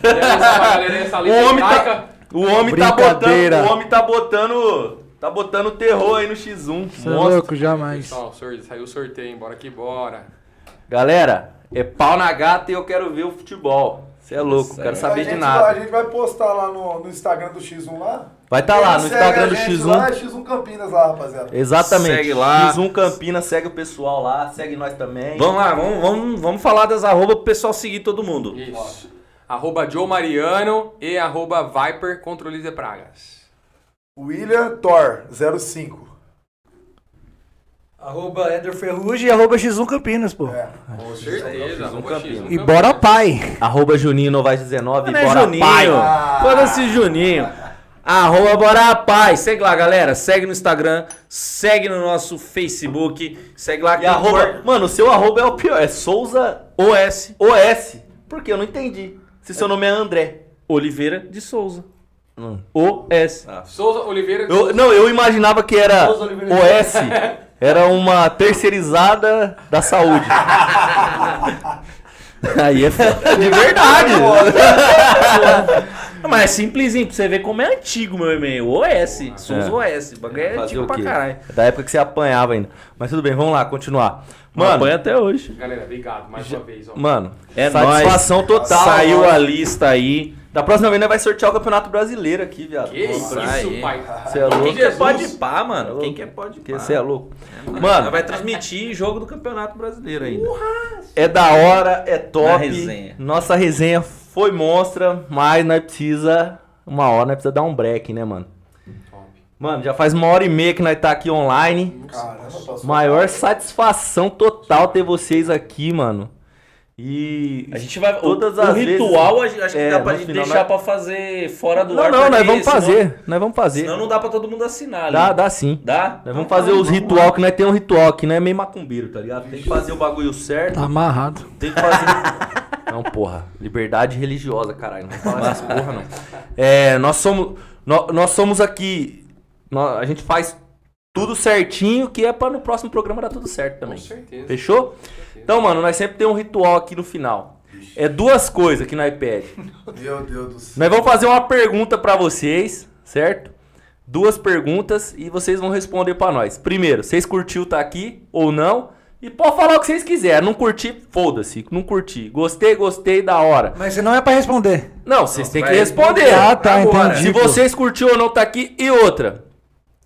Essa O homem tá, o homem tá botando, o homem tá botando, tá botando terror aí no X1. Você é louco, jamais. Pessoal, saiu o sorteio, hein? Bora que bora. Galera, é pau na gata e eu quero ver o futebol. Você é louco, quero A saber de nada. vai- A gente vai postar lá no, no Instagram do X1 lá. Vai tá lá no Instagram do gente X1. Lá é X1 Campinas lá, rapaziada. Exatamente. Segue lá. X1 Campinas, segue o pessoal lá, segue nós também. Vamos lá, vamos, vamos, vamos falar das arroba pro pessoal seguir todo mundo. Isso. Arroba Joe Mariano e arroba Viper Controle de Pragas. William Thor, 05. Arroba Eder Ferrugem e arroba X1 Campinas, pô. É. Com certeza. arroba Campinas. X1 E bora pai. Arroba Juninho Novaes 19, Não é bora Juninho. pai. Foda-se Juninho. Arroba Bora Paz. Segue lá, galera. Segue no Instagram. Segue no nosso Facebook. Segue lá E que arroba, mano, o seu arroba é o pior, é Souza OS OS. Por quê? Eu não entendi. Se seu nome é André. Oliveira de Souza. Hum. OS. Souza Oliveira. Eu, não, eu imaginava que era Souza. OS. Era uma terceirizada da saúde. Aí é foda. De verdade. Mas é simplesinho pra você ver como é antigo meu e-mail. OS. Souza OS. O bagulho é Fazer antigo pra caralho. É Da época que você apanhava ainda. Mas tudo bem, vamos lá, continuar. Mano, apanha até hoje. Galera, obrigado mais uma vez. Ó. mano, É satisfação nóis. total. Saiu mano. a lista aí. Da próxima vez nós vai sortear o Campeonato Brasileiro aqui, viado. Que isso, aí. pai. Você é louco. Quem quer pode pá, mano. Quem quer pode pá. você é louco. Mano, vai transmitir jogo do Campeonato Brasileiro ainda. é da hora, é top. Resenha. Nossa resenha foi monstra, mas nós precisa. Uma hora nós precisa dar um break, né, mano? Mano, já faz uma hora e meia que nós tá aqui online. Caramba. Maior satisfação total ter vocês aqui, mano. E A gente vai. Todas o, as o vezes- ritual, a gente- acho que É, dá pra gente final deixar nós- pra fazer fora do Não, ar. não, porque nós vamos senão- fazer. Nós vamos fazer. Senão não dá pra todo mundo assinar ali. Dá, dá sim. Dá? Nós vamos fazer os ritual que nós temos um ritual que não é meio macumbeiro, tá ligado? Tem que fazer o bagulho certo. Tá amarrado. Tem que fazer. Não, porra. Liberdade religiosa, caralho. Não vou falar essas porra, não. É, nós somos. Nós, nós somos aqui. nó- a gente faz tudo certinho, que é pra no próximo programa dar tudo certo também. Com certeza. Fechou? Então, mano, nós sempre temos um ritual aqui no final. É duas coisas que nós pede. Meu Deus do céu. Nós vamos fazer uma pergunta pra vocês, certo? Duas perguntas e vocês vão responder pra nós. Primeiro, vocês curtiu tá aqui ou não? E pode falar o que vocês quiserem. Não curti, foda-se. Não curti. Gostei, gostei, da hora. Mas você não é pra responder. Não, vocês têm que responder. Ah, tá, Agora, entendi, Se vocês curtiu ou não tá aqui. E outra.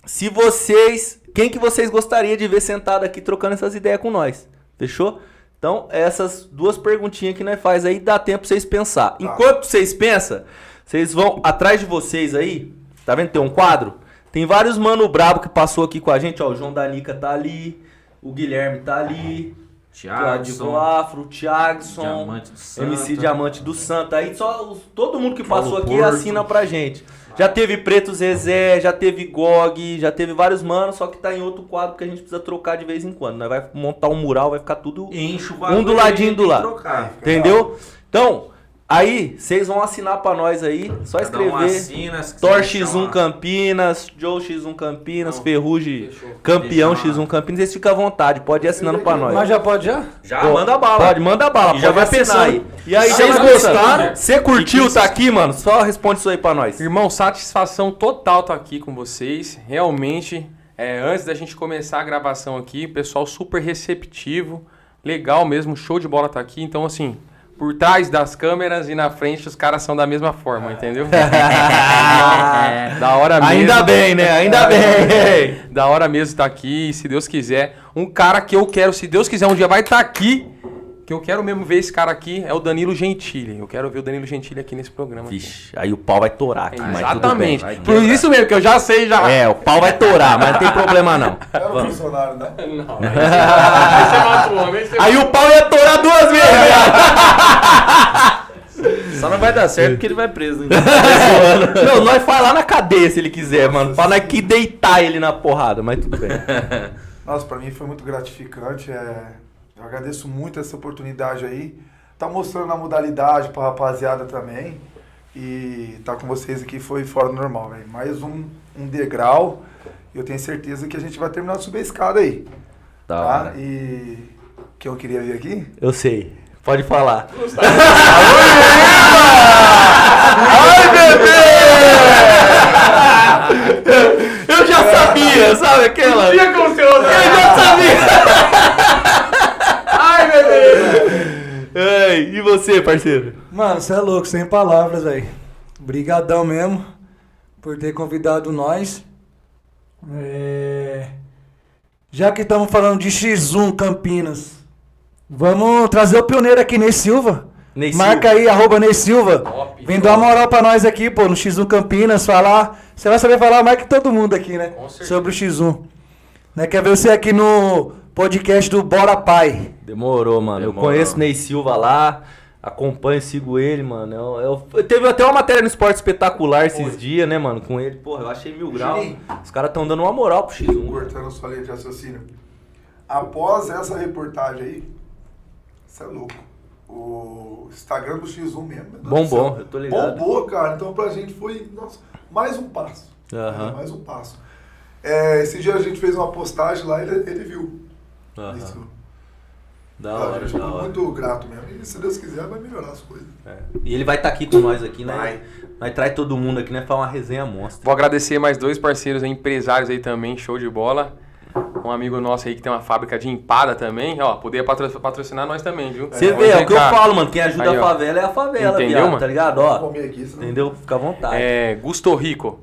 Se vocês. Quem que vocês gostariam de ver sentado aqui trocando essas ideias com nós? Fechou? Então, essas duas perguntinhas que nós faz aí, dá tempo pra vocês pensar. Enquanto vocês pensam, vocês vão atrás de vocês aí. Tá vendo? Tem um quadro? Tem vários mano brabo que passou aqui com a gente, ó. O João Danica tá ali. O Guilherme tá ali. Thiago Afro, Thiagson. Diamante do Santa. MC Diamante do Santa. Aí só todo mundo que Paulo passou aqui Porto. assina pra gente. Já teve Preto Zezé, já teve Gog, já teve vários manos, só que tá em outro quadro que a gente precisa trocar de vez em quando. Nós vai montar um mural, vai ficar tudo. Enche o Um do ladinho do lado. trocar. Entendeu? Então, aí, vocês vão assinar pra nós aí. Só Cada um escrever. assina, Thor quiser deixar X1 uma- Campinas, Joe X1 Campinas, Não, Ferrugem. Campeão Deixa uma- X1 Campinas. Vocês ficam à vontade, pode ir assinando pra nós. Mas já pode já? Já, Pô, manda bala. Pode, manda bala. E já vai pensando. aí. E aí, vocês gostaram? Você curtiu tá aqui, mano? Só responde isso aí pra nós. Irmão, satisfação total estar aqui com vocês. Realmente, é, antes da gente começar a gravação aqui, pessoal super receptivo, legal mesmo, show de bola tá aqui. Então, assim, por trás das câmeras e na frente os caras são da mesma forma, entendeu? da hora mesmo. Ainda bem, né? Ainda bem. Da hora mesmo tá aqui, e se Deus quiser. Um cara que eu quero, se Deus quiser, um dia vai estar aqui. Que eu quero mesmo ver esse cara aqui é o Danilo Gentili. Eu quero ver o Danilo Gentili aqui nesse programa. aqui. Vixe, aí o pau vai torar aqui, mas tudo bem. Exatamente. vai Por isso mesmo, que eu já sei já. É, o pau vai torar, mas não tem problema não. É um funcionário, né? Aí o pau ia torar duas vezes, viado. Só não vai dar certo porque ele vai preso. Não, nós faz lá na cadeia se ele quiser, mano. Pra nós que deitar ele na porrada, mas tudo bem. Nossa, pra mim foi muito gratificante. É... Eu agradeço muito essa oportunidade aí. Tá mostrando a modalidade pra rapaziada também. E tá com vocês aqui foi fora do normal, velho. Mais um, um degrau. E eu tenho certeza que a gente vai terminar de subir a escada aí. Da Tá? hora. E quem eu queria ver aqui? Eu sei. Pode falar. Eu já sabia, sabe aquela? Eu já sabia. Ei, e você, parceiro? Mano, você é louco, sem palavras, velho. Brigadão mesmo por ter convidado nós. É, Já que estamos falando de X1 Campinas, vamos trazer o pioneiro aqui, Ney Silva. Ney Marca aí, arroba Ney Silva. Top, Vem dar uma moral pra nós aqui, pô, no X1 Campinas, falar. Você vai saber falar mais que todo mundo aqui, né? Com certeza. Sobre o X1. Né? Quer ver você aqui no podcast do Bora Pai. Demorou, mano. Eu Demorou. conheço o Ney Silva lá, acompanho, sigo ele, mano. Eu, eu- teve até uma matéria no Esporte Espetacular esses dias, né, mano, com ele. Porra, eu achei mil graus. Os caras estão dando uma moral pro X1. Cortando a sua linha de raciocínio. Após essa reportagem aí, você é louco. O Instagram do X1 mesmo. Bombou, céu, eu tô ligado. Bombou, cara. Então pra gente foi, nossa, mais um passo. É, mais um passo. É, esse dia a gente fez uma postagem lá e ele, ele viu. Aham. Isso. Da a hora, gente da hora. muito grato mesmo. E se Deus quiser, vai melhorar as coisas. E ele vai estar aqui com nós aqui, né? Vai. Nós traz todo mundo aqui, né? Faz uma resenha monstra. Vou agradecer mais dois parceiros aí, empresários aí também, show de bola. Um amigo nosso aí que tem uma fábrica de empada também, ó, poder patro- patrocinar nós também, viu? Você vê, é o que eu falo, mano. Quem ajuda Aí, a favela é a favela, Entendeu, viado, mano? tá ligado? Ó, comer aqui, senão... entendeu? Fica à vontade. É, Gusto Rico,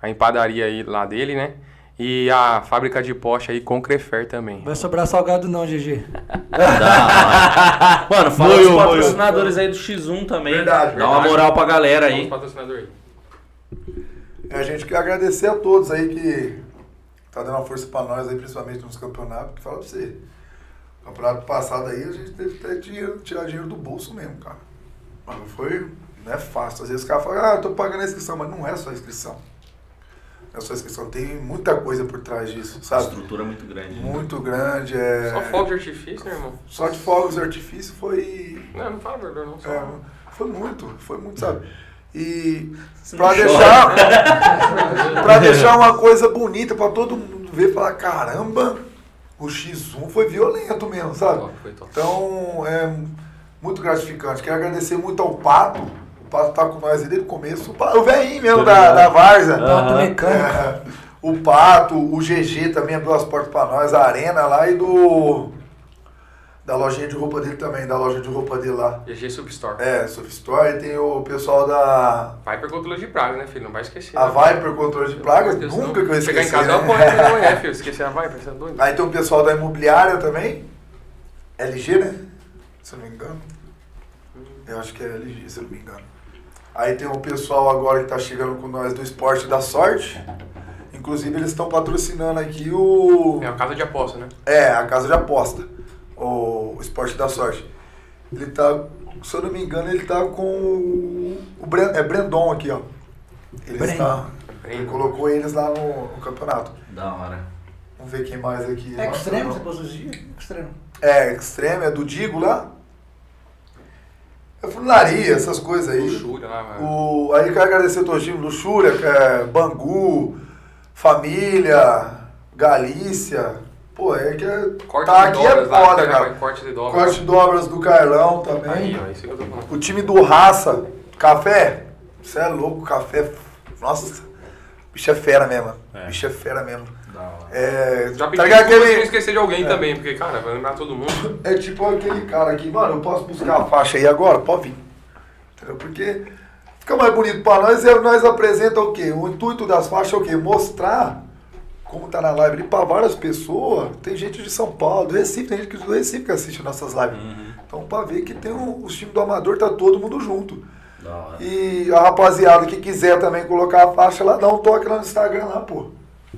a empadaria aí lá dele, né? E a fábrica de Porsche aí com Crefer também. Vai sobrar salgado não, GG. Hora. Mano, fala dos patrocinadores aí do X1 também. Verdade, Dá uma verdade. moral pra galera aí. patrocinador. É, a gente quer agradecer a todos aí que tá dando uma força pra nós aí, principalmente nos campeonatos, que fala pra você. Campeonato passado aí, a gente teve que dinheiro, tirar dinheiro do bolso mesmo, cara. Mas não foi, não é fácil. Às vezes os caras falam, ah, eu tô pagando a inscrição, mas não é só a inscrição. Não é só a inscrição, tem muita coisa por trás disso, A sabe? estrutura é muito grande. né? Muito grande, é... Só fogo de artifício, né, irmão? Só de fogos de artifício foi... Não, não fala verdade, não. Só... é, foi muito, foi muito, sabe? E não deixar, pra deixar uma coisa bonita pra todo mundo ver e falar, caramba, o X1 foi violento mesmo, sabe? Top, foi top. Então, é muito gratificante. Quero agradecer muito ao Pato. O Pato tá com nós desde o começo. O, velhinho mesmo da, da Varza. Pato mecânico. É, o Pato, o GG também abriu as portas pra nós, a Arena lá e do. Da lojinha de roupa dele também, da loja de roupa dele lá. GG Substore. É, Surf Store, e tem o pessoal da. Vai per controle de praga, né, filho? Não vai esquecer. A né? Viper Controle de Pragas, Deus, nunca não. que eu esqueci. Chegar em casa né? eu apoio, não é, filho. Esquecer a Viper, você é doido? Aí tem o pessoal da imobiliária também. LG, né? Se eu não me engano. Eu acho que é LG, se eu não me engano. Aí tem o pessoal agora que tá chegando com nós do Esporte da Sorte. Inclusive eles estão patrocinando aqui o. É a casa de aposta, né? É, a casa de aposta. O Esporte da Sorte. Ele tá, se eu não me engano, ele tá com o. o Bren- é Brandon aqui, ó. Ele, Brandon. está, ele colocou eles lá no, no campeonato. Da hora. Vamos ver quem mais aqui. É extremo, você pôs os dias? Extremo. É, Extreme, é do Digo lá. É funilaria, essas coisas aí. Luxúria lá, mano. O, aí quero agradecer o Tojinho, Luxúria, que é Bangu, Família, Galícia. Pô, é que é, Corte tá de aqui é dobras lá, foda, né, cara. vai, Corte de dobras. Corte de dobras do Carlão também. Aí, ó, isso que eu tô falando. O time do Raça, Café. Você é louco, Café. Nossa, bicho é fera mesmo. Bicho é fera mesmo. É, Já tá pedi não aquele, esquecer de alguém também, porque, cara, vai lembrar todo mundo. É tipo aquele cara aqui, mano, eu posso buscar a faixa aí agora? Pode vir. Entendeu? Porque fica mais bonito pra nós e nós apresenta o quê? O intuito das faixas é o quê? Mostrar como tá na live ali pra várias pessoas. Tem gente de São Paulo, do Recife, tem gente do Recife que assiste nossas lives. Então pra ver que tem um, os times do Amador, tá todo mundo junto. Da hora. E a rapaziada que quiser também colocar a faixa lá, dá um toque lá no Instagram lá, pô.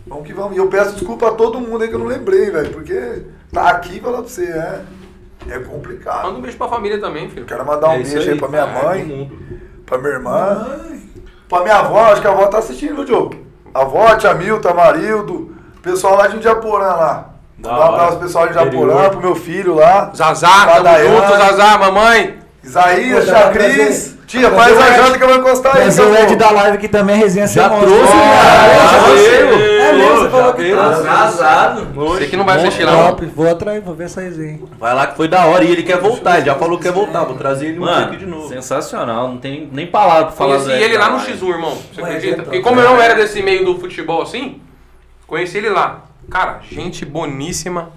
Vamos que vamos. E eu peço desculpa a todo mundo aí que eu não lembrei, velho. Porque tá aqui e falar pra você, é, é complicado. Manda um beijo pra família também, filho. Quero mandar um É beijo aí aí, pra minha cara, mãe, pra minha irmã, pra minha avó, acho que a avó tá assistindo, viu, Diogo? A avó, tia Milton, Amarildo, pessoal lá de Indiaporã lá. Da Mandar um abraço pro pessoal de Indiaporã, pro meu filho lá. Zazá, tamo junto, Zazá, mamãe. Isaías, Pô, tia faz a janta que eu vou encostar aí. Trazer o. Ed da live aqui também, resenha Já sem trouxe, cara. Já Já falou que. Atrasado. Você que não vai assistir lá. Top, vou atrás, vou ver essa resenha. Vai lá que foi da hora e ele quer voltar, ele já falou que quer voltar, vou trazer ele um Mano, aqui de novo. sensacional. Não tem nem palavra pra falar Conheci ele lá no live. X1, irmão. Você acredita? então, Porque como eu não era desse meio do futebol assim, conheci ele lá. Cara, gente boníssima.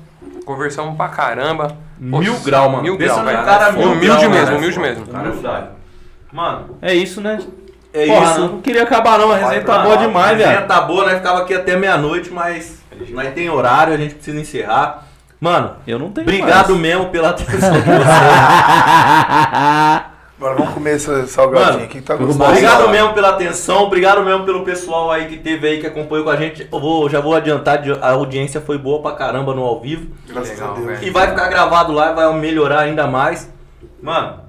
Conversamos pra caramba. Pô, Mil grau, mano. Mil grau, velho. cara mil Humilde grau, mesmo, cara. humilde mesmo. Cara, verdade. Mano, É isso, né? É Porra, isso. não queria acabar não, a resenha tá Não, boa demais, A resenha velho. tá boa, nós ficava aqui até meia-noite, mas nós tem horário, a gente precisa encerrar. Mano, Eu não tenho obrigado mais. mesmo pela atenção de vocês. Agora vamos comer esse salgadinho Mano, aqui que tá gostoso. Obrigado mesmo pela atenção, obrigado mesmo pelo pessoal aí que teve aí, que acompanhou com a gente. Eu vou, já vou adiantar, a audiência foi boa pra caramba no ao vivo. Graças Legal, a Deus. velho. E vai ficar gravado lá e vai melhorar ainda mais. Mano,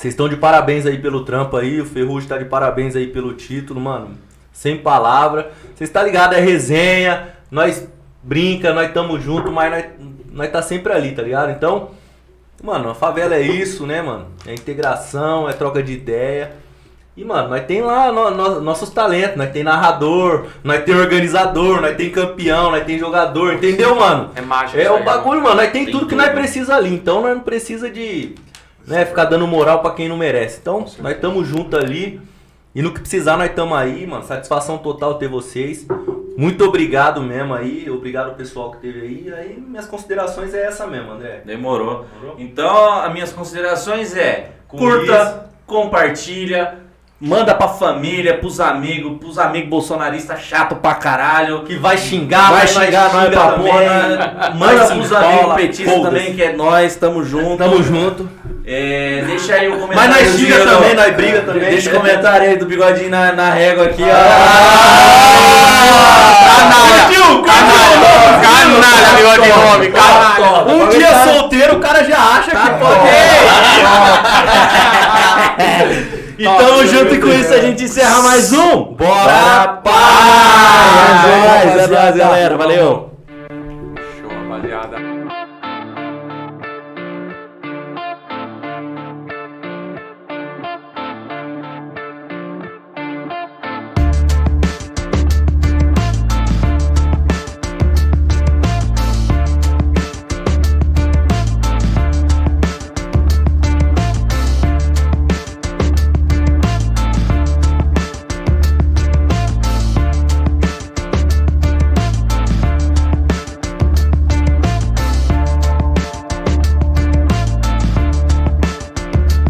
vocês estão de parabéns aí pelo trampo aí. O Ferrugem tá de parabéns aí pelo título, mano. Sem palavra. Vocês tá ligado? É resenha. Nós brinca, nós tamo junto, mas nós, nós tá sempre ali, tá ligado? Então, mano, a favela é isso, né, mano? É integração, é troca de ideia. E, mano, nós tem lá no- no- nossos talentos, nós tem narrador, nós tem organizador, nós tem campeão, nós tem jogador, entendeu, mano? É mágico. É o bagulho, mano. Nós tem, Tem tudo que tudo. nós precisa ali. Então nós não precisa de né, ficar dando moral pra quem não merece. Então, nós estamos juntos ali. E no que precisar, nós estamos aí, mano. Satisfação total ter vocês. Muito obrigado mesmo aí. Obrigado ao pessoal que teve aí. E aí, minhas considerações é essa mesmo, André. Demorou. Então, as minhas considerações é Com curta, isso. compartilha, manda pra família, pros amigos, pros amigos bolsonaristas chato pra caralho. Que vai xingar, Vai xingar nós xinga pra porra. Mas Manda pros amigos petistas também, que é nós, tamo junto. Tamo junto. É, deixa aí o Mas comentário. nós xinga do- também, nós briga também. Deixa o comentário aí do bigodinho na, na régua aqui, ó. Ah! Curtiu, Canalha, negócio de nome, caralho. Um dia solteiro, o cara já acha que pode. E tamo junto com isso a gente encerra mais um. Bora, paz! É nóis, é nóis, galera. Valeu.